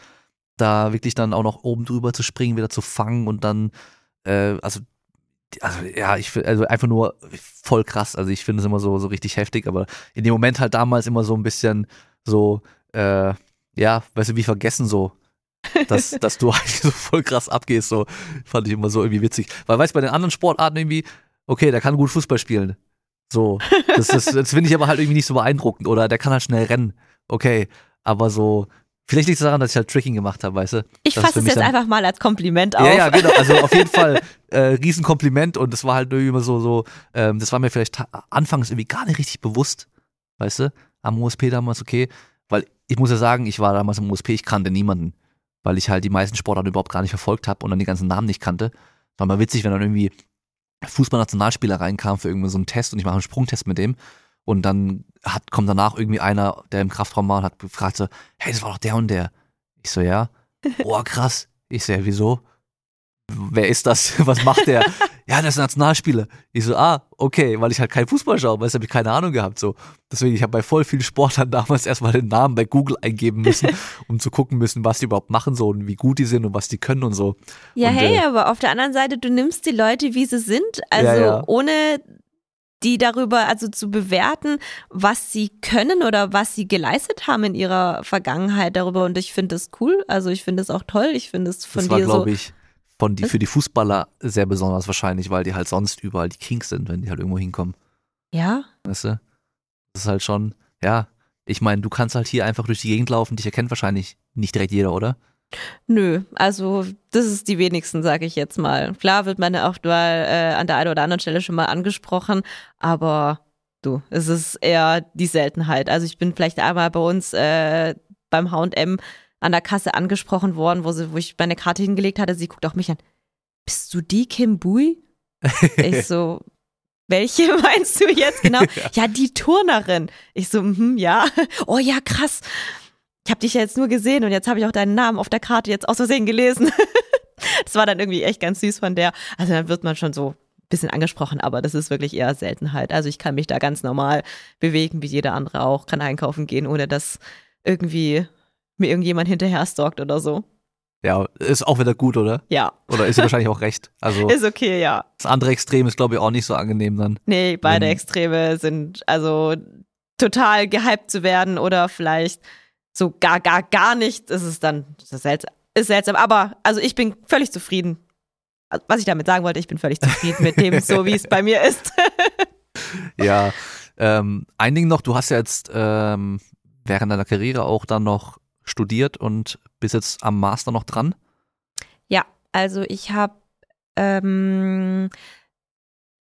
da wirklich dann auch noch oben drüber zu springen, wieder zu fangen und dann, äh, also, also ja, ich finde, also einfach nur voll krass. Also ich finde es immer so, so richtig heftig, aber in dem Moment halt damals immer so ein bisschen so, äh, ja, weißt du, wie vergessen so, dass, dass du eigentlich so voll krass abgehst, so, fand ich immer so irgendwie witzig. Weil, weißt du, bei den anderen Sportarten irgendwie, okay, der kann gut Fußball spielen. So, das, das, das finde ich aber halt irgendwie nicht so beeindruckend. Oder der kann halt schnell rennen. Okay, aber so, vielleicht liegt es daran, dass ich halt Tricking gemacht habe, weißt du? Ich fasse es jetzt dann- einfach mal als Kompliment auf. Ja, ja, genau. Also auf jeden Fall äh, Riesenkompliment und das war halt irgendwie immer so, so, ähm, das war mir vielleicht anfangs irgendwie gar nicht richtig bewusst, weißt du, am USP damals, okay, weil ich muss ja sagen, ich war damals im USP, ich kannte niemanden, weil ich halt die meisten Sportarten überhaupt gar nicht verfolgt habe und dann die ganzen Namen nicht kannte. War mal witzig, wenn dann irgendwie Fußballnationalspieler reinkam für irgendwie so einen Test und ich mache einen Sprungtest mit dem und dann hat, kommt danach irgendwie einer, der im Kraftraum war und hat gefragt so, hey, das war doch der und der. Ich so, ja. Boah, krass. Ich so, ja, wieso? Wer ist das? Was macht der? Ja, das ist ein Nationalspieler. Ich so, ah, okay, weil ich halt keinen Fußball schaue, weil ich habe ich keine Ahnung gehabt. So. Deswegen, ich habe bei voll vielen Sportlern damals erstmal den Namen bei Google eingeben müssen, um zu gucken müssen, was die überhaupt machen so und wie gut die sind und was die können und so. Ja, Und, hey, äh, aber auf der anderen Seite, du nimmst die Leute, wie sie sind, also ja. ohne die darüber also zu bewerten, was sie können oder was sie geleistet haben in ihrer Vergangenheit darüber und ich finde das cool, also ich finde es auch toll, ich finde es von das war, dir so glaube ich, von die, für die Fußballer sehr besonders wahrscheinlich, weil die halt sonst überall die Kings sind, wenn die halt irgendwo hinkommen. ja, Weißt du? Das ist halt schon, ja. Ich meine, du kannst halt hier einfach durch die Gegend laufen, dich erkennt wahrscheinlich nicht direkt jeder, oder? Nö, also das ist die wenigsten, sage ich jetzt mal. Klar wird man auch mal äh, an der einen oder anderen Stelle schon mal angesprochen, aber du, es ist eher die Seltenheit. Also ich bin vielleicht einmal bei uns äh, beim H&M an der Kasse angesprochen worden, wo, sie, wo ich meine Karte hingelegt hatte. Sie guckt auch mich an. Bist du die Kim Bui? ich so, welche meinst du jetzt genau? Ja, die Turnerin. Ich so, mhm, ja. Oh ja, krass. Ich habe dich ja jetzt nur gesehen und jetzt habe ich auch deinen Namen auf der Karte jetzt aus Versehen gelesen. das war dann irgendwie echt ganz süß von der. Also dann wird man schon so ein bisschen angesprochen, aber das ist wirklich eher Seltenheit. Also ich kann mich da ganz normal bewegen, wie jeder andere auch, kann einkaufen gehen, ohne dass irgendwie mir irgendjemand hinterher stalkt oder so. Ja, ist auch wieder gut, oder? Ja, Oder ist wahrscheinlich auch recht. Also ist okay, ja. das andere Extrem ist, glaube ich, auch nicht so angenehm dann. Nee, beide Wenn- Extreme sind also total gehypt zu werden oder vielleicht so gar, gar, gar nicht. Das ist dann das ist seltsam. Ist seltsam. Aber also ich bin völlig zufrieden. Also, Was ich damit sagen wollte, ich bin völlig zufrieden mit dem, so wie es bei mir ist. Ja. Ähm, ein Ding noch, du hast ja jetzt ähm, während deiner Karriere auch dann noch studiert und bist jetzt am Master noch dran. Ja, also ich habe ähm,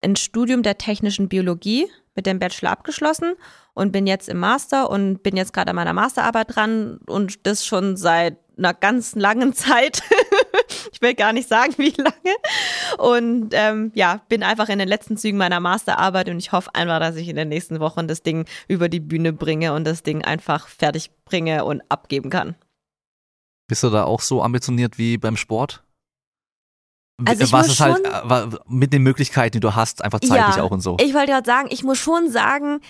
ein Studium der technischen Biologie mit dem Bachelor abgeschlossen und bin jetzt im Master und bin jetzt gerade an meiner Masterarbeit dran und das schon seit einer ganz langen Zeit. ich will gar nicht sagen, wie lange. Und ähm, ja, bin einfach in den letzten Zügen meiner Masterarbeit und ich hoffe einfach, dass ich in den nächsten Wochen das Ding über die Bühne bringe und das Ding einfach fertig bringe und abgeben kann. Bist du da auch so ambitioniert wie beim Sport? Also ich Was muss ist halt schon- äh, wa- mit den Möglichkeiten, die du hast, einfach zeitlich Ja, auch und so. Ich wollte gerade sagen, ich muss schon sagen,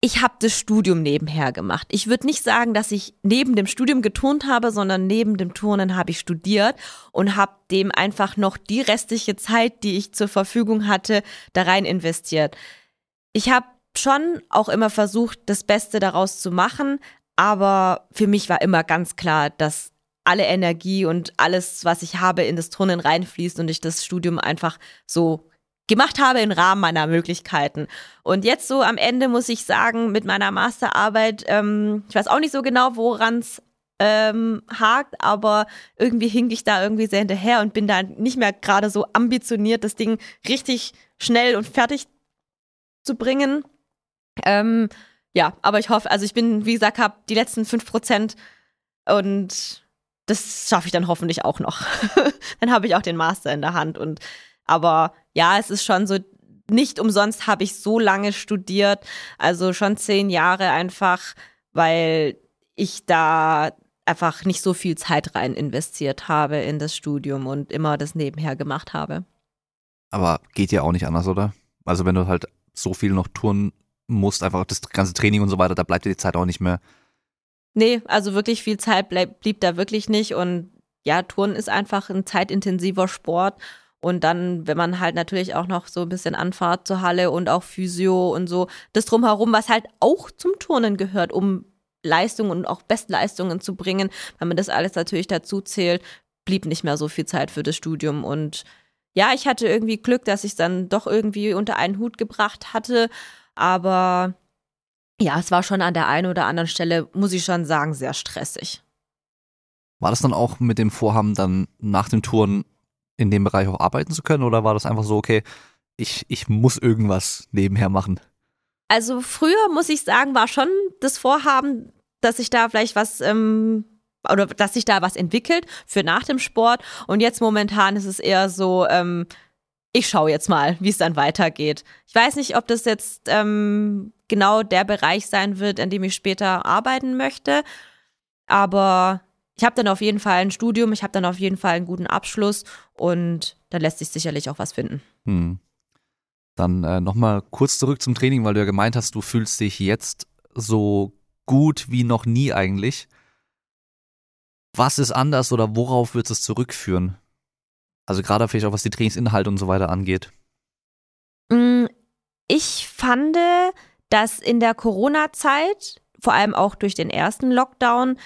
ich habe das Studium nebenher gemacht. Ich würde nicht sagen, dass ich neben dem Studium geturnt habe, sondern neben dem Turnen habe ich studiert und habe dem einfach noch die restliche Zeit, die ich zur Verfügung hatte, da rein investiert. Ich habe schon auch immer versucht, das Beste daraus zu machen, aber für mich war immer ganz klar, dass alle Energie und alles, was ich habe, in das Turnen reinfließt und ich das Studium einfach so gemacht habe im Rahmen meiner Möglichkeiten. Und jetzt so am Ende muss ich sagen, mit meiner Masterarbeit, ähm, ich weiß auch nicht so genau, woran es ähm, hakt, aber irgendwie hink ich da irgendwie sehr hinterher und bin da nicht mehr gerade so ambitioniert, das Ding richtig schnell und fertig zu bringen. Ähm, ja, aber ich hoffe, also ich bin, wie gesagt, habe die letzten fünf Prozent und das schaffe ich dann hoffentlich auch noch. dann habe ich auch den Master in der Hand. Und aber ja, es ist schon so, nicht umsonst habe ich so lange studiert, also schon zehn Jahre einfach, weil ich da einfach nicht so viel Zeit rein investiert habe in das Studium und immer das nebenher gemacht habe. Aber geht ja auch nicht anders, oder? Also wenn du halt so viel noch tun musst, einfach das ganze Training und so weiter, da bleibt dir die Zeit auch nicht mehr. Nee, also wirklich viel Zeit bleib, blieb da wirklich nicht. Und ja, Touren ist einfach ein zeitintensiver Sport. Und dann, wenn man halt natürlich auch noch so ein bisschen Anfahrt zur Halle und auch Physio und so, das drumherum, was halt auch zum Turnen gehört, um Leistungen und auch Bestleistungen zu bringen, wenn man das alles natürlich dazu zählt, blieb nicht mehr so viel Zeit für das Studium. Und ja, ich hatte irgendwie Glück, dass ich es dann doch irgendwie unter einen Hut gebracht hatte. Aber ja, es war schon an der einen oder anderen Stelle, muss ich schon sagen, sehr stressig. War das dann auch mit dem Vorhaben, dann nach den Touren in dem Bereich auch arbeiten zu können? Oder war das einfach so, okay, ich, ich muss irgendwas nebenher machen? Also früher, muss ich sagen, war schon das Vorhaben, dass ich da vielleicht was ähm, oder dass sich da was entwickelt für nach dem Sport. Und jetzt momentan ist es eher so, ähm, ich schaue jetzt mal, wie es dann weitergeht. Ich weiß nicht, ob das jetzt ähm, genau der Bereich sein wird, in dem ich später arbeiten möchte. Aber ich habe dann auf jeden Fall ein Studium, ich habe dann auf jeden Fall einen guten Abschluss und da lässt sich sicherlich auch was finden. Hm. Dann äh, nochmal kurz zurück zum Training, weil du ja gemeint hast, du fühlst dich jetzt so gut wie noch nie eigentlich. Was ist anders oder worauf wird es zurückführen? Also gerade vielleicht auch was die Trainingsinhalte und so weiter angeht. Mm, ich fand, dass in der Corona-Zeit, vor allem auch durch den ersten Lockdown,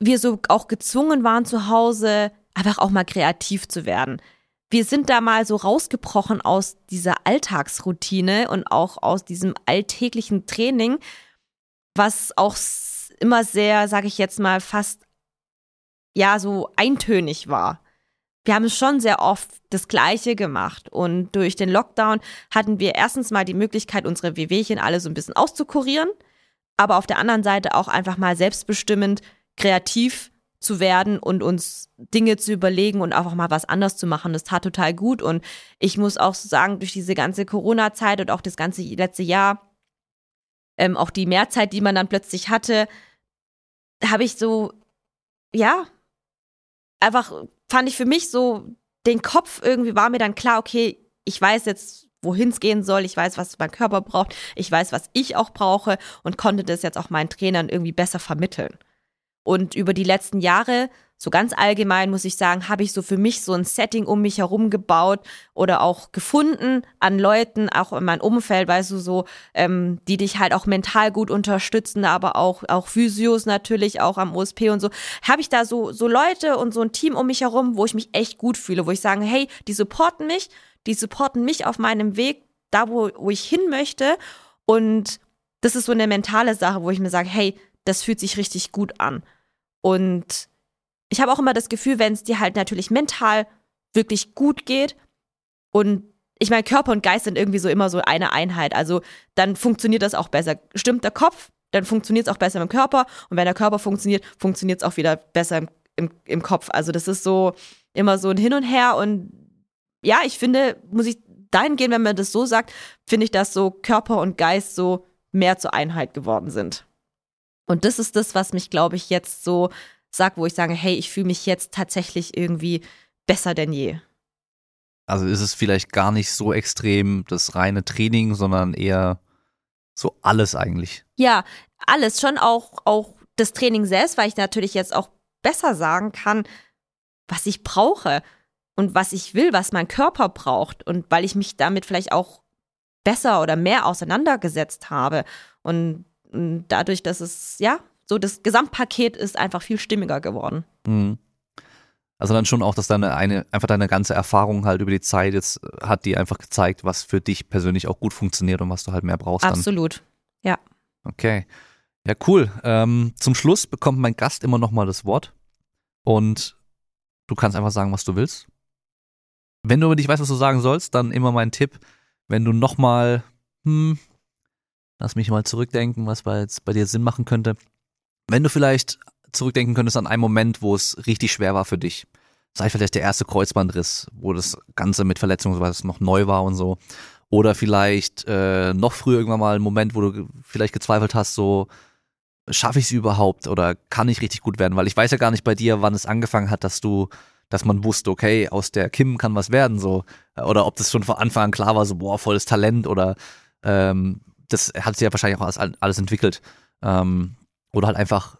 wir so auch gezwungen waren zu Hause, einfach auch mal kreativ zu werden. Wir sind da mal so rausgebrochen aus dieser Alltagsroutine und auch aus diesem alltäglichen Training, was auch immer sehr, sage ich jetzt mal, fast ja so eintönig war. Wir haben schon sehr oft das Gleiche gemacht und durch den Lockdown hatten wir erstens mal die Möglichkeit, unsere WWchen alle so ein bisschen auszukurieren, aber auf der anderen Seite auch einfach mal selbstbestimmend kreativ zu werden und uns Dinge zu überlegen und einfach mal was anders zu machen. Das tat total gut und ich muss auch sagen, durch diese ganze Corona-Zeit und auch das ganze letzte Jahr, ähm, auch die Mehrzeit, die man dann plötzlich hatte, habe ich so, ja, einfach fand ich für mich so, den Kopf irgendwie war mir dann klar, okay, ich weiß jetzt, wohin es gehen soll, ich weiß, was mein Körper braucht, ich weiß, was ich auch brauche und konnte das jetzt auch meinen Trainern irgendwie besser vermitteln. Und über die letzten Jahre so ganz allgemein muss ich sagen, habe ich so für mich so ein Setting um mich herum gebaut oder auch gefunden an Leuten, auch in meinem Umfeld, weißt du, so, ähm, die dich halt auch mental gut unterstützen, aber auch, auch Physios natürlich, auch am OSP und so. Habe ich da so, so Leute und so ein Team um mich herum, wo ich mich echt gut fühle, wo ich sage, hey, die supporten mich, die supporten mich auf meinem Weg, da wo, wo ich hin möchte. Und das ist so eine mentale Sache, wo ich mir sage, hey, das fühlt sich richtig gut an. Und ich habe auch immer das Gefühl, wenn es dir halt natürlich mental wirklich gut geht und ich meine, Körper und Geist sind irgendwie so immer so eine Einheit. Also dann funktioniert das auch besser. Stimmt der Kopf, dann funktioniert es auch besser im Körper. Und wenn der Körper funktioniert, funktioniert es auch wieder besser im, im, im Kopf. Also das ist so immer so ein Hin und Her. Und ja, ich finde, muss ich dahin gehen, wenn man das so sagt, finde ich, dass so Körper und Geist so mehr zur Einheit geworden sind. Und das ist das, was mich, glaube ich, jetzt so sage, wo ich sage, hey, ich fühle mich jetzt tatsächlich irgendwie besser denn je. Also ist es vielleicht gar nicht so extrem das reine Training, sondern eher so alles eigentlich. Ja, alles, schon auch, auch das Training selbst, weil ich natürlich jetzt auch besser sagen kann, was ich brauche und was ich will, was mein Körper braucht und weil ich mich damit vielleicht auch besser oder mehr auseinandergesetzt habe und, und dadurch, dass es ja so das Gesamtpaket ist einfach viel stimmiger geworden. Mhm. Also dann schon auch, dass deine eine, einfach deine ganze Erfahrung halt über die Zeit jetzt äh, hat die einfach gezeigt, was für dich persönlich auch gut funktioniert und was du halt mehr brauchst. Absolut, dann. ja. Okay. Ja, cool. Ähm, zum Schluss bekommt mein Gast immer nochmal das Wort und du kannst einfach sagen, was du willst. Wenn du nicht weißt, was du sagen sollst, dann immer mein Tipp, wenn du nochmal, hm, lass mich mal zurückdenken, was bei, jetzt bei dir Sinn machen könnte, wenn du vielleicht zurückdenken könntest an einen Moment, wo es richtig schwer war für dich. Sei vielleicht der erste Kreuzbandriss, wo das Ganze mit Verletzungen was noch neu war und so. Oder vielleicht äh, noch früher irgendwann mal ein Moment, wo du vielleicht gezweifelt hast, so schaffe ich es überhaupt oder kann ich richtig gut werden? Weil ich weiß ja gar nicht bei dir, wann es angefangen hat, dass du, dass man wusste, okay, aus der Kim kann was werden, so. Oder ob das schon von Anfang an klar war, so, boah, volles Talent oder ähm, das hat sich ja wahrscheinlich auch alles, alles entwickelt. Ähm, oder halt einfach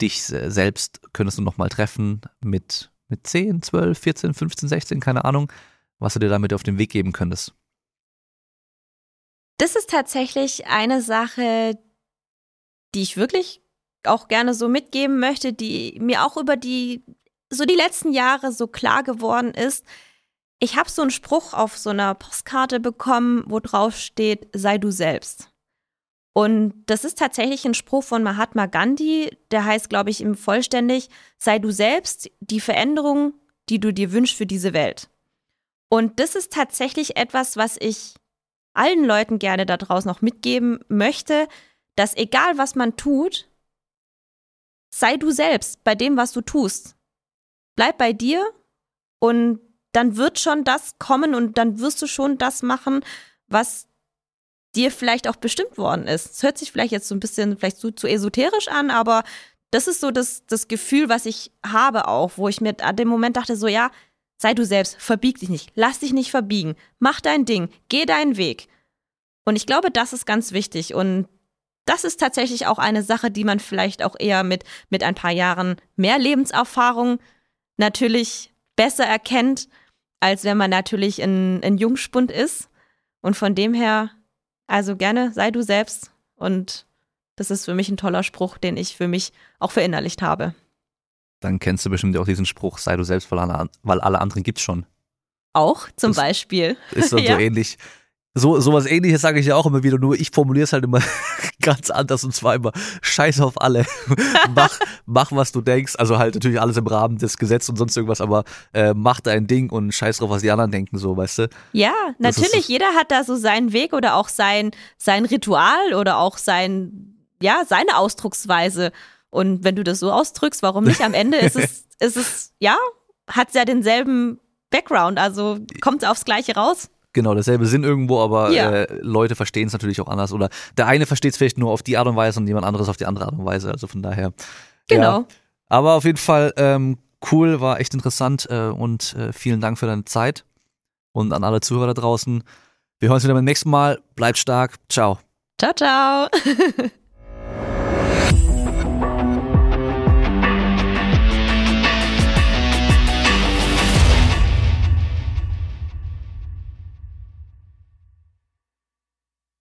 dich selbst könntest du nochmal treffen mit, mit 10, 12, 14, 15, 16, keine Ahnung, was du dir damit auf den Weg geben könntest. Das ist tatsächlich eine Sache, die ich wirklich auch gerne so mitgeben möchte, die mir auch über die so die letzten Jahre so klar geworden ist. Ich habe so einen Spruch auf so einer Postkarte bekommen, wo drauf steht, sei du selbst. Und das ist tatsächlich ein Spruch von Mahatma Gandhi, der heißt, glaube ich, im vollständig, sei du selbst die Veränderung, die du dir wünschst für diese Welt. Und das ist tatsächlich etwas, was ich allen Leuten gerne da draußen noch mitgeben möchte, dass egal was man tut, sei du selbst bei dem, was du tust. Bleib bei dir und dann wird schon das kommen und dann wirst du schon das machen, was dir vielleicht auch bestimmt worden ist. Es hört sich vielleicht jetzt so ein bisschen vielleicht zu, zu esoterisch an, aber das ist so das, das Gefühl, was ich habe auch, wo ich mir an dem Moment dachte, so ja, sei du selbst, verbieg dich nicht, lass dich nicht verbiegen, mach dein Ding, geh deinen Weg. Und ich glaube, das ist ganz wichtig und das ist tatsächlich auch eine Sache, die man vielleicht auch eher mit, mit ein paar Jahren mehr Lebenserfahrung natürlich besser erkennt, als wenn man natürlich ein, Jungspund ist. Und von dem her also gerne sei du selbst und das ist für mich ein toller Spruch, den ich für mich auch verinnerlicht habe. Dann kennst du bestimmt auch diesen Spruch, sei du selbst, weil alle, weil alle anderen gibt's schon. Auch zum das Beispiel. Ist so, ja. so ähnlich. So, sowas ähnliches sage ich ja auch immer wieder, nur ich formuliere es halt immer ganz anders und zwar immer Scheiß auf alle. mach, mach, was du denkst. Also halt natürlich alles im Rahmen des Gesetzes und sonst irgendwas, aber äh, mach dein Ding und scheiß drauf, was die anderen denken, so, weißt du? Ja, natürlich, jeder hat da so seinen Weg oder auch sein, sein Ritual oder auch sein, ja, seine Ausdrucksweise. Und wenn du das so ausdrückst, warum nicht? Am Ende ist es, ist es, ja, hat ja denselben Background, also kommt aufs Gleiche raus. Genau, derselbe Sinn irgendwo, aber ja. äh, Leute verstehen es natürlich auch anders. Oder der eine versteht es vielleicht nur auf die Art und Weise und jemand anderes auf die andere Art und Weise. Also von daher. Genau. Ja. Aber auf jeden Fall ähm, cool, war echt interessant äh, und äh, vielen Dank für deine Zeit. Und an alle Zuhörer da draußen. Wir hören uns wieder beim nächsten Mal. Bleibt stark. Ciao. Ciao, ciao.